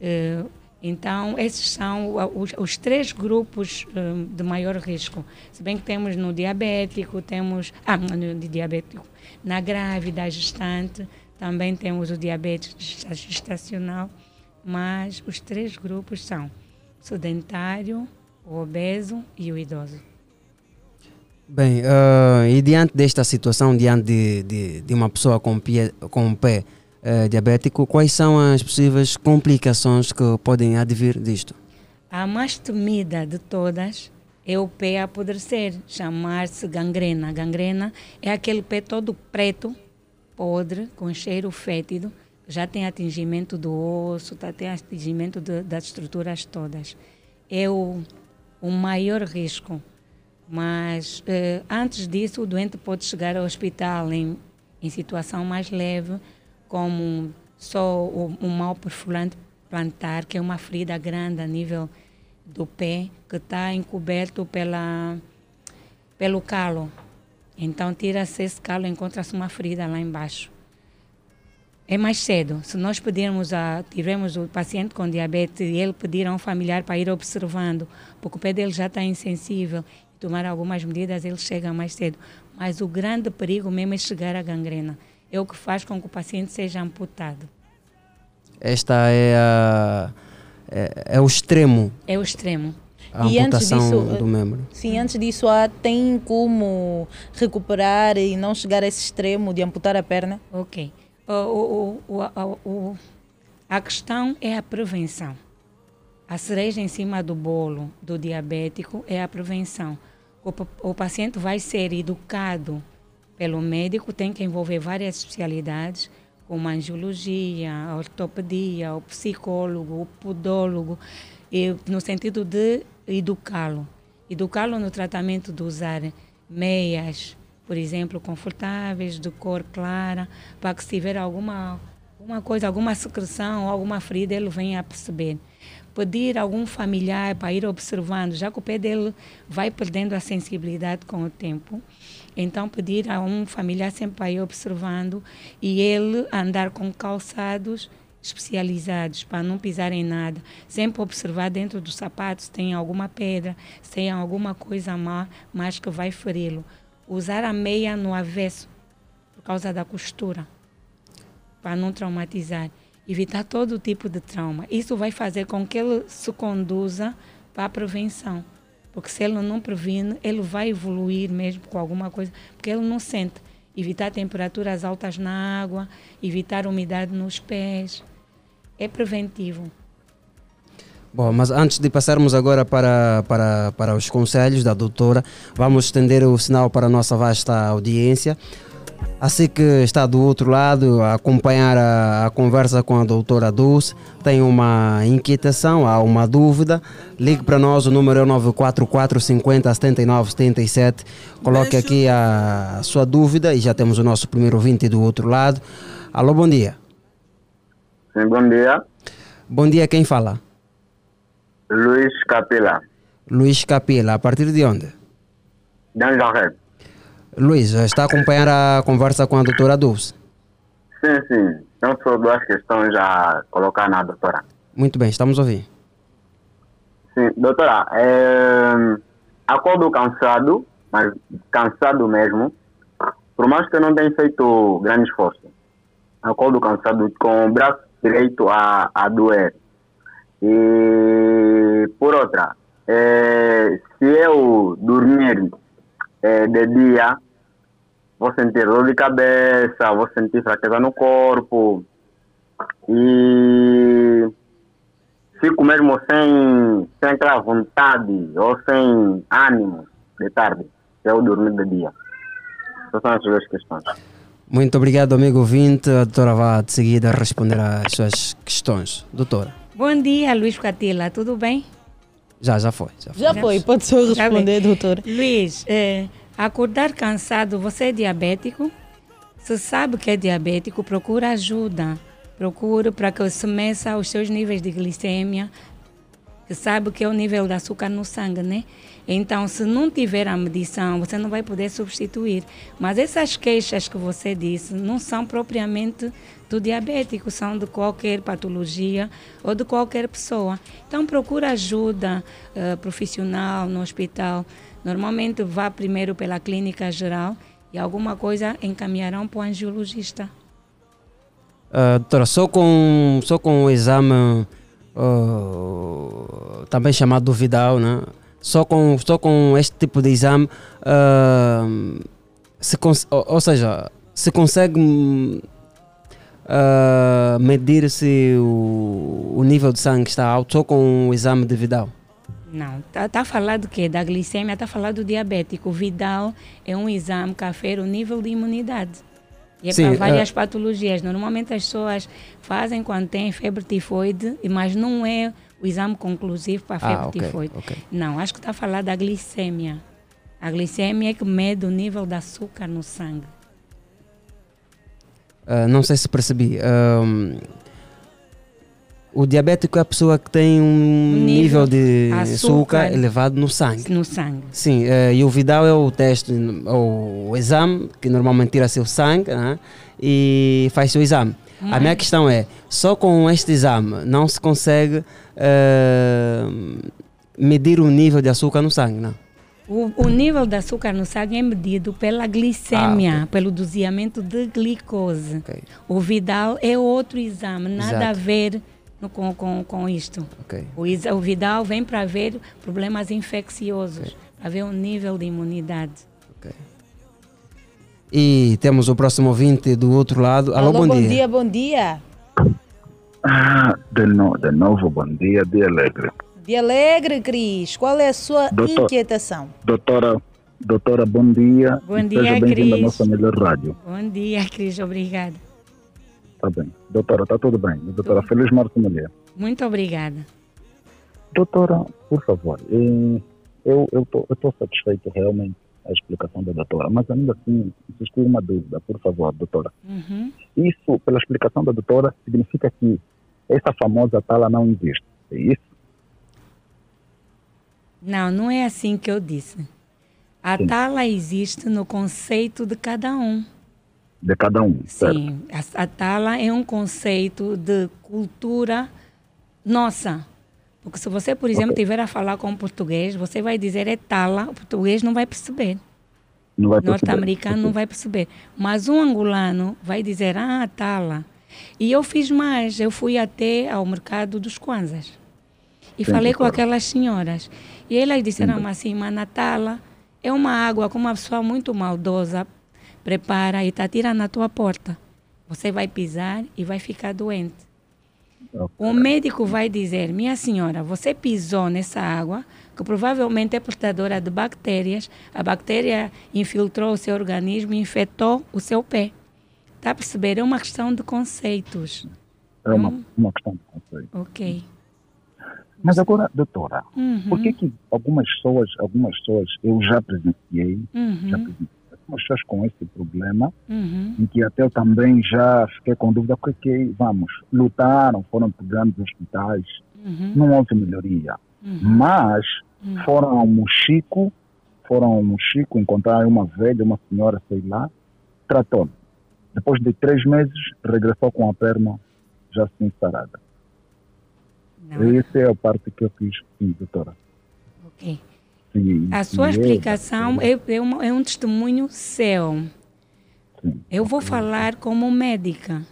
Speaker 35: Eh, então, esses são os, os três grupos eh, de maior risco. Se bem que temos no diabético, temos. Ah, no diabético. Na grávida, gestante, também temos o diabetes gesta- gestacional. Mas os três grupos são sedentário, o obeso e o idoso.
Speaker 33: Bem, ah, e diante desta situação, diante de, de, de uma pessoa com, pie, com um pé eh, diabético, quais são as possíveis complicações que podem advir disto?
Speaker 35: A mais temida de todas é o pé apodrecer, chamar-se gangrena. Gangrena é aquele pé todo preto, podre, com cheiro fétido, já tem atingimento do osso, tá, tem atingimento de- das estruturas todas. É o, o maior risco. Mas eh, antes disso, o doente pode chegar ao hospital em, em situação mais leve, como só o, o mal perfurante plantar, que é uma ferida grande a nível do pé, que está encoberto pela, pelo calo. Então, tira-se esse calo e encontra-se uma ferida lá embaixo. É mais cedo. Se nós pedirmos a, tivermos o paciente com diabetes e ele pedir a um familiar para ir observando, porque o pé dele já está insensível, tomar algumas medidas, ele chega mais cedo. Mas o grande perigo mesmo é chegar à gangrena. É o que faz com que o paciente seja amputado.
Speaker 33: Esta é, a, é, é o extremo,
Speaker 35: É o extremo.
Speaker 33: a
Speaker 11: E antes
Speaker 33: amputação
Speaker 11: disso, eh,
Speaker 33: do membro.
Speaker 11: Sim, antes disso, há, tem como recuperar e não chegar a esse extremo de amputar a perna?
Speaker 35: Ok. O, o, o, o, o, a questão é a prevenção. A cereja em cima do bolo do diabético é a prevenção. O, o paciente vai ser educado pelo médico, tem que envolver várias especialidades, como a angiologia, a ortopedia, o psicólogo, o podólogo, e no sentido de educá-lo. Educá-lo no tratamento de usar meias, por exemplo, confortáveis, de cor clara, para que se tiver alguma, alguma coisa, alguma secreção alguma ferida, ele venha a perceber. Pedir algum familiar para ir observando, já que o pé dele vai perdendo a sensibilidade com o tempo. Então, pedir a um familiar sempre ir observando e ele andar com calçados especializados para não pisar em nada. Sempre observar dentro dos sapatos se tem alguma pedra, se tem alguma coisa má, mais que vai feri-lo. Usar a meia no avesso, por causa da costura, para não traumatizar. Evitar todo tipo de trauma. Isso vai fazer com que ele se conduza para a prevenção, Porque se ele não previne, ele vai evoluir mesmo com alguma coisa, porque ele não sente. Evitar temperaturas altas na água, evitar umidade nos pés. É preventivo.
Speaker 12: Bom, mas antes de passarmos agora para, para, para os conselhos da doutora, vamos estender o sinal para a nossa vasta audiência. Assim que está do outro lado a acompanhar a, a, conversa com a doutora Dulce, tem uma inquietação, há uma dúvida, ligue para nós, o número é 944 50 79 77. Coloque aqui a, a sua dúvida e já temos o nosso primeiro ouvinte do outro lado. Alô, bom dia.
Speaker 32: Sim, bom dia.
Speaker 12: Bom dia, quem fala?
Speaker 32: Luiz Capila.
Speaker 12: Luiz Capila, a partir de onde?
Speaker 32: Danjaré.
Speaker 12: Luiz, está a acompanhar a conversa com a doutora Dulce?
Speaker 32: Sim, sim. Então, são duas questões a colocar na doutora.
Speaker 12: Muito bem, estamos ouvir.
Speaker 32: Sim, doutora, é, acordo cansado, mas cansado mesmo, por mais que eu não tenha feito grande esforço. Acordo cansado com o braço direito a, a doer. E, por outra, é, se eu dormir é, de dia, vou sentir dor de cabeça, vou sentir fraqueza no corpo e fico mesmo sem, sem aquela vontade ou sem ânimo de tarde, se eu dormir de dia. Essas são as duas questões.
Speaker 12: Muito obrigado, amigo ouvinte. A doutora vai de seguida responder às suas questões. Doutora.
Speaker 35: Bom dia, Luiz Catila, tudo bem?
Speaker 12: Já, já foi. Já foi,
Speaker 11: já foi. pode só responder, doutor.
Speaker 35: Luiz, é, acordar cansado, você é diabético? Se sabe que é diabético, procura ajuda. Procure para que se meça os seus níveis de glicemia, que sabe que é o nível de açúcar no sangue, né? Então, se não tiver a medição, você não vai poder substituir. Mas essas queixas que você disse não são propriamente do diabético, são de qualquer patologia ou de qualquer pessoa. Então, procura ajuda uh, profissional no hospital. Normalmente, vá primeiro pela clínica geral e alguma coisa encaminharão para o angiologista.
Speaker 12: Uh, doutora, só com, só com o exame uh, também chamado Vidal, né? só, com, só com este tipo de exame, uh, se ou, seja, se consegue uh, medir se o, o, nível de sangue está alto só com o exame de Vidal?
Speaker 35: Não, está tá falando do quê? Da glicemia, está falando do diabético. O Vidal é um exame que afere o nível de imunidade. E é para várias uh... patologias. Normalmente as pessoas fazem quando têm febre tifoide, mas não é o exame conclusivo para a febre ah, okay, tifoide. Okay. Não, acho que está a falar da glicemia. A glicemia é que mede o nível de açúcar no sangue.
Speaker 12: Uh, não sei se percebi. Um, o diabético é a pessoa que tem um nível, nível de açúcar, açúcar, elevado no sangue.
Speaker 35: No sangue.
Speaker 12: Sim, uh, e o Vidal é o teste, o, exame, que normalmente tira seu sangue né, e faz seu exame. Mas... A minha questão é, só com este exame não se consegue uh, medir o nível de açúcar no sangue, não?
Speaker 35: O, o, nível de açúcar no sangue é medido pela glicemia, ah, okay. pelo doseamento de glicose. Okay. O Vidal é outro exame, nada Exato. a ver no, com, com, com isto. Okay. O, o, Vidal vem para ver problemas infecciosos, para ver o nível de imunidade.
Speaker 12: E temos o próximo ouvinte do outro lado. Alô,
Speaker 11: Alô
Speaker 12: bom,
Speaker 11: bom
Speaker 12: dia.
Speaker 11: dia. Bom dia,
Speaker 15: ah, de, no, de novo, bom dia, dia alegre.
Speaker 11: Dia alegre, Cris. Qual é a sua Doutor, inquietação?
Speaker 15: Doutora, doutora, bom dia.
Speaker 35: Bom dia,
Speaker 15: Cris. à nossa melhor rádio.
Speaker 35: Bom dia, Cris. Obrigada.
Speaker 15: Está bem. Doutora, está tudo bem. Doutora, feliz Março Mulher.
Speaker 35: Muito obrigada.
Speaker 15: Doutora, por favor, eu estou satisfeito realmente a explicação da doutora, mas ainda assim existe uma dúvida, por favor, doutora.
Speaker 35: Uhum.
Speaker 15: Isso, pela explicação da doutora, significa que essa famosa tala não existe, é isso?
Speaker 35: Não, não é assim que eu disse. A Sim. tala existe no conceito de cada um.
Speaker 15: De cada um,
Speaker 35: Sim, a, a tala é um conceito de cultura nossa. Porque se você, por exemplo, okay. tiver a falar com português, você vai dizer é tala, o português não vai perceber.
Speaker 15: Não vai
Speaker 35: perceber. Norte-americano não vai perceber. Mas um angolano vai dizer, ah, tala. E eu fiz mais, eu fui até ao mercado dos Kwanzas. E
Speaker 15: Sim,
Speaker 35: falei com
Speaker 15: doutora.
Speaker 35: aquelas senhoras. E elas disseram
Speaker 15: Sim.
Speaker 35: assim, mas Natala, é uma água que uma pessoa muito maldosa prepara e está tirando na tua porta. Você vai pisar e vai ficar doente. O médico vai dizer, minha senhora, você pisou nessa água que provavelmente é portadora de bactérias. A bactéria infiltrou o seu organismo e infectou o seu pé. Está a perceber? É uma questão de conceitos.
Speaker 15: É uma, uma questão de conceito.
Speaker 35: Ok.
Speaker 15: Mas agora, doutora,
Speaker 35: Uhum.
Speaker 15: por que que algumas pessoas, algumas pessoas, eu já presenciei,
Speaker 35: Uhum.
Speaker 15: já presenciei pessoas com esse problema,
Speaker 35: Uhum.
Speaker 15: em que até eu também já fiquei com dúvida, porque, vamos, lutaram, foram para grandes hospitais,
Speaker 35: Uhum.
Speaker 15: não houve melhoria.
Speaker 35: Uhum.
Speaker 15: Mas
Speaker 35: Uhum.
Speaker 15: foram ao Mochico, foram ao Mochico, encontraram uma velha, uma senhora, sei lá, tratou Depois de três meses, regressou com a perna já assim sarada. Essa é a parte que eu fiz, sim, doutora.
Speaker 35: Ok.
Speaker 15: Sim,
Speaker 35: A sua
Speaker 15: sim,
Speaker 35: explicação é, é, uma- é um testemunho seu. Eu vou falar como médica.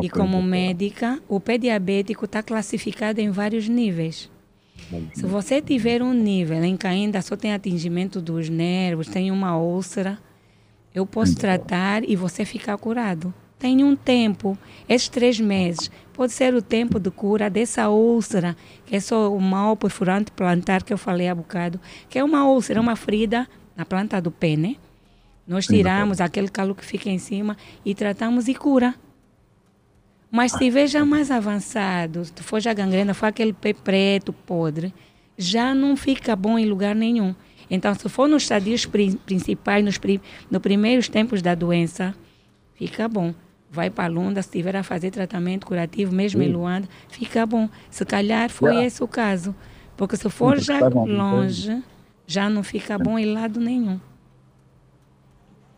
Speaker 35: E como médica, o pé diabético está classificado em vários níveis. Se você tiver um nível em que ainda só tem atingimento dos nervos, tem uma úlcera, eu posso tratar e você ficar curado. Tem um tempo, esses três meses, pode ser o tempo de cura dessa úlcera, que é só o mal perfurante plantar que eu falei há bocado, que é uma úlcera, uma ferida na planta do pé, né? Nós tiramos aquele calo que fica em cima e tratamos e cura. Mas se já mais avançado, se for já gangrena, for aquele pé preto, podre, já não fica bom em lugar nenhum. Então, se for nos estadios pri- principais, nos, nos primeiros tempos da doença, fica bom. Vai para Lunda, se tiver a fazer tratamento curativo, mesmo em
Speaker 15: Sim.
Speaker 35: Luanda, fica bom. Se calhar foi
Speaker 15: Já.
Speaker 35: esse o caso. Porque se for
Speaker 15: porque
Speaker 35: já
Speaker 15: estavam
Speaker 35: longe, já não fica bom em lado nenhum.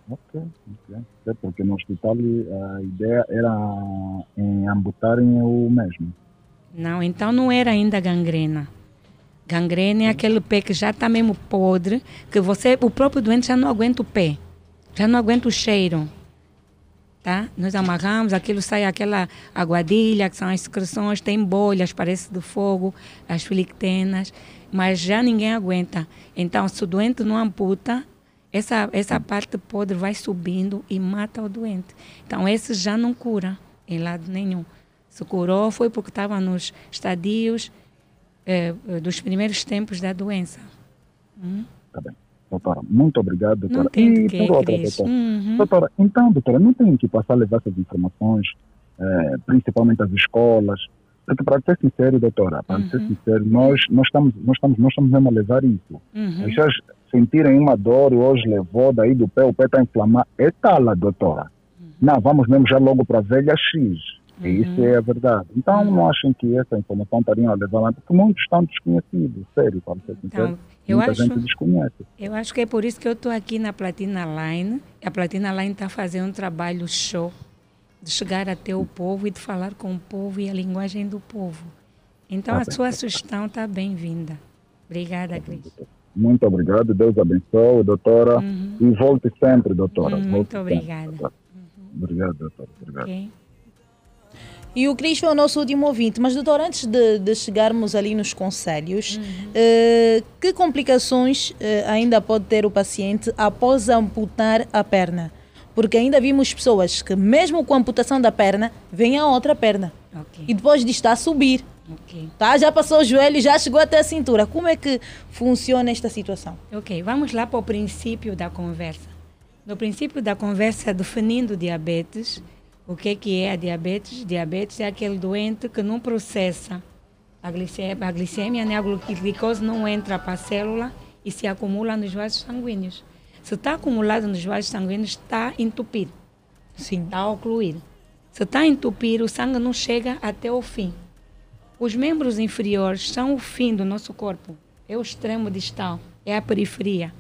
Speaker 15: Ok, ok. É porque no hospital a ideia era em amputarem o mesmo.
Speaker 35: Não, então não era ainda gangrena. Gangrena é aquele pé que já está mesmo podre, que você, o próprio doente já não aguenta o pé, já não aguenta o cheiro. Tá? Nós amarramos, aquilo sai aquela aguadilha, que são as secreções, tem bolhas, parece de fogo, as filictenas, mas já ninguém aguenta. Então, se o doente não amputa, essa, essa parte podre vai subindo e mata o doente. Então, esse já não cura em lado nenhum. Se curou foi porque estava nos estadios eh, dos primeiros tempos da doença. Hum?
Speaker 15: Tá bem. Doutora, muito obrigado, doutora.
Speaker 35: Não tem
Speaker 15: e
Speaker 35: quê,
Speaker 15: por outra,
Speaker 35: Cris.
Speaker 15: doutora.
Speaker 35: Uhum.
Speaker 15: Doutora, então, doutora, não tem que passar a levar essas informações, eh, principalmente às escolas, porque para ser sincero, doutora, para ser sincero, nós, nós, estamos, nós, estamos, nós estamos mesmo a levar isso.
Speaker 35: Uhum.
Speaker 15: As pessoas sentirem uma dor e hoje levou daí do pé, o pé está inflamado, é tala, doutora. Não, vamos mesmo já logo para a velha X. E isso é a verdade. Então, não achem que essa informação estariam a levar lá, porque muitos estão desconhecidos, sério, para ser sincero.
Speaker 35: Então, eu
Speaker 15: Muita
Speaker 35: acho-
Speaker 15: gente desconhece.
Speaker 35: Eu acho que é por isso que eu estou aqui na Platina Line. A Platina Line está fazendo um trabalho show de chegar até o povo e de falar com o povo e a linguagem do povo. Então,
Speaker 15: Tá
Speaker 35: a
Speaker 15: bem,
Speaker 35: sua sugestão está bem-vinda. Obrigada, Cris.
Speaker 15: Muito obrigado, Deus abençoe, doutora.
Speaker 35: Uhum.
Speaker 15: E volte sempre, doutora.
Speaker 35: Hum,
Speaker 15: volte
Speaker 35: muito
Speaker 15: sempre,
Speaker 35: obrigada.
Speaker 15: doutora. Obrigado, doutora. Obrigado.
Speaker 35: Ok.
Speaker 11: E o Cris foi o nosso último ouvinte. Mas, doutor, antes de, de chegarmos ali nos conselhos, eh, que complicações eh, ainda pode ter o paciente após amputar a perna? Porque ainda vimos pessoas que, mesmo com a amputação da perna, vem a outra perna. E depois disto está a subir.
Speaker 35: Ok.
Speaker 11: Tá? Já passou o joelho, já chegou até a cintura. Como é que funciona esta situação?
Speaker 35: Ok, vamos lá para o princípio da conversa. No princípio da conversa, definindo diabetes, o que, que é a diabetes? Diabetes é aquele doente que não processa a glicemia, a glicemia né? a glicose não entra para a célula e se acumula nos vasos sanguíneos. Se está acumulado nos vasos sanguíneos, está entupido.
Speaker 11: Sim.
Speaker 35: Está ocluir. Se está entupido, o sangue não chega até o fim. Os membros inferiores são o fim do nosso corpo. É o extremo distal, é a periferia.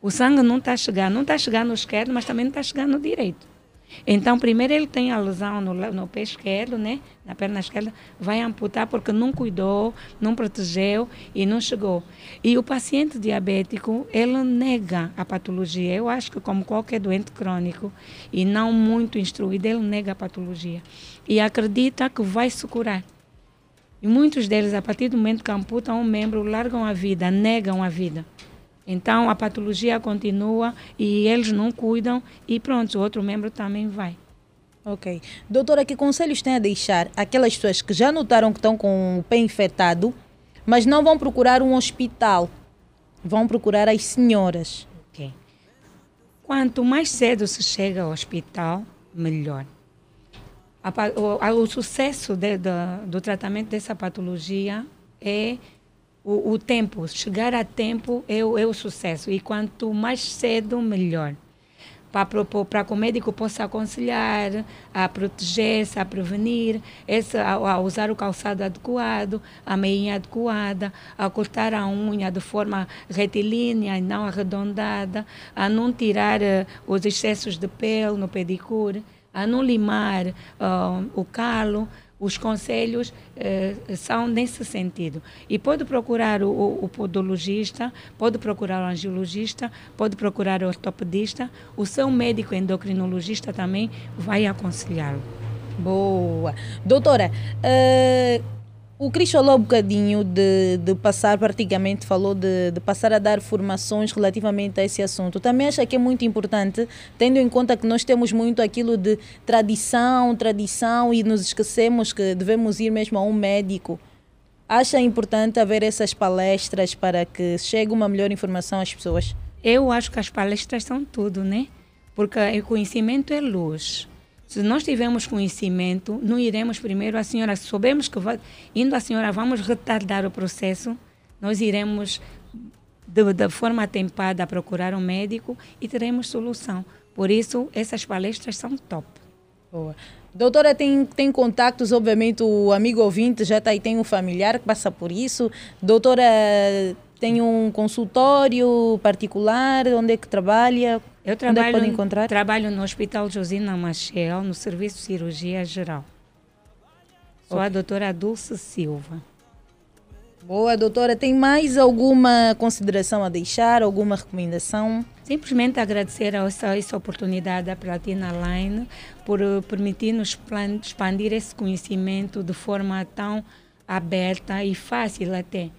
Speaker 35: O sangue não está chegando, não está chegando no esquerdo, mas também não está chegando no direito. Então, primeiro ele tem a lesão no, no pé esquerdo, né? na perna esquerda, vai amputar porque não cuidou, não protegeu e não chegou. E o paciente diabético, ele nega a patologia. Eu acho que como qualquer doente crônico e não muito instruído, ele nega a patologia. E acredita que vai se curar. E muitos deles, a partir do momento que amputam um membro, largam a vida, negam a vida. Então a patologia continua e eles não cuidam e pronto, o outro membro também vai.
Speaker 11: Ok. Doutora, que conselhos tem a deixar aquelas pessoas que já notaram que estão com o pé infectado, mas não vão procurar um hospital? Vão procurar as senhoras.
Speaker 35: Ok. Quanto mais cedo se chega ao hospital, melhor. O, sucesso de- da- do tratamento dessa patologia é o, o tempo. Chegar a tempo é o, é o sucesso. E quanto mais cedo, melhor. Para propor- para que o médico possa aconselhar, a proteger-se, a prevenir, esse, a, a usar o calçado adequado, a meinha adequada, a cortar a unha de forma retilínea e não arredondada, a não tirar eh, os excessos de pele no pedicure, a não limar ah, o calo. Os conselhos eh, são nesse sentido. E pode procurar o, o, podologista, pode procurar o angiologista, pode procurar o ortopedista. O seu médico endocrinologista também vai aconselhá-lo.
Speaker 11: Boa. Doutora, eh, o Cris falou um bocadinho de, de passar, praticamente falou de, de passar a dar formações relativamente a esse assunto. Também acha que é muito importante, tendo em conta que nós temos muito aquilo de tradição, tradição, e nos esquecemos que devemos ir mesmo a um médico. Acha importante haver essas palestras para que chegue uma melhor informação às pessoas?
Speaker 35: Eu acho que as palestras são tudo, né? Porque o conhecimento é luz. Se nós tivermos conhecimento, não iremos primeiro a senhora, se soubermos que vai, indo a senhora vamos retardar o processo, nós iremos de, forma atempada procurar um médico e teremos solução. Por isso, essas palestras são top.
Speaker 11: Boa. Doutora, tem, tem contactos, obviamente, o amigo ouvinte já tá aí, tem um familiar que passa por isso. Doutora, tem um consultório particular, onde é que trabalha?
Speaker 35: Eu
Speaker 11: onde é
Speaker 35: trabalho,
Speaker 11: encontrar?
Speaker 35: trabalho no Hospital Josina Machel, no Serviço de Cirurgia Geral. Sou a doutora Dulce Silva.
Speaker 11: Boa, doutora. Tem mais alguma consideração a deixar, alguma recomendação?
Speaker 35: Simplesmente agradecer a essa, essa oportunidade da Platina Line por eh, permitir-nos expandir esse conhecimento de forma tão aberta e fácil até.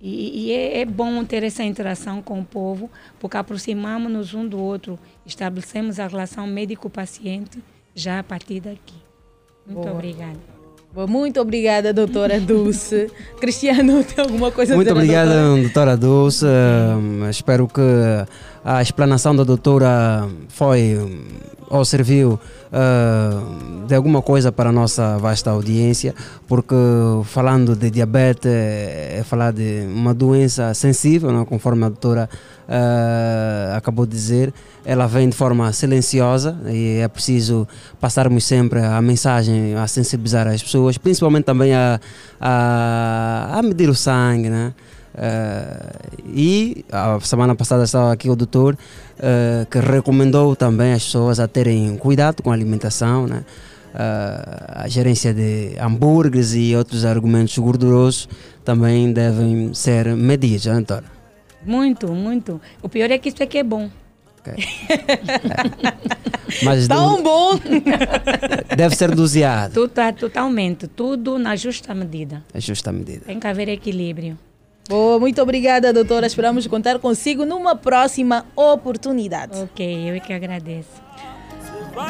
Speaker 35: E, e é, é bom ter essa interação com o povo, porque aproximamos-nos um do outro, estabelecemos a relação médico-paciente já a partir daqui. Muito
Speaker 11: Boa.
Speaker 35: obrigada.
Speaker 11: Muito obrigada, doutora Dulce. Cristiano, tem alguma coisa
Speaker 12: Muito
Speaker 11: a dizer? à
Speaker 12: obrigado,
Speaker 11: doutora?
Speaker 12: doutora Dulce. Hum, espero que a explanação da doutora foi hum, ou serviu hum, de alguma coisa para a nossa vasta audiência, porque falando de diabetes é falar de uma doença sensível, não? conforme a doutora ah, acabou de dizer, ela vem de forma silenciosa e é preciso passarmos sempre a mensagem a sensibilizar as pessoas, principalmente também a, a, a medir o sangue, né? Eh, e a semana passada estava aqui o doutor eh, que recomendou também as pessoas a terem cuidado com a alimentação, né? Eh, a gerência de hambúrgueres e outros argumentos gordurosos também devem ser medidos, né, doutora?
Speaker 35: Muito, muito. O pior é que isso aqui é bom.
Speaker 12: Mas
Speaker 11: Tão
Speaker 12: do-
Speaker 11: bom!
Speaker 12: deve ser doseado,
Speaker 35: tá, totalmente, tudo na justa medida.
Speaker 12: é justa medida.
Speaker 35: Tem que haver equilíbrio.
Speaker 11: Boa, muito obrigada, doutora. Esperamos contar consigo numa próxima oportunidade.
Speaker 35: Ok, eu é que agradeço.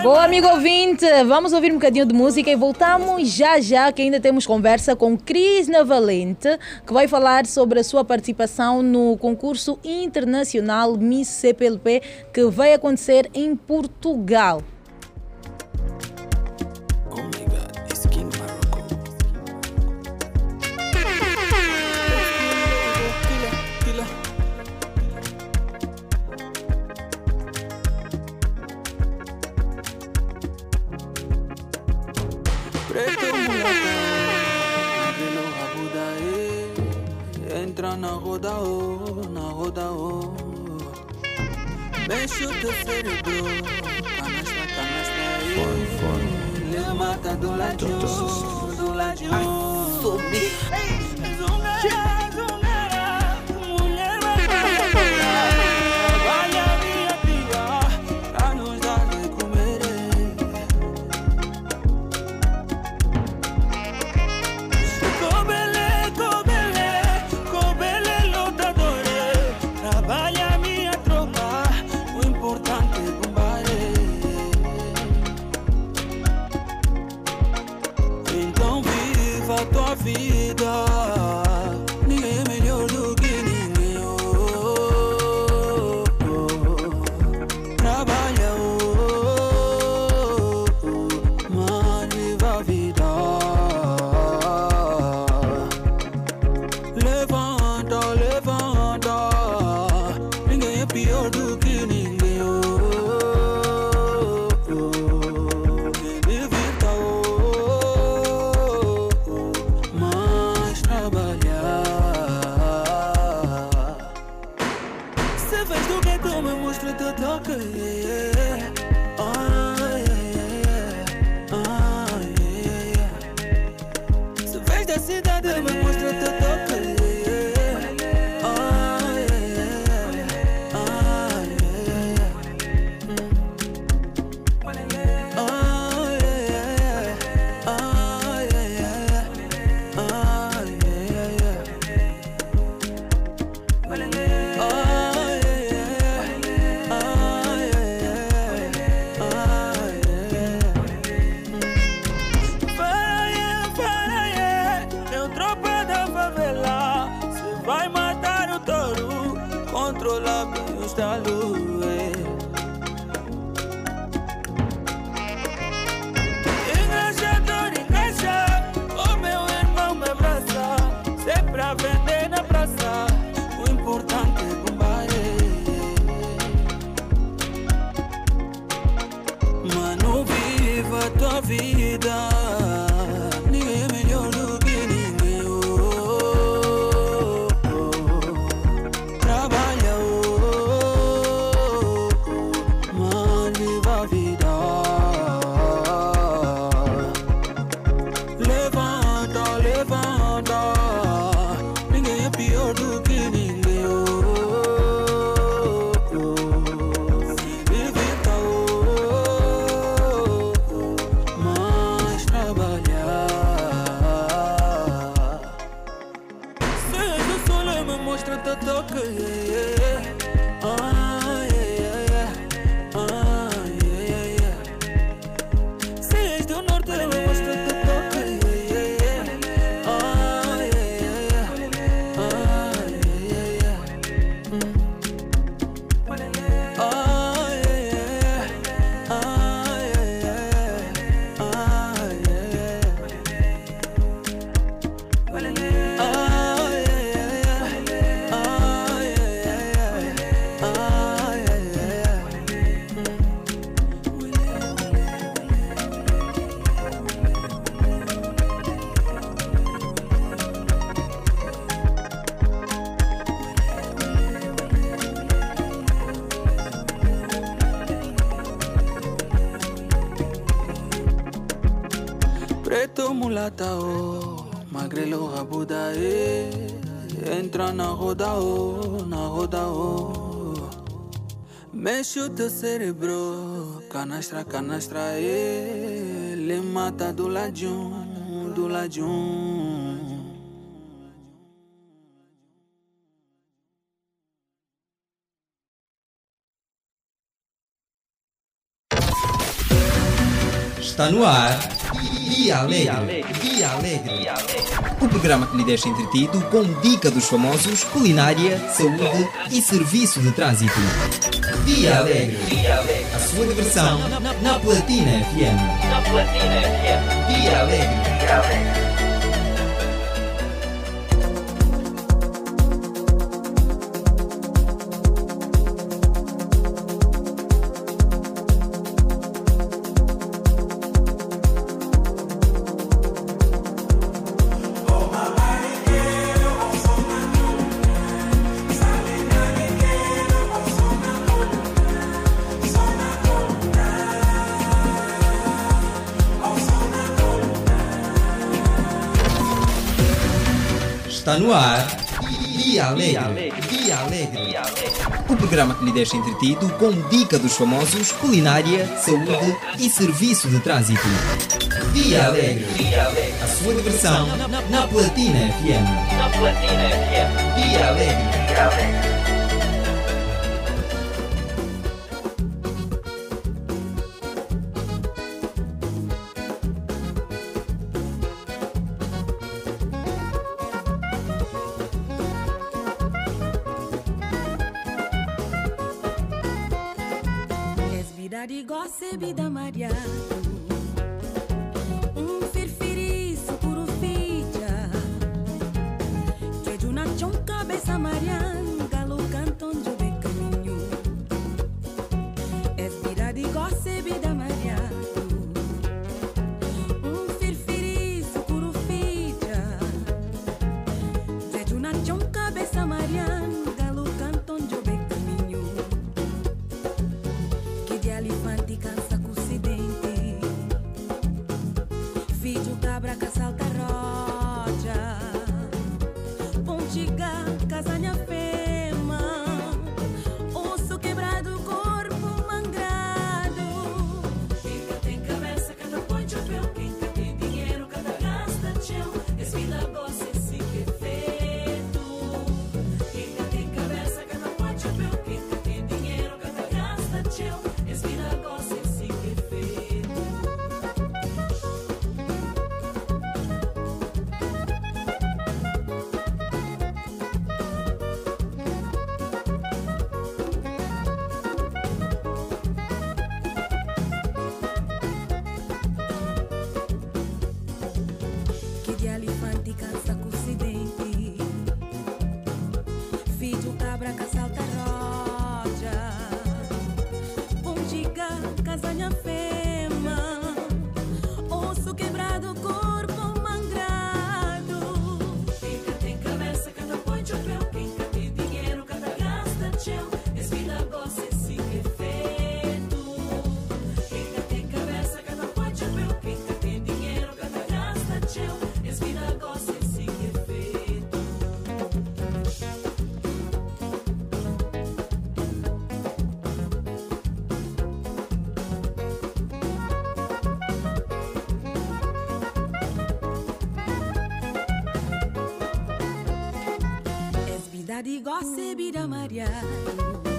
Speaker 11: Boa, amigo ouvinte, vamos ouvir um bocadinho de música e voltamos já já, que ainda temos conversa com Cris Navalente, que vai falar sobre a sua participação no concurso internacional Miss CPLP, que vai acontecer em Portugal.
Speaker 1: Daí Entra na roda, oh, na roda, oh Mexe o teu cérebro, canastra, canastra aí Lhe mata do ladinho, do ladinho Subi Zungara, zungara, Enche o teu cérebro, canastra, canastra, ele mata do lado um, do lado um.
Speaker 2: Está no ar. Dia Alegre. Dia Alegre. O programa que lhe deixa entretido com dica dos famosos, culinária, saúde e serviço de trânsito. Vía Alegre. A sua diversão na, Platina FM.
Speaker 36: Na FM.
Speaker 2: Via este entretido com dica dos famosos, culinária, saúde e serviço de trânsito. Via Alegre. A sua diversão na Platina FM.
Speaker 36: Na Platina FM.
Speaker 2: Via Alegre.
Speaker 33: Espirari gosse bira mariado Um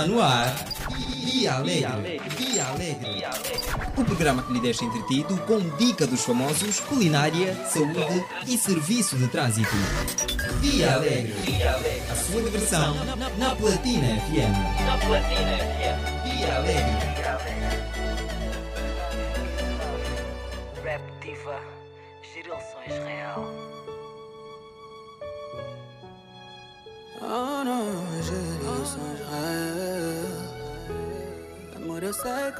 Speaker 2: Está no ar. Dia Alegre. Dia Alegre. O programa que lhe deixa entretido com dica dos famosos, culinária, saúde e serviço de trânsito. Dia Alegre. A sua diversão na Platina FM.
Speaker 37: Na Platina FM.
Speaker 2: Dia Alegre.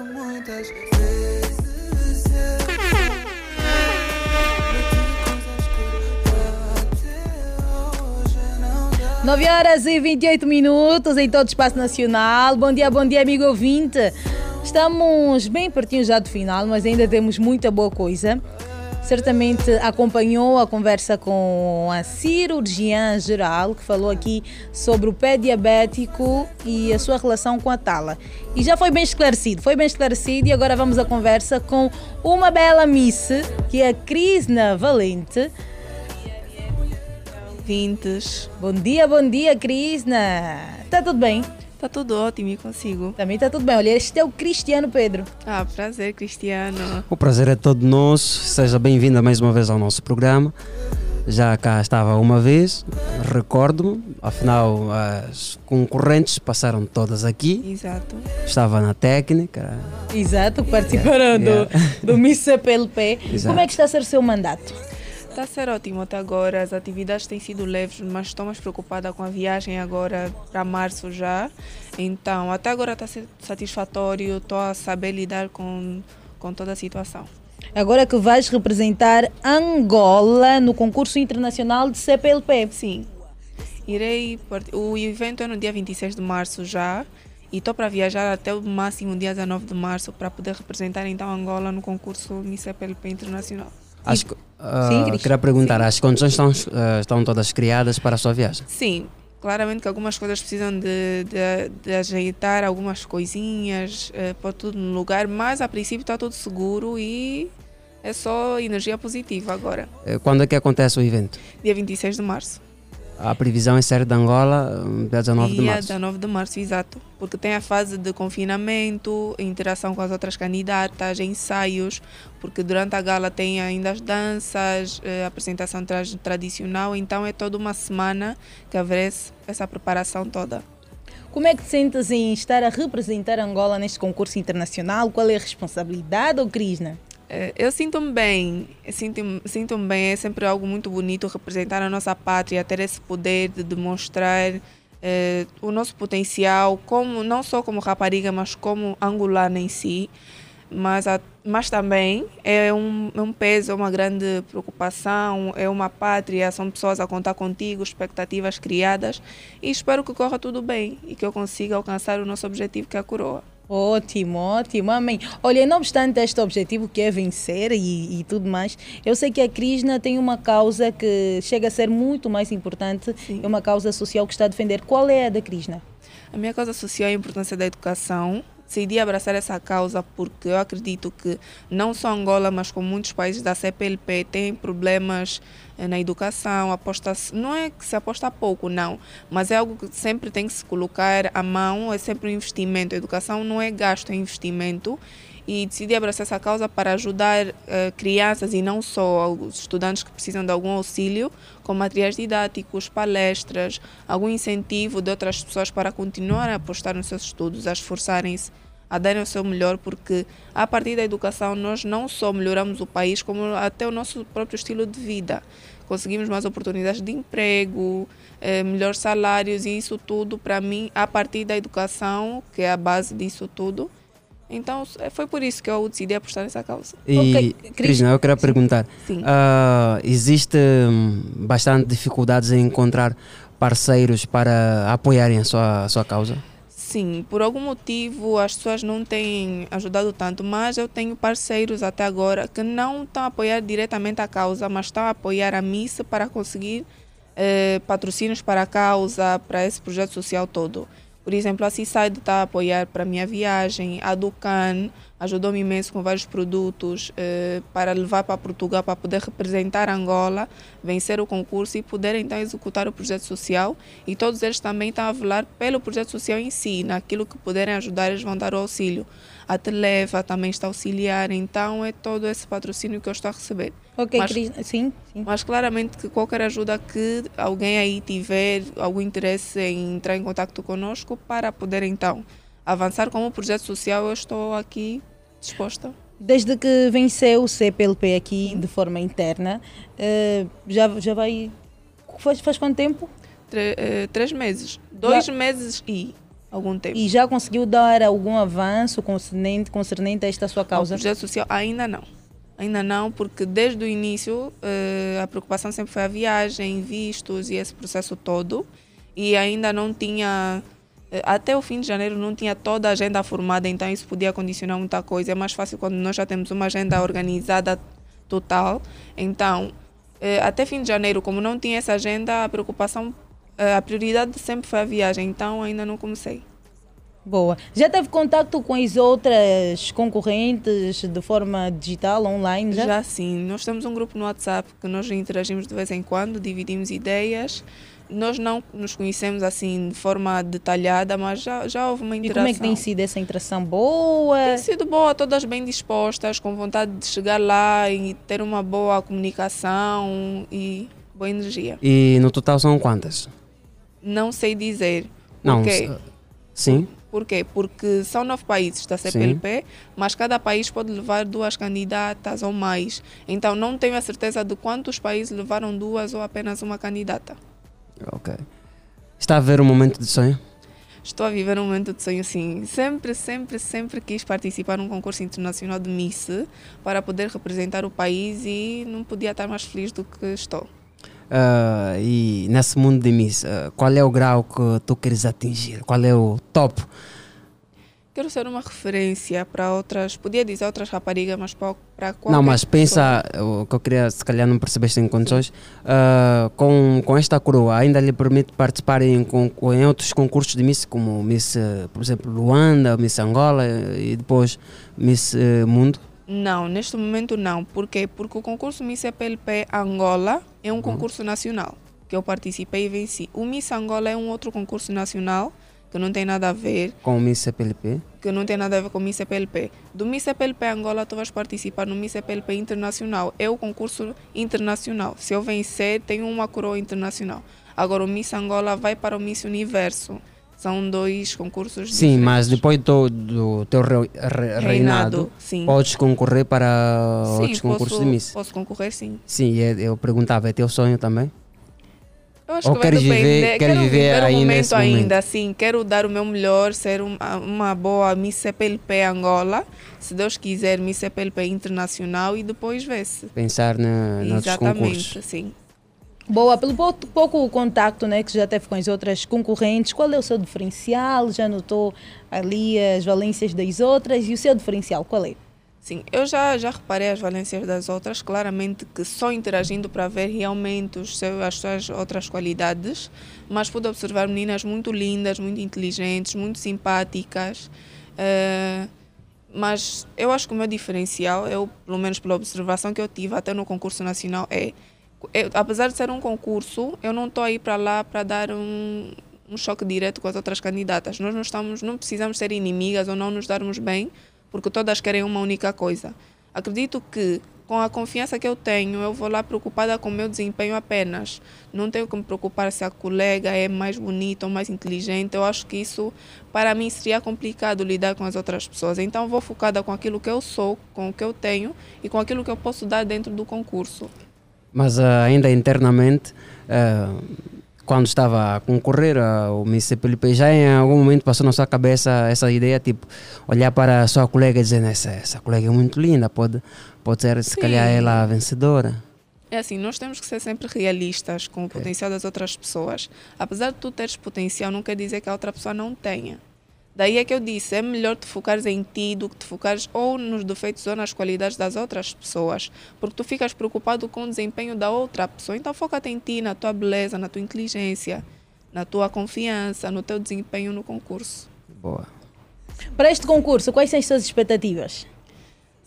Speaker 1: Que muitas vezes eu
Speaker 11: 9 horas e 28 minutos em todo o espaço nacional. Bom dia, bom dia, amigo ouvinte. Estamos bem pertinho já do final, mas ainda temos muita boa coisa. Certamente acompanhou a conversa com a cirurgiã geral, que falou aqui sobre o pé diabético e a sua relação com a tala. E já foi bem esclarecido, foi bem esclarecido e agora vamos à conversa com uma bela miss, que é a Crisna Valente.
Speaker 38: Vintes.
Speaker 11: Bom dia, bom dia, Crisna. Está tudo bem?
Speaker 38: Está tudo ótimo e consigo.
Speaker 11: Também está tudo bem. Olha, este é o Cristiano Pedro.
Speaker 38: Ah, prazer, Cristiano.
Speaker 12: O prazer é todo nosso. Seja bem-vinda mais uma vez ao nosso programa. Já cá estava uma vez, recordo-me, afinal as concorrentes passaram todas aqui.
Speaker 38: Exato.
Speaker 12: Estava na técnica.
Speaker 11: Exato, participaram
Speaker 12: Yeah.
Speaker 11: do, do Miss.
Speaker 12: Exato.
Speaker 11: Como é que está a ser o seu mandato?
Speaker 38: Está a ser ótimo até agora. As atividades têm sido leves, mas estou mais preocupada com a viagem agora para março já. Então, até agora está satisfatório. Estou a saber lidar com, com toda a situação.
Speaker 11: Agora que vais representar Angola no concurso internacional de CPLP.
Speaker 38: Sim. Irei. part- O evento é no dia 26 de março já. E estou para viajar até o máximo dia 19 de março para poder representar então Angola no concurso Miss CPLP Internacional.
Speaker 12: As, ah,
Speaker 38: Sim, Cris.
Speaker 12: queria perguntar, as condições estão, ah, estão todas criadas para a sua viagem?
Speaker 38: Sim, claramente que algumas coisas precisam de, de, de ajeitar, algumas coisinhas, pôr tudo no lugar, mas a princípio está tudo seguro e é só energia positiva agora.
Speaker 12: Eh, Quando é que acontece o evento?
Speaker 38: Dia 26 de março.
Speaker 12: A previsão é sair de Angola hum, dia 19 de
Speaker 38: Dia
Speaker 12: março.
Speaker 38: 19 de março, exato. Porque tem a fase de confinamento, interação com as outras candidatas, ensaios, porque durante a gala tem ainda as danças, eh, apresentação tra tradicional, então é toda uma semana que haverá essa preparação toda.
Speaker 11: Como é que te sentes em estar a representar Angola neste concurso internacional? Qual é a responsabilidade, ou Crisna?
Speaker 38: Eh, Eu sinto-me bem, sinto-me sinto bem, é sempre algo muito bonito representar a nossa pátria, ter esse poder de demonstrar eh, o nosso potencial, como, não só como rapariga, mas como angolana em si. Mas a mas também é um, é um peso, é uma grande preocupação, é uma pátria, são pessoas a contar contigo, expectativas criadas e espero que corra tudo bem e que eu consiga alcançar o nosso objetivo que é a coroa.
Speaker 11: Ótimo, ótimo, amém. Olha, não obstante este objetivo que é vencer e, e tudo mais, eu sei que a Krishna tem uma causa que chega a ser muito mais importante, é uma causa social que está a defender. Qual é a da Krishna?
Speaker 38: A minha causa social é a importância da educação. Decidi abraçar essa causa porque eu acredito que não só Angola, mas como muitos países da CPLP têm problemas eh, na educação, aposta não é que se aposta pouco, não, mas é algo que sempre tem que se colocar à mão, é sempre um investimento. A educação não é gasto, é investimento. E decidi abraçar essa causa para ajudar eh, crianças e não só os estudantes que precisam de algum auxílio, com materiais didáticos, palestras, algum incentivo de outras pessoas para continuar a apostar nos seus estudos, a esforçarem-se, a darem o seu melhor, porque a partir da educação nós não só melhoramos o país, como até o nosso próprio estilo de vida. Conseguimos mais oportunidades de emprego, eh, melhores salários e isso tudo, para mim, a partir da educação, que é a base disso tudo. Então eh, foi por isso que eu decidi apostar nessa causa.
Speaker 33: E, Krishna, eu queria perguntar: ah, existe hum, bastante dificuldades em encontrar parceiros para apoiarem a sua, a sua causa?
Speaker 38: Sim, por algum motivo as pessoas não têm ajudado tanto, mas eu tenho parceiros até agora que não estão a apoiar diretamente a causa, mas estão a apoiar a missa para conseguir eh, patrocínios para a causa, para esse projeto social todo. Por exemplo, a Seaside está a apoiar para a minha viagem, a Ducan ajudou-me imenso com vários produtos eh, para levar para Portugal para poder representar Angola, vencer o concurso e poder então executar o projeto social. E todos eles também estão a velar pelo projeto social em si, naquilo que puderem ajudar, eles vão dar o auxílio. A Televa também está a auxiliar, então é todo esse patrocínio que eu estou a receber.
Speaker 11: Ok,
Speaker 38: mas,
Speaker 11: Cris, sim,
Speaker 38: mas claramente que qualquer ajuda que alguém aí tiver algum interesse em entrar em contato conosco para poder então avançar com o projeto social, eu estou aqui disposta.
Speaker 11: Desde que venceu o CPLP aqui de forma interna, eh, já, já vai. Faz, faz quanto tempo?
Speaker 38: Tre- eh, três meses. Dois meses e algum tempo.
Speaker 11: E já conseguiu dar algum avanço concernente, concernente a esta sua causa?
Speaker 38: Ao projeto social ainda não. Ainda não, porque desde o início eh, a preocupação sempre foi a viagem, vistos e esse processo todo. E ainda não tinha, eh, até o fim de janeiro, não tinha toda a agenda formada, então isso podia condicionar muita coisa. É mais fácil quando nós já temos uma agenda organizada total. Então, eh, até fim de janeiro, como não tinha essa agenda, a preocupação, a prioridade sempre foi a viagem, então ainda não comecei.
Speaker 11: Boa. Já teve contato com as outras concorrentes de forma digital, online? Já,
Speaker 38: Já sim. Nós temos um grupo no WhatsApp que nós interagimos de vez em quando, dividimos ideias. Nós não nos conhecemos assim de forma detalhada, mas já, já houve uma
Speaker 11: E
Speaker 38: interação.
Speaker 11: como é que tem sido essa interação? Boa?
Speaker 38: Tem sido boa, todas bem dispostas, com vontade de chegar lá e ter uma boa comunicação e boa energia.
Speaker 33: E no total são quantas?
Speaker 38: Não sei dizer.
Speaker 33: Não,
Speaker 38: Por quê?
Speaker 33: s- sim.
Speaker 38: Por quê? Porque são nove países da CPLP, mas cada país pode levar duas candidatas ou mais. Então não tenho a certeza de quantos países levaram duas ou apenas uma candidata.
Speaker 33: Ok. Está a ver um momento de sonho?
Speaker 38: Estou a viver um momento de sonho, sim. Sempre, sempre, sempre quis participar num concurso internacional de Miss para poder representar o país e não podia estar mais feliz do que estou.
Speaker 33: Ah, e nesse mundo de Miss, ah, qual é o grau que tu queres atingir? Qual é o top?
Speaker 38: Quero ser uma referência para outras, podia dizer outras raparigas, mas para, para qualquer
Speaker 33: não, mas pensa, o que eu queria, se calhar não percebeste em condições, ah, com, com esta coroa ainda lhe permite participar em, em outros concursos de Miss, como Miss, ah, por exemplo, Luanda, Miss Angola e depois Miss Mundo?
Speaker 38: Não, neste momento não. Por quê? Porque o concurso Miss EPLP Angola é um
Speaker 33: Uhum.
Speaker 38: concurso nacional que eu participei e venci. O Miss Angola é um outro concurso nacional que não tem nada a ver,
Speaker 33: Com o Miss CPLP?
Speaker 38: que não tem nada a ver com o Miss EPLP. Do Miss EPLP Angola tu vais participar no Miss EPLP Internacional. É o concurso internacional. Se eu vencer, tenho uma coroa internacional. Agora o Miss Angola vai para o Miss Universo. São dois concursos
Speaker 33: Sim,
Speaker 38: diferentes.
Speaker 33: mas depois do, do teu re- re- reinado,
Speaker 38: sim.
Speaker 33: podes concorrer para outros
Speaker 38: Sim,
Speaker 33: concursos
Speaker 38: posso,
Speaker 33: de Miss.
Speaker 38: posso concorrer sim.
Speaker 33: Sim, e eu perguntava, é teu sonho também?
Speaker 38: Eu acho
Speaker 33: Ou
Speaker 38: que
Speaker 33: queres viver,
Speaker 38: quero
Speaker 33: viver
Speaker 38: viver
Speaker 33: ainda
Speaker 38: momento ainda,
Speaker 33: momento?
Speaker 38: assim. Quero dar o meu melhor, ser uma, uma boa Miss CPLP Angola. Se Deus quiser, Miss CPLP Internacional e depois vê-se.
Speaker 33: Pensar na, nos concursos.
Speaker 38: Exatamente, sim.
Speaker 11: Boa, pelo pou- pouco contacto né, que já teve com as outras concorrentes, qual é o seu diferencial? Já notou ali as valências das outras e o seu diferencial qual é?
Speaker 38: Sim, eu já, já reparei as valências das outras, claramente que só interagindo para ver realmente os as suas outras qualidades, mas pude observar meninas muito lindas, muito inteligentes, muito simpáticas. eh, mas eu acho que o meu diferencial, eu, pelo menos pela observação que eu tive até no concurso nacional, é eu- apesar de ser um concurso, eu não estou aí para lá para dar um, um choque direto com as outras candidatas. Nós não estamos, não precisamos ser inimigas ou não nos darmos bem, porque todas querem uma única coisa. Acredito que com a confiança que eu tenho, eu vou lá preocupada com o meu desempenho apenas. Não tenho que me preocupar se a colega é mais bonita ou mais inteligente. Eu acho que isso, para mim, seria complicado lidar com as outras pessoas. Então, vou focada com aquilo que eu sou, com o que eu tenho e com aquilo que eu posso dar dentro do concurso.
Speaker 33: Mas ah, ainda internamente, ah, quando estava a concorrer ao Miss CPLP, já em algum momento passou na sua cabeça essa ideia, tipo, olhar para a sua colega e dizer, essa, essa colega é muito linda, pode, pode ser se
Speaker 38: Sim.
Speaker 33: calhar ela a vencedora.
Speaker 38: É assim, nós temos que ser sempre realistas com o potencial das outras pessoas. Apesar de tu teres potencial, não quer dizer que a outra pessoa não tenha. Daí é que eu disse, é melhor te focares em ti do que te focares ou nos defeitos ou nas qualidades das outras pessoas. Porque tu ficas preocupado com o desempenho da outra pessoa. Então foca-te em ti, na tua beleza, na tua inteligência, na tua confiança, no teu desempenho no concurso.
Speaker 33: Boa.
Speaker 11: Para este concurso, quais são as suas expectativas?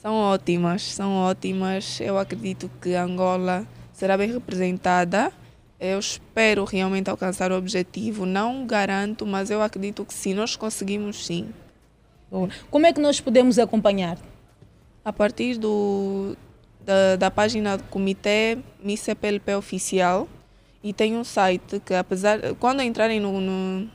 Speaker 38: São ótimas, são ótimas. Eu acredito que Angola será bem representada. Eu espero realmente alcançar o objetivo. Não garanto, mas eu acredito que sim, nós conseguimos sim.
Speaker 11: Como é que nós podemos acompanhar?
Speaker 38: A partir do, da, da página do Comitê Miss CPLP Oficial e tem um site que apesar quando entrarem no, no-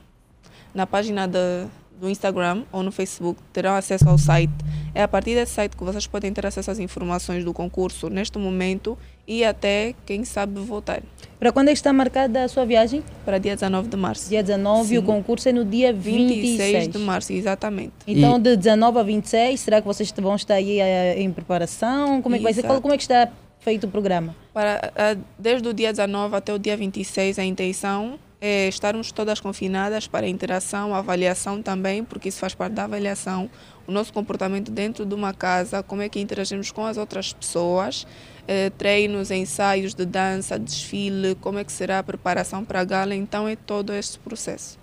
Speaker 38: na página da- do Instagram ou no Facebook terão acesso ao site. É a partir desse site que vocês podem ter acesso às informações do concurso neste momento e até, quem sabe, votar.
Speaker 11: Para quando é que está marcada a sua viagem?
Speaker 38: Para dia 19 de março.
Speaker 11: Dia 19 e o
Speaker 38: Sim.
Speaker 11: concurso é no dia 26.
Speaker 38: 26 de março, exatamente.
Speaker 11: Então, de 19 a 26, será que vocês vão estar aí eh, em preparação? Como é que vai ser?
Speaker 38: Exato.
Speaker 11: Qual- Como é que está feito o programa?
Speaker 38: Para, ah, desde o dia 19 até o dia 26, a intenção é estarmos todas confinadas para a interação, avaliação também, porque isso faz parte da avaliação, o nosso comportamento dentro de uma casa, como é que interagimos com as outras pessoas, eh, treinos, ensaios de dança, desfile, como é que será a preparação para a gala, então é todo este processo.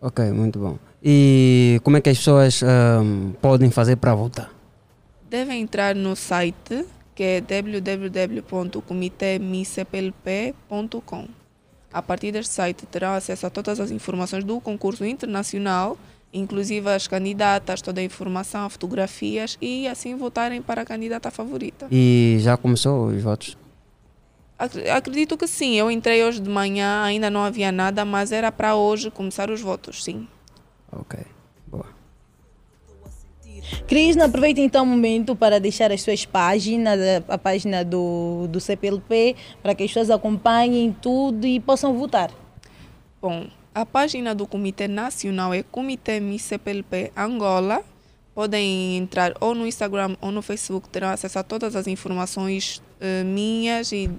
Speaker 33: Ok, muito bom. E como é que as pessoas ahm, podem fazer para votar?
Speaker 38: Devem entrar no site que é www.comitemicplp.com. A partir deste site terão acesso a todas as informações do concurso internacional, inclusive as candidatas, toda a informação, fotografias e assim votarem para a candidata favorita.
Speaker 33: E já começou os votos?
Speaker 38: Ac- Acredito que sim, eu entrei hoje de manhã, ainda não havia nada, mas era para hoje começar os votos, sim.
Speaker 33: Ok, boa.
Speaker 11: Crisna, aproveita então o momento para deixar as suas páginas, a, a página do, do CPLP, para que as pessoas acompanhem tudo e possam votar.
Speaker 38: Bom, a página do Comitê Nacional é Comitê Miss CPLP Angola. Podem entrar ou no Instagram ou no Facebook, terão acesso a todas as informações eh, minhas e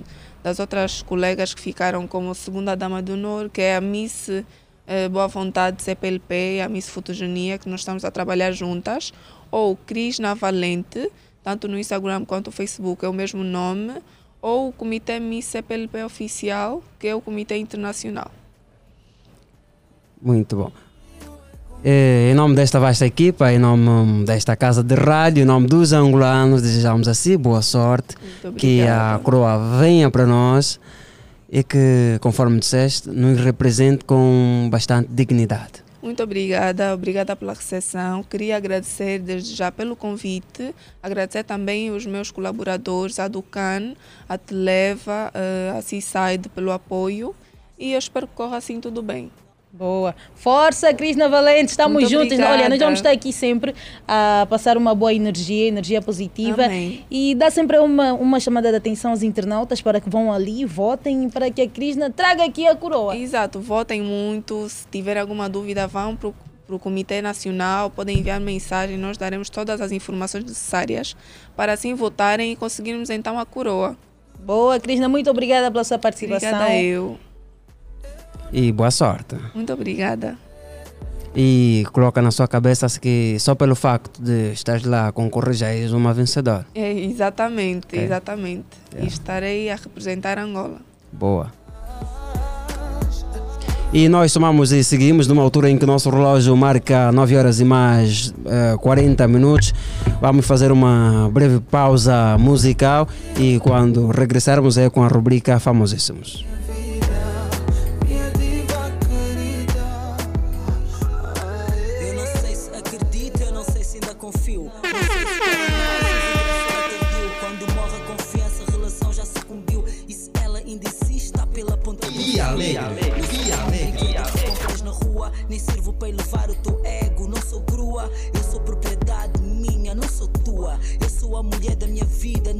Speaker 38: das outras colegas que ficaram como segunda dama do honor, que é a Miss eh, Boa Vontade CPLP e a Miss Fotogonia, que nós estamos a trabalhar juntas, ou Cris Navalente, tanto no Instagram quanto no Facebook é o mesmo nome, ou o Comitê Miss CPLP Oficial, que é o Comitê Internacional.
Speaker 33: Muito bom. Eh, Em nome desta vasta equipa, em nome desta casa de rádio, em nome dos angolanos, desejamos assim boa sorte, que a coroa venha para nós e que, conforme disseste, nos represente com bastante dignidade.
Speaker 38: Muito obrigada, obrigada pela recepção. Queria agradecer desde já pelo convite, agradecer também os meus colaboradores, a Ducan, a Televa, eh, a Seaside pelo apoio e eu espero que corra assim tudo bem.
Speaker 11: Boa. Força, Cristina Valente, estamos
Speaker 38: Muito
Speaker 11: juntos.
Speaker 38: obrigada.
Speaker 11: Olha, nós vamos estar aqui sempre a passar uma boa energia, energia positiva.
Speaker 38: Amém.
Speaker 11: E dá sempre uma, uma chamada de atenção aos internautas para que vão ali, votem para que a Cristina traga aqui a coroa.
Speaker 38: Exato, votem muito. Se tiver alguma dúvida, vão para o Comitê Nacional, podem enviar mensagem, nós daremos todas as informações necessárias para assim votarem e conseguirmos então a coroa.
Speaker 11: Boa, Cristina, muito obrigada pela sua participação.
Speaker 38: Obrigada eu.
Speaker 33: E boa sorte.
Speaker 38: Muito obrigada.
Speaker 33: E coloca na sua cabeça que só pelo facto de estar lá a concorrer já és uma vencedora.
Speaker 38: É, exatamente,
Speaker 33: Ok.
Speaker 38: exatamente. E estarei a representar Angola.
Speaker 33: Boa. E nós somamos e seguimos numa altura em que o nosso relógio marca 9 horas e mais eh, 40 minutos. Vamos fazer uma breve pausa musical e quando regressarmos é com a rubrica Famosíssimos.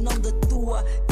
Speaker 1: Minha vida, não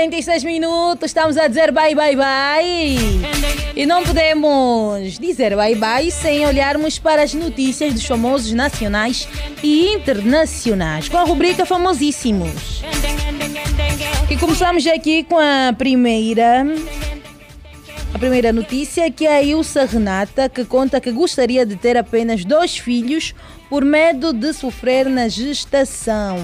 Speaker 11: 46 minutos, estamos a dizer bye bye bye. E não podemos dizer bye bye sem olharmos para as notícias dos famosos nacionais e internacionais, com a rubrica Famosíssimos. E começamos aqui com a primeira. A primeira notícia que é a Ilsa Renata, que conta que gostaria de ter apenas dois filhos por medo de sofrer na gestação.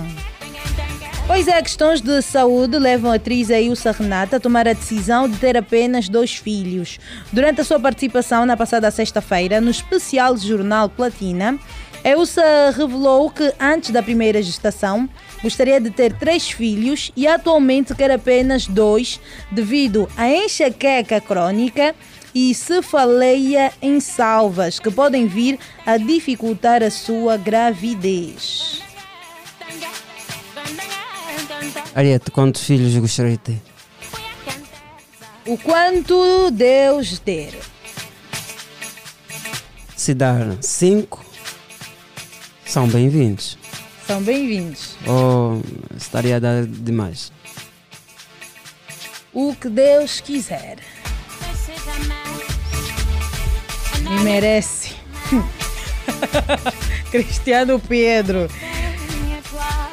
Speaker 11: Pois é, questões de saúde levam a atriz Ailsa Renata a tomar a decisão de ter apenas dois filhos. Durante a sua participação na passada sexta-feira, no especial Jornal Platina, Ailsa revelou que antes da primeira gestação gostaria de ter três filhos e atualmente quer apenas dois devido à enxaqueca crônica e cefaleia em salvas que podem vir a dificultar a sua gravidez.
Speaker 12: Ariete, quantos filhos gostaria de ter?
Speaker 11: O quanto Deus der.
Speaker 12: Se dar cinco, são bem-vindos.
Speaker 11: São bem-vindos.
Speaker 12: Ou estaria a dar demais?
Speaker 11: O que Deus quiser. E merece. Cristiano Pedro.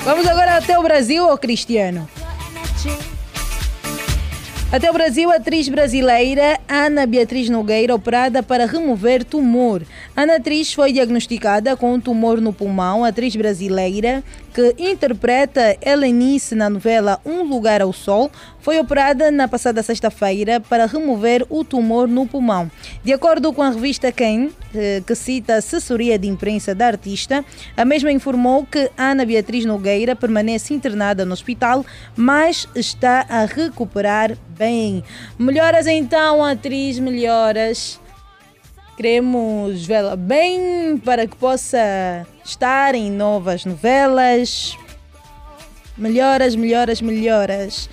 Speaker 11: Vamos agora até o Brasil, ô Cristiano? Até o Brasil, a atriz brasileira Ana Beatriz Nogueira operada para remover tumor. Ana Atriz foi diagnosticada com um tumor no pulmão. A atriz brasileira que interpreta Helenice na novela Um Lugar ao Sol foi operada na passada sexta-feira para remover o tumor no pulmão. De acordo com a revista Quem, eh, que cita a assessoria de imprensa da artista, a mesma informou que Ana Beatriz Nogueira permanece internada no hospital, mas está a recuperar bem. Melhoras então, atriz, melhoras. Queremos vê-la bem para que possa estar em novas novelas. Melhoras, melhoras, melhoras.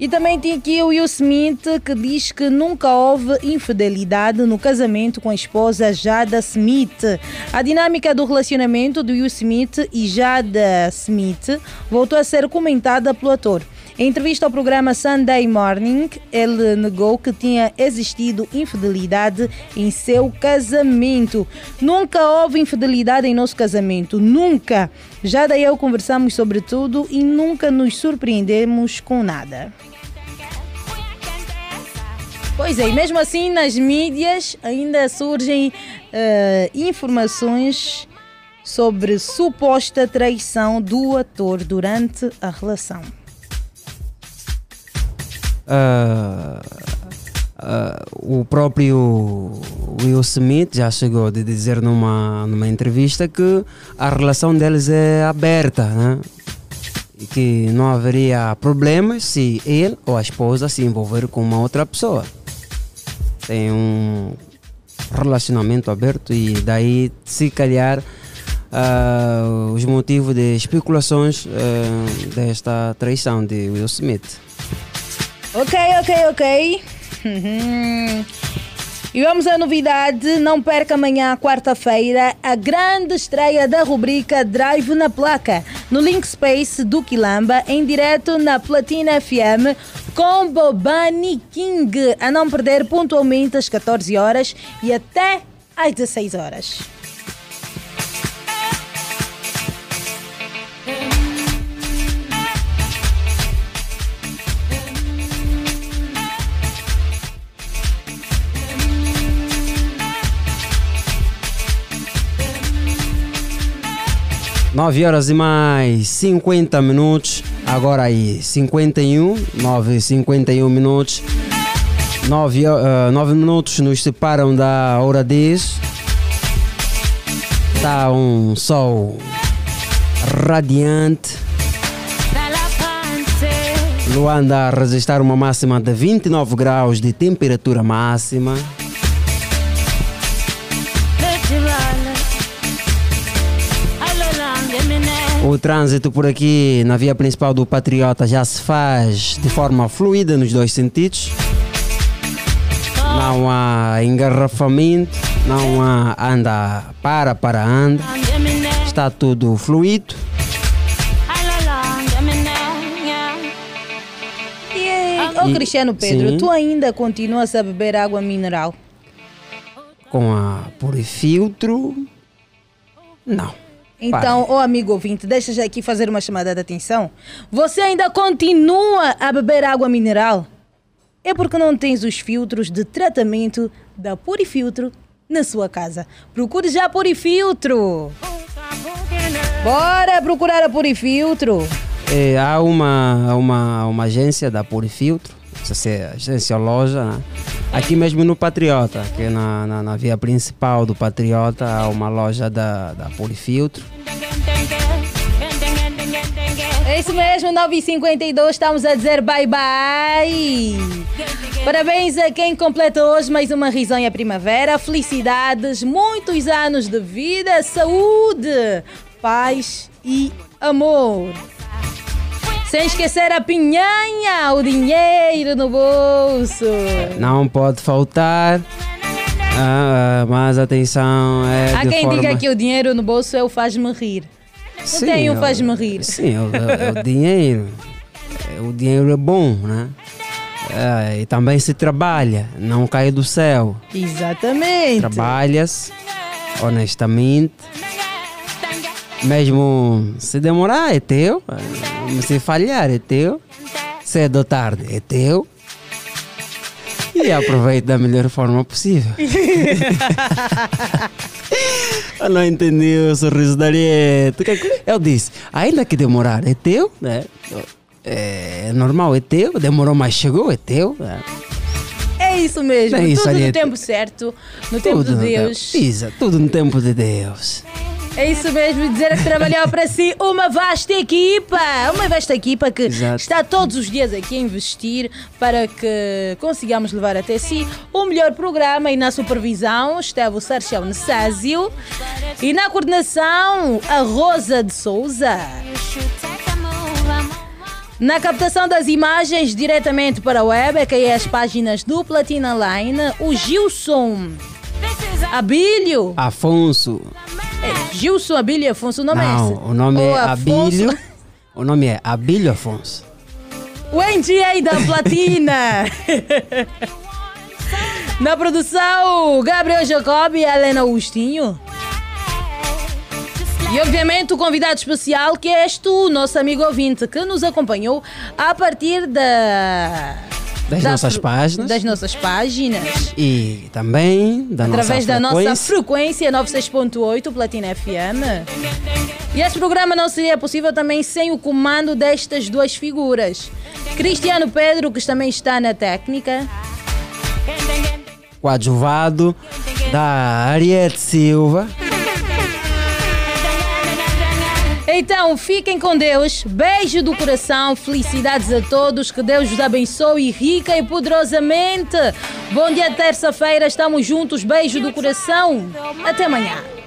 Speaker 11: E também tem aqui o Will Smith que diz que nunca houve infidelidade no casamento com a esposa Jada Smith. A dinâmica do relacionamento do Will Smith e Jada Smith voltou a ser comentada pelo ator. Em entrevista ao programa Sunday Morning, ele negou que tinha existido infidelidade em seu casamento. Nunca houve infidelidade em nosso casamento, nunca. Jada e eu conversamos sobre tudo e nunca nos surpreendemos com nada. Pois é, mesmo assim nas mídias ainda surgem eh, informações sobre suposta traição do ator durante a relação.
Speaker 12: Ah, o próprio Will Smith já chegou a dizer numa, numa entrevista que a relação deles é aberta, né? E que não haveria problemas se ele ou a esposa se envolver com uma outra pessoa. Tem um relacionamento aberto e daí, se calhar, ah, os motivos de especulações ah, desta traição de Will Smith.
Speaker 11: Ok, ok, ok. Uhum. E vamos à novidade. Não perca amanhã, quarta-feira, a grande estreia da rubrica Drive na Placa, no Link Space do Quilamba, em direto na Platina FM, com Bobani King. A não perder pontualmente às 14 horas e até às 16 horas.
Speaker 12: Nove horas e mais 50 minutos. Agora aí, 51, 9 e 51 minutos. 9, uh, 9 minutos nos separam da hora 10. Está um sol radiante. Luanda a registrar uma máxima de 29 graus de temperatura máxima. O trânsito por aqui na via principal do Patriota já se faz de forma fluida nos dois sentidos. Não há engarrafamento, não há anda para para anda. Está tudo fluido.
Speaker 11: Ô
Speaker 12: E-
Speaker 11: Cristiano Pedro,
Speaker 12: Sim.
Speaker 11: tu ainda continuas a beber água mineral?
Speaker 12: Com a purifiltro. Não.
Speaker 11: Então, ô amigo ouvinte, deixa já aqui fazer uma chamada de atenção. Você ainda continua a beber água mineral? É porque não tens os filtros de tratamento da Purifiltro na sua casa. Procure já a Purifiltro. Bora procurar a Purifiltro.
Speaker 12: É, há uma, uma, uma agência da Purifiltro, se é agência ou loja, né? aqui mesmo no Patriota, que na, na, na via principal do Patriota, há uma loja da, da Purifiltro.
Speaker 11: É isso mesmo, 9h52, estamos a dizer bye bye. Parabéns a quem completa hoje mais uma risonha primavera. Felicidades, muitos anos de vida, saúde, paz e amor. Sem esquecer a pinhanha, o dinheiro no bolso.
Speaker 12: Não pode faltar, ah, mas atenção, é
Speaker 11: Há quem
Speaker 12: forma...
Speaker 11: diga que o dinheiro no bolso é o faz-me rir. Não
Speaker 12: Sim,
Speaker 11: tem um
Speaker 12: é o-
Speaker 11: faz-me rir.
Speaker 12: Sim, é o, é o dinheiro. É, O dinheiro é bom, né? É, e também se trabalha, não cai do céu.
Speaker 11: Exatamente.
Speaker 12: Trabalhas honestamente. Mesmo se demorar, é teu. Se falhar, é teu. Cedo ou tarde, é teu. E aproveite da melhor forma possível. Eu não entendi o sorriso da Ariete. Eu disse, ainda que demorar, é teu, né? É normal, é teu. Demorou, mas chegou, é teu. né?
Speaker 11: É isso mesmo,
Speaker 12: É isso,
Speaker 11: tudo no tempo certo, no tempo de
Speaker 12: no
Speaker 11: Deus.
Speaker 12: tempo. Isa, tudo no tempo de Deus.
Speaker 11: É isso mesmo, dizer que trabalhou para si uma vasta equipa, uma vasta equipa que
Speaker 12: Exato.
Speaker 11: está todos os dias aqui a investir para que consigamos levar até si o melhor programa e na supervisão esteve o Sérgio Nessásio e na coordenação a Rosa de Souza. Na captação das imagens diretamente para a web, é que é as páginas do Platina Line, o Gilson Abílio.
Speaker 12: Afonso.
Speaker 11: É, Gilson Abílio Afonso, o nome é esse?
Speaker 12: Não, o nome
Speaker 11: Ou
Speaker 12: é
Speaker 11: Afonso-
Speaker 12: Abílio. O nome é Abílio Afonso.
Speaker 11: O NGA da Platina. Na produção, Gabriel Jacob e Helena Agostinho. E obviamente o convidado especial que és tu, nosso amigo ouvinte, que nos acompanhou a partir da...
Speaker 12: Das nossas páginas.
Speaker 11: Das nossas páginas.
Speaker 12: E também da
Speaker 11: através
Speaker 12: nossa
Speaker 11: da nossa
Speaker 12: frequência.
Speaker 11: frequência 96.8 Platina FM. E este programa não seria possível também sem o comando destas duas figuras. Cristiano Pedro, que também está na técnica.
Speaker 12: Coadjuvado da Ariete Silva.
Speaker 11: Então, fiquem com Deus. Beijo do coração. Felicidades a todos. Que Deus os abençoe rica e poderosamente. Bom dia, terça-feira. Estamos juntos. Beijo do coração. Até amanhã.